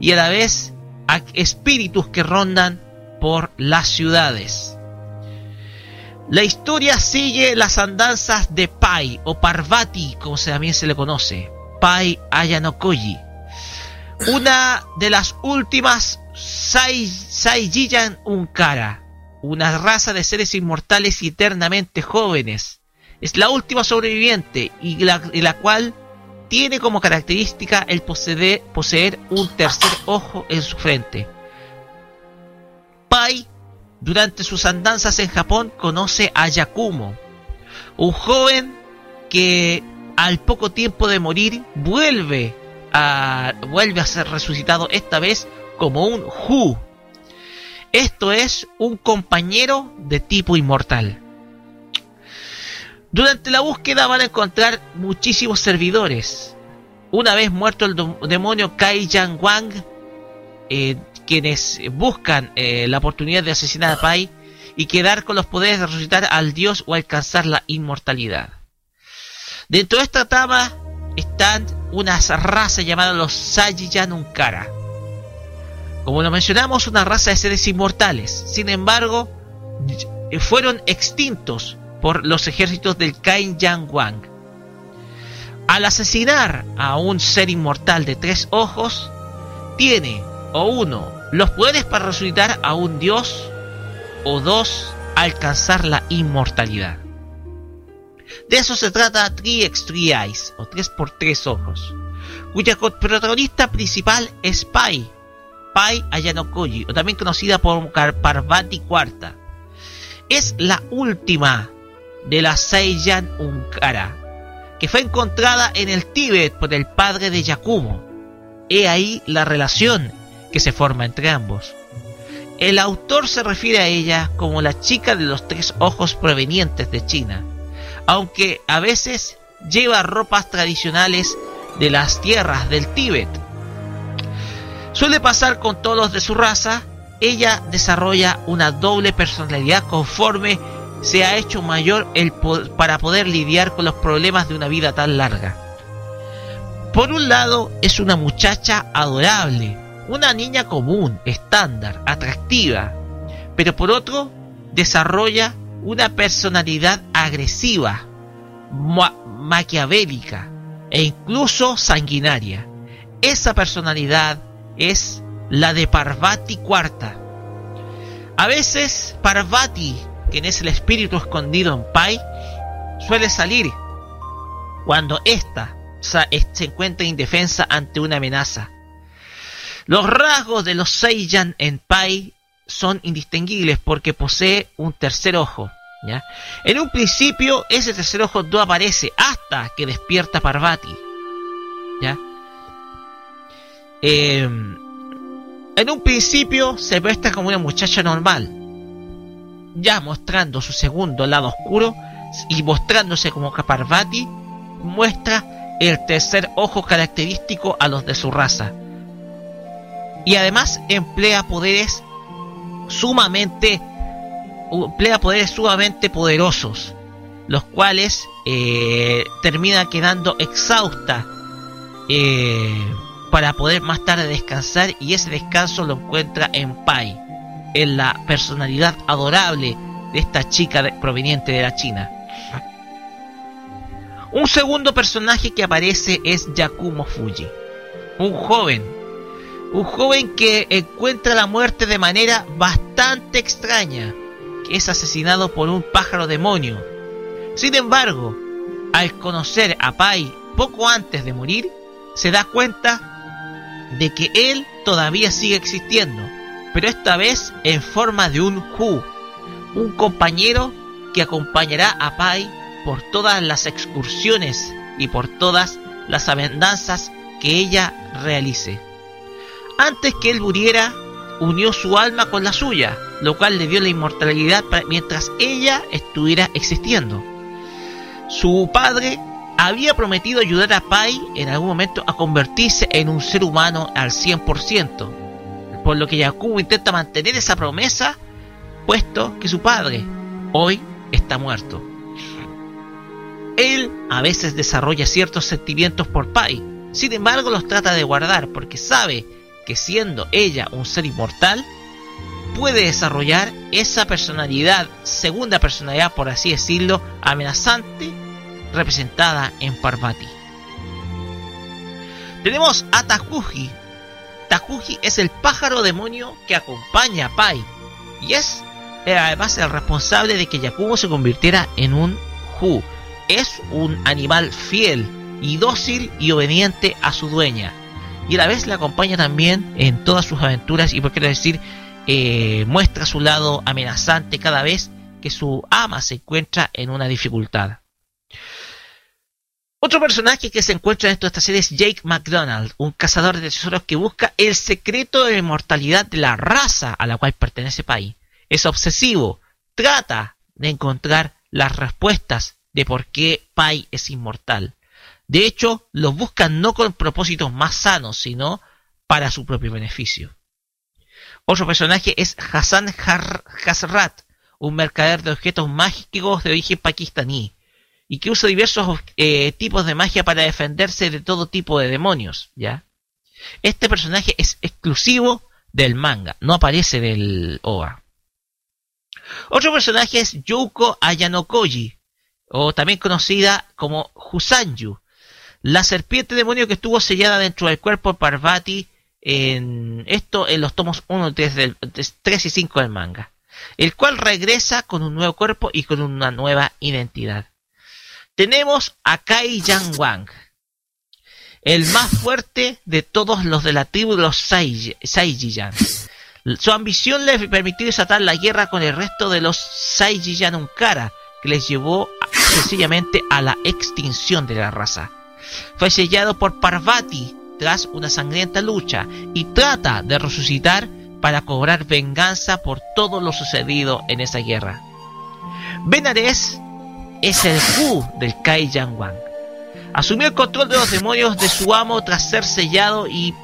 y a la vez espíritus que rondan por las ciudades. La historia sigue las andanzas de Pai o Parvati, como también se le conoce, Pai Ayanokoji, una de las últimas Sai, Saijiyan Unkara, una raza de seres inmortales y eternamente jóvenes. Es la última sobreviviente y la, la cual tiene como característica el poseer, poseer un tercer ojo en su frente. Pai durante sus andanzas en Japón conoce a Yakumo, un joven que al poco tiempo de morir vuelve a, vuelve a ser resucitado esta vez como un Hu. Esto es un compañero de tipo inmortal. Durante la búsqueda van a encontrar muchísimos servidores. Una vez muerto el demonio Kai Yang Wang, eh, quienes buscan eh, la oportunidad de asesinar a Pai y quedar con los poderes de resucitar al dios o alcanzar la inmortalidad. Dentro de esta trama están unas razas llamadas los Sajiyan Unkara. Como lo mencionamos, una raza de seres inmortales. Sin embargo, y- fueron extintos por los ejércitos del Kain Yang Wang. Al asesinar a un ser inmortal de tres ojos, tiene o uno los poderes para resucitar a un dios o dos alcanzar la inmortalidad. De eso se trata Three X Three Eyes o 3 por 3 ojos, cuya protagonista principal es Pai, Pai Ayanokoji, o también conocida por Parvati Cuarta. Es la última de las Seiyan Unkara, que fue encontrada en el Tíbet por el padre de Yakumo. He ahí la relación que se forma entre ambos. El autor se refiere a ella como la chica de los tres ojos provenientes de China, aunque a veces lleva ropas tradicionales de las tierras del Tíbet. Suele pasar con todos de su raza, ella desarrolla una doble personalidad conforme se ha hecho mayor el para poder lidiar con los problemas de una vida tan larga. Por un lado, es una muchacha adorable, una niña común, estándar, atractiva, pero por otro, desarrolla una personalidad agresiva, ma- maquiavélica e incluso sanguinaria. Esa personalidad es la de Parvati Cuarta. A veces Parvati, quien es el espíritu escondido en Pai, suele salir cuando ésta se encuentra indefensa ante una amenaza. Los rasgos de los Seiyan en Pai son indistinguibles porque posee un tercer ojo. ¿ya? En un principio ese tercer ojo no aparece hasta que despierta Parvati. ¿ya? Eh, en un principio se muestra como una muchacha normal, ya mostrando su segundo lado oscuro y mostrándose como Parvati muestra el tercer ojo característico a los de su raza. Y además emplea poderes sumamente emplea poderes sumamente poderosos, los cuales eh, termina quedando exhausta eh, para poder más tarde descansar y ese descanso lo encuentra en Pai, en la personalidad adorable de esta chica proveniente de la China. Un segundo personaje que aparece es Yakumo Fuji, un joven, un joven que encuentra la muerte de manera bastante extraña, que es asesinado por un pájaro demonio. Sin embargo, al conocer a Pai poco antes de morir, se da cuenta de que él todavía sigue existiendo, pero esta vez en forma de un Hu, un compañero que acompañará a Pai por todas las excursiones y por todas las avendanzas que ella realice. Antes que él muriera, unió su alma con la suya, lo cual le dio la inmortalidad mientras ella estuviera existiendo. Su padre había prometido ayudar a Pai en algún momento a convertirse en un ser humano al 100%, por lo que Yakubo intenta mantener esa promesa, puesto que su padre hoy está muerto. Él a veces desarrolla ciertos sentimientos por Pai, sin embargo los trata de guardar porque sabe que siendo ella un ser inmortal, puede desarrollar esa personalidad, segunda personalidad por así decirlo, amenazante, representada en Parvati. Tenemos a Takuji. Takuji es el pájaro demonio que acompaña a Pai y es eh, además el responsable de que Yakumo se convirtiera en un Hu. Es un animal fiel y dócil y obediente a su dueña. Y a la vez le acompaña también en todas sus aventuras y por qué decir eh, muestra su lado amenazante cada vez que su ama se encuentra en una dificultad. Otro personaje que se encuentra de esta serie es Jake McDonald, un cazador de tesoros que busca el secreto de la inmortalidad de la raza a la cual pertenece Pai. Es obsesivo, trata de encontrar las respuestas de por qué Pai es inmortal. De hecho, los busca no con propósitos más sanos, sino para su propio beneficio. Otro personaje es Hassan Har- Hasrat, un mercader de objetos mágicos de origen pakistaní y que usa diversos eh, tipos de magia para defenderse de todo tipo de demonios, ¿ya? Este personaje es exclusivo del manga, no aparece del OVA. Otro personaje es Yuko Ayanokoji, o también conocida como Husanju, la serpiente demonio que estuvo sellada dentro del cuerpo Parvati en esto en los tomos 1, 3, del, 3 y 5 del manga, el cual regresa con un nuevo cuerpo y con una nueva identidad. Tenemos a Kai Yang Wang, el más fuerte de todos los de la tribu de los Saiji- Saijiyan. Su ambición le permitió desatar la guerra con el resto de los Saijiyan Unkara, que les llevó sencillamente a la extinción de la raza. Fue sellado por Parvati tras una sangrienta lucha y trata de resucitar para cobrar venganza por todo lo sucedido en esa guerra. Benares es el Hu del Kai Yang Wang. Asumió el control de los demonios de su amo tras ser sellado y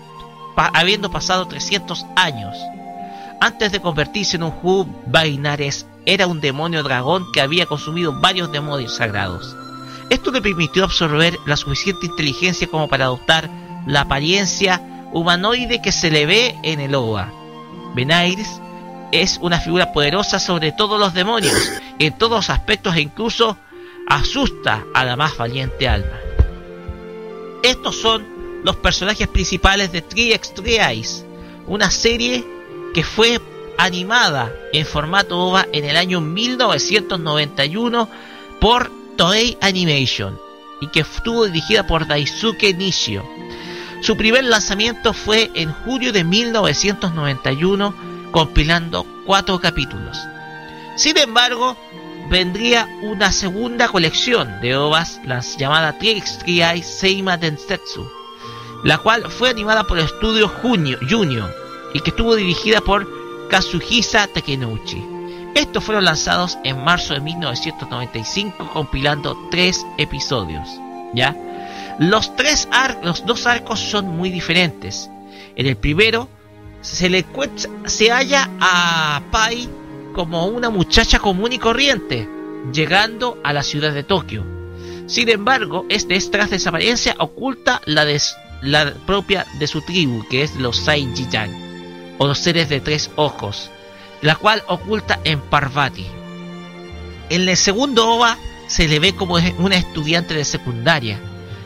habiendo pasado 300 años. Antes de convertirse en un Hu, Bainares era un demonio dragón que había consumido varios demonios sagrados. Esto le permitió absorber la suficiente inteligencia como para adoptar la apariencia humanoide que se le ve en el OVA. Benaires es una figura poderosa sobre todos los demonios, en todos los aspectos e incluso asusta a la más valiente alma. Estos son los personajes principales de 3x3 Eyes, una serie que fue animada en formato OVA en el año 1991 por Toei Animation y que estuvo dirigida por Daisuke Nishio. Su primer lanzamiento fue en julio de 1991 compilando cuatro capítulos. Sin embargo, vendría una segunda colección de ovas las llamada Triai Seima Densetsu, la cual fue animada por el estudio Junio, Junio y que estuvo dirigida por Kazuhisa Takenouchi. Estos fueron lanzados en marzo de 1995 compilando tres episodios. ¿Ya? Los tres los dos arcos son muy diferentes. En el primero se le cuenta- se halla a Pai como una muchacha común y corriente, llegando a la ciudad de Tokio. Sin embargo, este es tras desaparencia oculta la, la propia de su tribu, que es los Saijiyan, o los seres de tres ojos, la cual oculta en Parvati. En el segundo OVA se le ve como una estudiante de secundaria,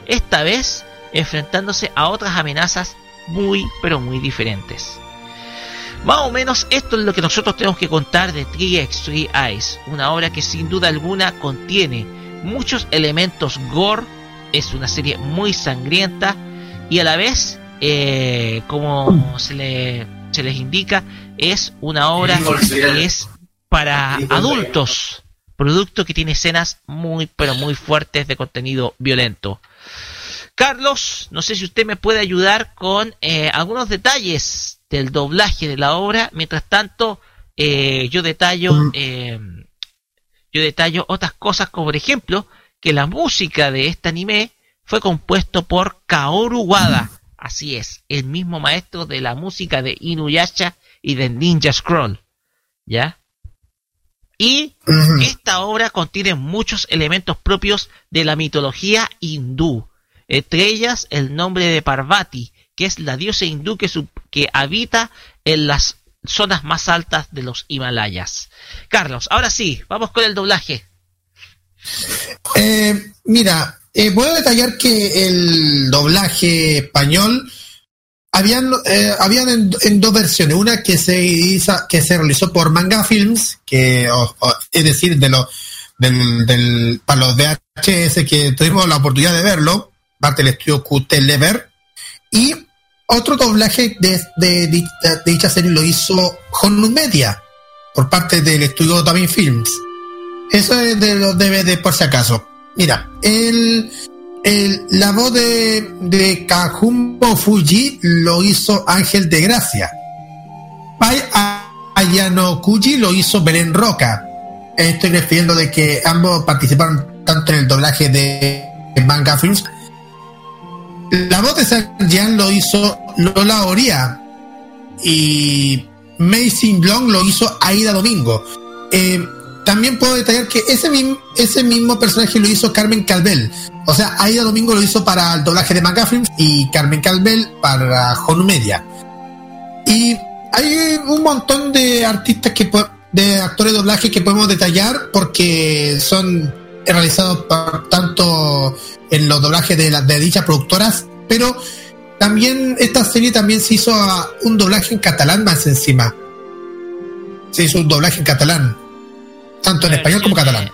esta vez enfrentándose a otras amenazas muy pero muy diferentes. Más o menos esto es lo que nosotros tenemos que contar de 3x3 Eyes, una obra que sin duda alguna contiene muchos elementos gore, es una serie muy sangrienta y a la vez, eh, como se, le, se les indica, es una obra que es para adultos, producto que tiene escenas muy pero muy fuertes de contenido violento. Carlos, no sé si usted me puede ayudar con eh, algunos detalles del doblaje de la obra. Mientras tanto, eh, yo detallo, eh, yo detallo otras cosas, como por ejemplo que la música de este anime fue compuesto por Kaoru Wada. Así es, el mismo maestro de la música de Inuyasha y de Ninja Scroll. ¿Ya? Y esta obra contiene muchos elementos propios de la mitología hindú. Entre ellas el nombre de Parvati, que es la diosa hindú que, su- que habita en las zonas más altas de los Himalayas. Carlos, ahora sí, vamos con el doblaje. Eh, mira, eh, voy a detallar que el doblaje español habían, eh, habían en, dos versiones. Una que se hizo, que se realizó por Manga Films, que es decir, de los del, del- para los VHS que tuvimos la oportunidad de verlo, parte del estudio QT Lever, y otro doblaje de, de dicha, serie lo hizo Honor Media, por parte del estudio Tabin Films. Eso es de los DVD por si acaso. Mira, el, el- la voz de, de Kajumbo Fuji lo hizo Ángel de Gracia. Pai Ayano Kuji lo hizo Belén Roca. Estoy refiriendo de que ambos participaron tanto en el doblaje de Manga Films. La voz de Sanjian lo hizo Lola Oria. Y Amazing Long lo hizo Aida Domingo. Eh, también puedo detallar que ese mismo, ese mismo personaje lo hizo Carmen Calvel. O sea, Aida Domingo lo hizo para el doblaje de McGuffin y Carmen Calvel para Honu Media. Y hay un montón de artistas que de actores de doblaje que podemos detallar porque son realizados por- tanto en los doblajes de, las de dichas productoras, pero también esta serie también se hizo a un doblaje en catalán más encima. Se hizo un doblaje en catalán, tanto en español como catalán,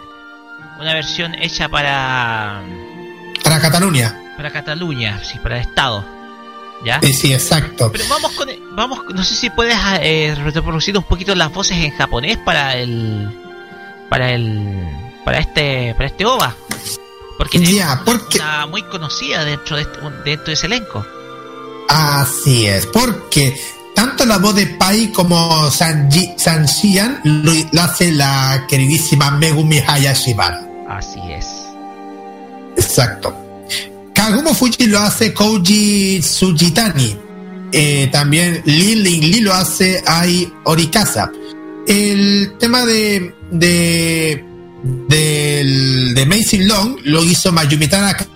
Una versión hecha para para Cataluña. para Cataluña, sí, para el Estado. ¿Ya? Sí, sí, exacto. Pero vamos con vamos, no sé si puedes eh, reproducir un poquito las voces en japonés para el para el para este para este OVA. Porque es una muy conocida dentro de este- dentro de ese elenco. Así es, porque tanto la voz de Pai como Sanji, Sanshian lo, lo hace la queridísima Megumi Hayashibara. Así es. Exacto. Kagumo Fuji lo hace Koji Tsujitani. Eh, también Lin Lin Li lo hace Ai Orikaza. El tema de de de Amazing Long lo hizo Mayumi Tanaka.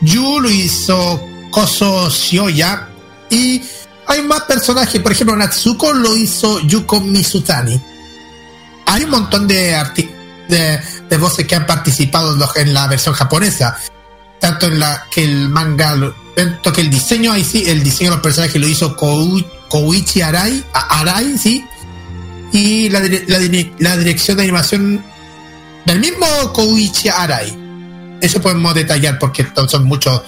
Yu lo hizo Koso Shioya. Y hay más personajes. Por ejemplo, Natsuko lo hizo Yuko Mizutani. Hay un montón de, de, voces que han participado en, la versión japonesa. Tanto en la que el manga, tanto que el diseño, ahí sí, el diseño de los personajes lo hizo Kou- Koichi Arai, Arai, sí. Y la, la, la dirección de animación del mismo Koichi Arai. Eso podemos detallar porque son muchos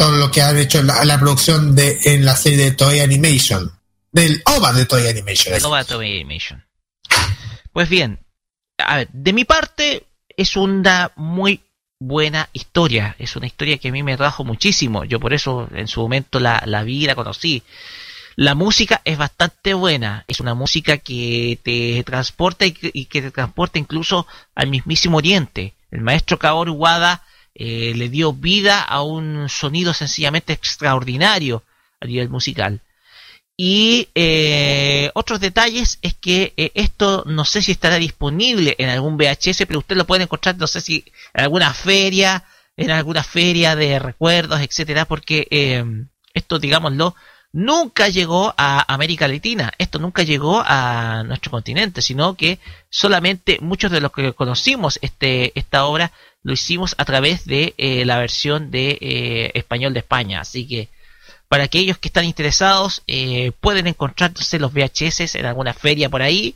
todo lo que han hecho en la, la producción de en la serie de Toei Animation. Del OVA de Toei Animation. No va a Toei Animation. Pues bien, a ver, de mi parte es una muy buena historia. Es una historia que a mí me trajo muchísimo. Yo por eso en su momento la, la vi y la conocí. La música es bastante buena. Es una música que te transporta y que, y que te transporta incluso al mismísimo Oriente. El maestro Kaoru Wada eh, le dio vida a un sonido sencillamente extraordinario a nivel musical. Y eh, otros detalles es que eh, esto no sé si estará disponible en algún VHS, pero usted lo puede encontrar, no sé si en alguna feria, en alguna feria de recuerdos, etcétera, porque esto, digámoslo, nunca llegó a América Latina, esto nunca llegó a nuestro continente, sino que solamente muchos de los que conocimos este, esta obra lo hicimos a través de eh, la versión de eh, español de España, así que para aquellos que están interesados, eh, pueden encontrarse los VHS en alguna feria por ahí.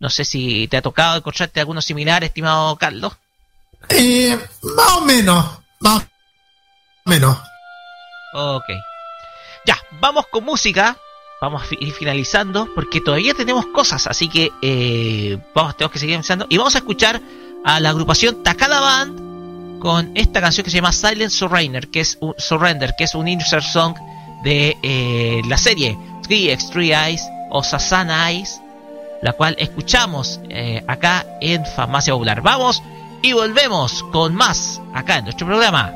No sé si te ha tocado encontrarte alguno similar, estimado Carlos. Eh, más o menos. Más o menos. Ok. Ya, vamos con música. Vamos a ir finalizando porque todavía tenemos cosas, así que eh, vamos, tenemos que seguir avanzando. Y vamos a escuchar a la agrupación Takada Band con esta canción que se llama Silent Surrender, que es un, Surrender, que es un insert song de eh, la serie Three X Three Eyes o Sasana Eyes, la cual escuchamos eh, acá en Farmacia Popular. Vamos y volvemos con más acá en nuestro programa.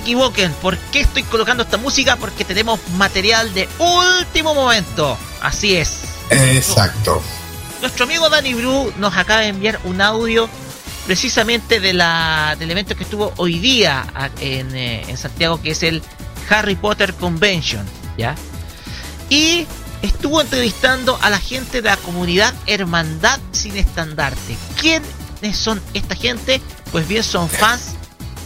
Equivoquen, ¿por qué estoy colocando esta música? Porque tenemos material de último momento. Así es. Exacto. Nuestro amigo Danny Bru nos acaba de enviar un audio precisamente de la, del evento que estuvo hoy día en, eh, en Santiago, que es el Harry Potter Convention, ¿ya? Y estuvo entrevistando a la gente de la comunidad Hermandad Sin Estandarte. ¿Quiénes son esta gente? Pues bien, son fans,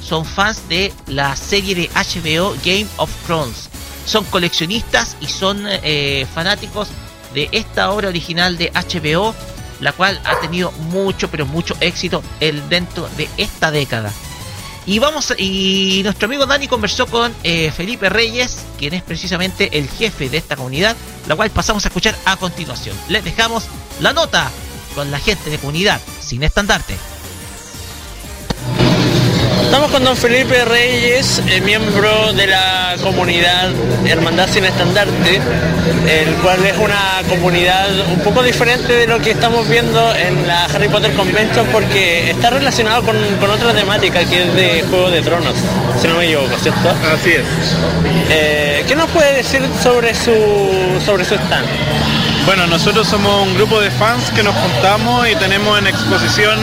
son fans de la serie de HBO Game of Thrones. Son coleccionistas y son eh, fanáticos de esta obra original de HBO, la cual ha tenido mucho, pero mucho éxito el, dentro de esta década. Y vamos y nuestro amigo Dani conversó con eh, Felipe Reyes, quien es precisamente el jefe de esta comunidad, la cual pasamos a escuchar a continuación. Les dejamos la nota con la gente de comunidad sin estandarte. Estamos con don Felipe Reyes, eh, miembro de la comunidad Hermandad Sin Estandarte, el cual es una comunidad un poco diferente de lo que estamos viendo en la Harry Potter Convention porque está relacionado con, con otra temática que es de Juego de Tronos, si no me equivoco, ¿cierto? Así es. Eh, ¿Qué nos puede decir sobre su, sobre su stand? Bueno, nosotros somos un grupo de fans que nos juntamos y tenemos en exposición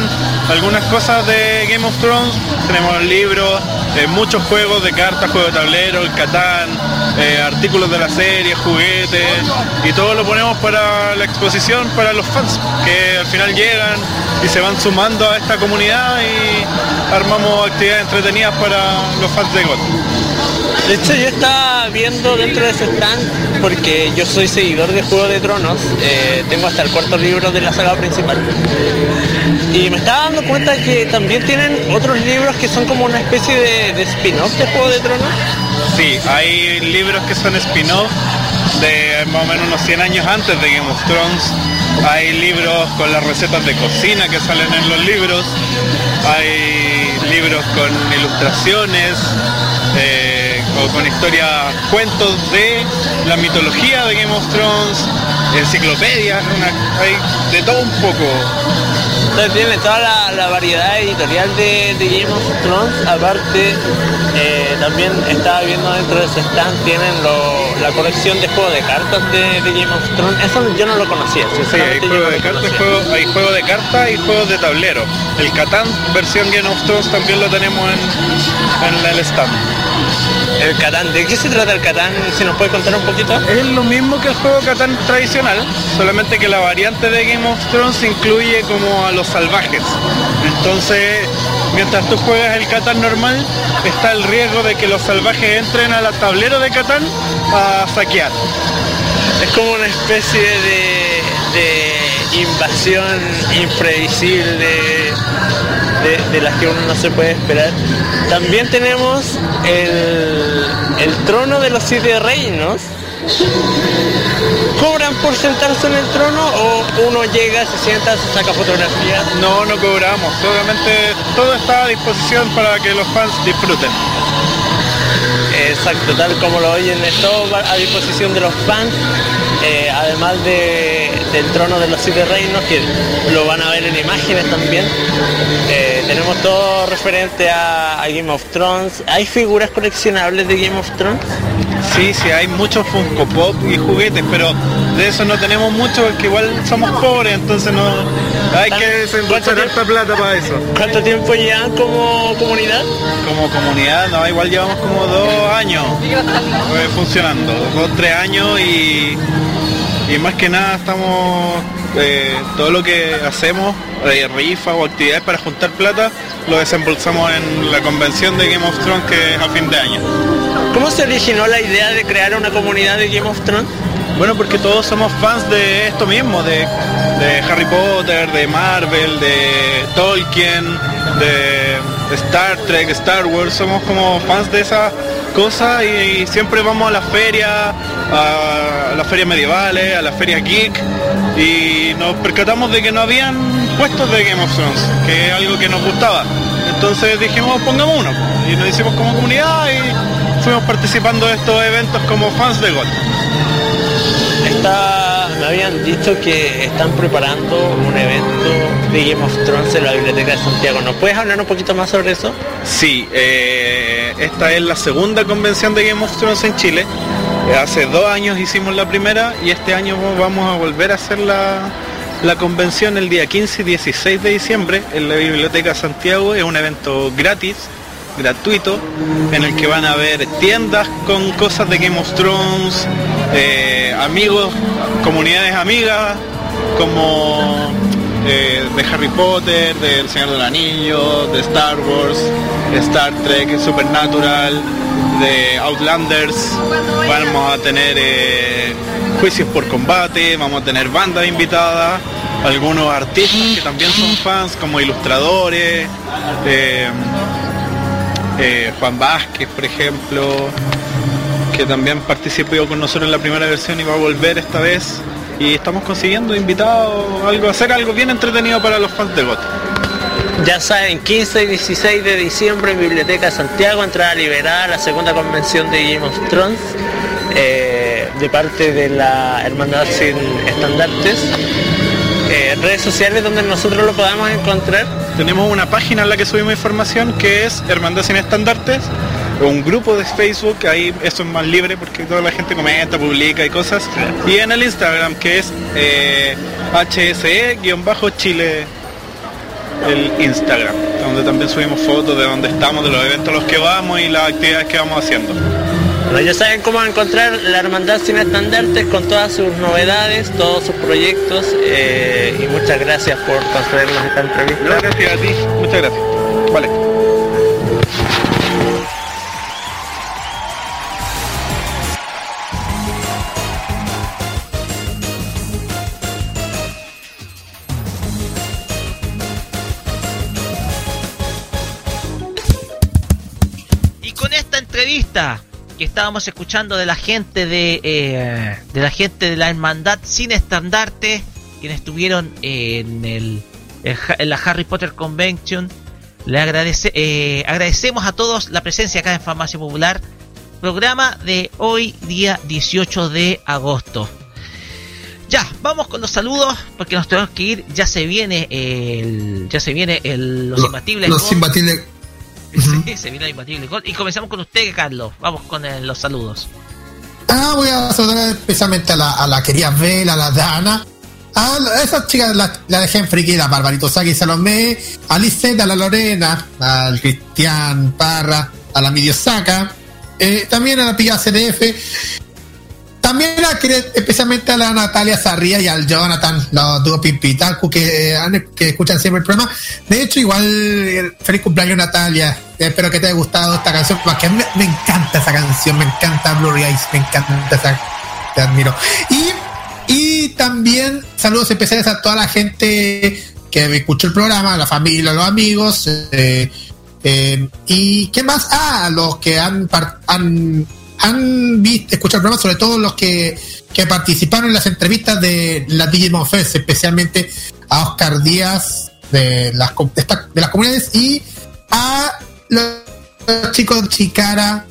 algunas cosas de Game of Thrones. Tenemos libros, eh, muchos juegos de cartas, juegos de tablero, el Catán, eh, artículos de la serie, juguetes y todo lo ponemos para la exposición para los fans que al final llegan y se van sumando a esta comunidad y armamos actividades entretenidas para los fans de GOT. Viendo dentro de ese stand, porque yo soy seguidor de Juego de Tronos, eh, tengo hasta el cuarto libro de la saga principal. Y me estaba dando cuenta que también tienen otros libros que son como una especie de, spin-off de Juego de Tronos. Sí, hay libros que son spin-off de más o menos unos 100 años antes de Game of Thrones. Hay libros con las recetas de cocina que salen en los libros. Hay libros con ilustraciones eh, o con historias, cuentos de la mitología de Game of Thrones, enciclopedias, hay de todo un poco. Entonces tiene toda la, la variedad editorial de, de Game of Thrones. Aparte, eh, también estaba viendo dentro de ese stand, tienen lo- la colección de juegos de cartas de, de Game of Thrones. Eso yo no lo conocía. Sí, hay juegos de cartas, juego- hay juegos de cartas y juegos de tablero. El Catán versión Game of Thrones también lo tenemos en, en el stand. El Catán, ¿de qué se trata el Catán? Si nos puede contar un poquito. Es lo mismo que el juego Catán tradicional, solamente que la variante de Game of Thrones incluye como a los salvajes. Entonces, mientras tú juegas el Catán normal, está el riesgo de que los salvajes entren al tablero de Catán a saquear. Es como una especie de, de invasión imprevisible de, de las que uno no se puede esperar. También tenemos el, el trono de los siete reinos. ¿Cobran por sentarse en el trono o uno llega, se sienta, se saca fotografía? No, no cobramos, solamente todo está a disposición para que los fans disfruten. Exacto, tal como lo oyen, es todo a disposición de los fans, eh, además de- del trono de los siete reinos, que lo van a ver en imágenes también. Eh, tenemos todo referente a, a Game of Thrones. ¿Hay figuras coleccionables de Game of Thrones? Sí, sí, hay muchos Funko Pop y juguetes, pero de eso no tenemos mucho porque igual somos pobres, entonces no hay que desembolsar harta plata para eso. ¿Cuánto tiempo llevan como comunidad? Como comunidad, no, igual llevamos como dos años eh, funcionando, dos, tres años y, y más que nada estamos, eh, todo lo que hacemos, eh, rifas o actividades para juntar plata, lo desembolsamos en la convención de Game of Thrones que es a fin de año. ¿Cómo se originó la idea de crear una comunidad de Game of Thrones? Bueno, porque todos somos fans de esto mismo, de, de Harry Potter, de Marvel, de Tolkien, de, Star Trek, Star Wars, somos como fans de esas cosas y, siempre vamos a las ferias, a, las ferias medievales, a las ferias geek y nos percatamos de que no habían puestos de Game of Thrones, que es algo que nos gustaba. Entonces dijimos pongamos uno y nos hicimos como comunidad y fuimos participando de estos eventos como fans de GOT. Habían dicho que están preparando un evento de Game of Thrones en la Biblioteca de Santiago. ¿Nos puedes hablar un poquito más sobre eso? Sí, eh, esta es la segunda convención de Game of Thrones en Chile. Eh, hace dos años hicimos la primera y este año vamos a volver a hacer la, la convención el día 15 y 16 de diciembre en la Biblioteca Santiago. Es un evento gratis, gratuito, en el que van a haber tiendas con cosas de Game of Thrones, eh, amigos, comunidades amigas, como eh, de Harry Potter, del Señor del Anillo, de Star Wars, de Star Trek, Supernatural, de Outlanders. Vamos a tener eh, juicios por combate, vamos a tener bandas invitadas, algunos artistas que también son fans, como ilustradores. Eh, Juan Vázquez, por ejemplo, que también participó con nosotros en la primera versión y va a volver esta vez. Y estamos consiguiendo invitados, algo, hacer algo bien entretenido para los fans de GOT. Ya saben, 15 y 16 de diciembre en Biblioteca Santiago, entrada liberada a la segunda convención de Game of Thrones eh, de parte de la Hermandad Sin Estandartes. Eh, redes sociales donde nosotros lo podamos encontrar. Tenemos una página en la que subimos información que es Hermandad Sin Estandartes, un grupo de Facebook, ahí eso es más libre porque toda la gente comenta, publica y cosas. Y en el Instagram que es eh, HSE-Chile, el Instagram, donde también subimos fotos de dónde estamos, de los eventos a los que vamos y las actividades que vamos haciendo. Bueno, ya saben cómo encontrar la Hermandad Sin Estandartes con todas sus novedades, todos sus proyectos eh, y muchas gracias por concedernos esta entrevista. Gracias a ti, muchas gracias. Vale. Y con esta entrevista que estábamos escuchando de la gente de, eh, de la gente de la hermandad sin estandarte, quienes estuvieron en el en la Harry Potter Convention, le agradece, eh, agradecemos a todos la presencia acá en Farmacia Popular, programa de hoy día 18 de agosto. Ya, vamos con los saludos porque nos tenemos que ir. Ya se viene el, ya se viene el, los Lo- imbatibles. los imbatibles. Sí, se viene imbatible. Y comenzamos con usted, Carlos. Vamos con eh, los saludos. Ah, voy a saludar especialmente a la, a la querida Vela, a la Dana, a, la- esas chicas, la, la de Genfriki, la Barbarito Saki, Salomé, a Lisette, a la Lorena, al Cristian Parra, a la Midiosaka, eh, también a la pilla CDF, también a, querer- especialmente a la Natalia Sarria y al Jonathan, los dúo Pimpitaku que, que escuchan siempre el programa. De hecho, igual, eh, feliz cumpleaños Natalia. Espero que te haya gustado esta canción, porque me, encanta esa canción, me encanta Blurry Eyes, me encanta esa. Te admiro. Y, y también saludos especiales a toda la gente que escuchó el programa, a la familia, a los amigos. eh, eh, ¿Y qué más? Ah, los que han, han visto, escuchado el programa, sobre todo los que, que participaron en las entrevistas de la Digimon Fest, especialmente a Oscar Díaz de las, de las comunidades y a los, chicos de Chicara,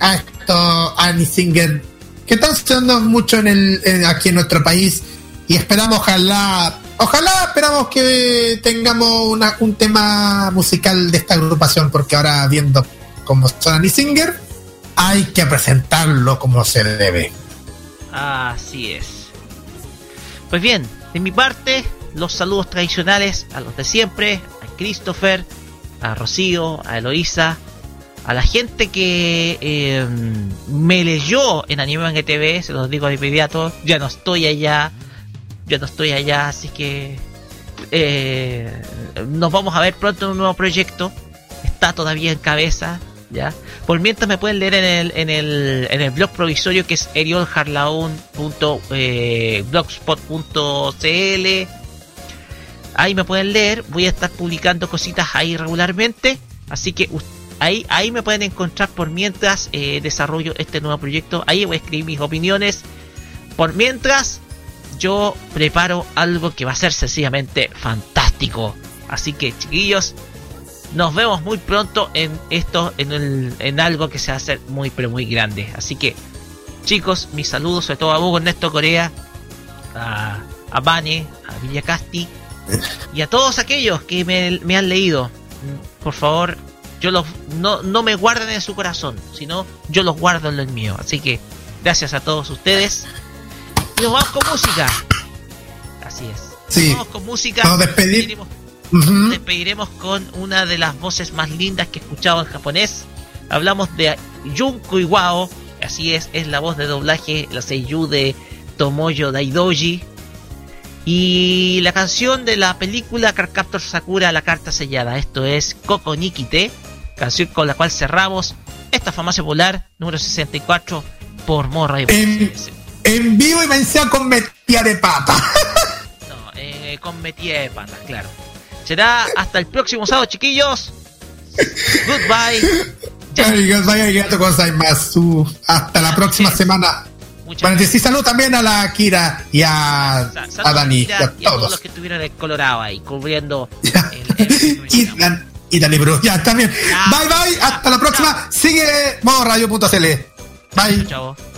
a esto, Annie Singer, que están sonando mucho en el, en- aquí en nuestro país y esperamos, ojalá, ojalá esperamos que tengamos una- un tema musical de esta agrupación, porque ahora viendo cómo son Annie Singer, hay que presentarlo como se debe. Así es. Pues bien, de mi parte, los saludos tradicionales a los de siempre, a Christopher, a Rocío, a Eloísa, a la gente que eh, me leyó en Anime Manga TV, se los digo de inmediato, ya no estoy allá, ya no estoy allá, así que eh, nos vamos a ver pronto en un nuevo proyecto, está todavía en cabeza, ya. Por mientras me pueden leer en el, en el, en el blog provisorio que es eh, eriolharlaun.blogspot.cl Ahí me pueden leer, voy a estar publicando cositas ahí regularmente, así que ahí, ahí me pueden encontrar por mientras eh, desarrollo este nuevo proyecto, ahí voy a escribir mis opiniones. Por mientras, yo preparo algo que va a ser sencillamente fantástico. Así que chiquillos, nos vemos muy pronto en esto, en, el- en algo que se va a hacer muy pero muy grande. Así que chicos, mis saludos sobre todo a Hugo Ernesto Corea, a, a Vane, a Villacasti y a todos aquellos que me, me han leído. Por favor, yo los no, no me guarden en su corazón, sino yo los guardo en lo mío. Así que gracias a todos ustedes. Y nos vamos con música. Así es. Sí. Nos vamos con música. Nos despedir- Despediremos- con una de las voces más lindas que he escuchado en japonés. Hablamos de Junko Iwao. Así es, es la voz de doblaje, la seiyuu de Tomoyo Daidoji. Y la canción de la película Cardcaptor Sakura, la carta sellada. Esto es Koko Nikite, canción con la cual cerramos esta famosa popular número 64 por Morra y En, en vivo y vencida con metida de pata. No, eh, con metida de patas, claro. Será hasta el próximo sábado, chiquillos. Goodbye. Arigato, arigato gozaimasu. Hasta la próxima semana. Bueno, sí, salud también a la Kira y a, a Dani y a y a todos los que estuvieron en Colorado ahí, cubriendo Y, Dan- y Dani Bru. Ya, también. Bye bye. Hasta la próxima. Sigue modo radio.cl. Bye. Chao. 夕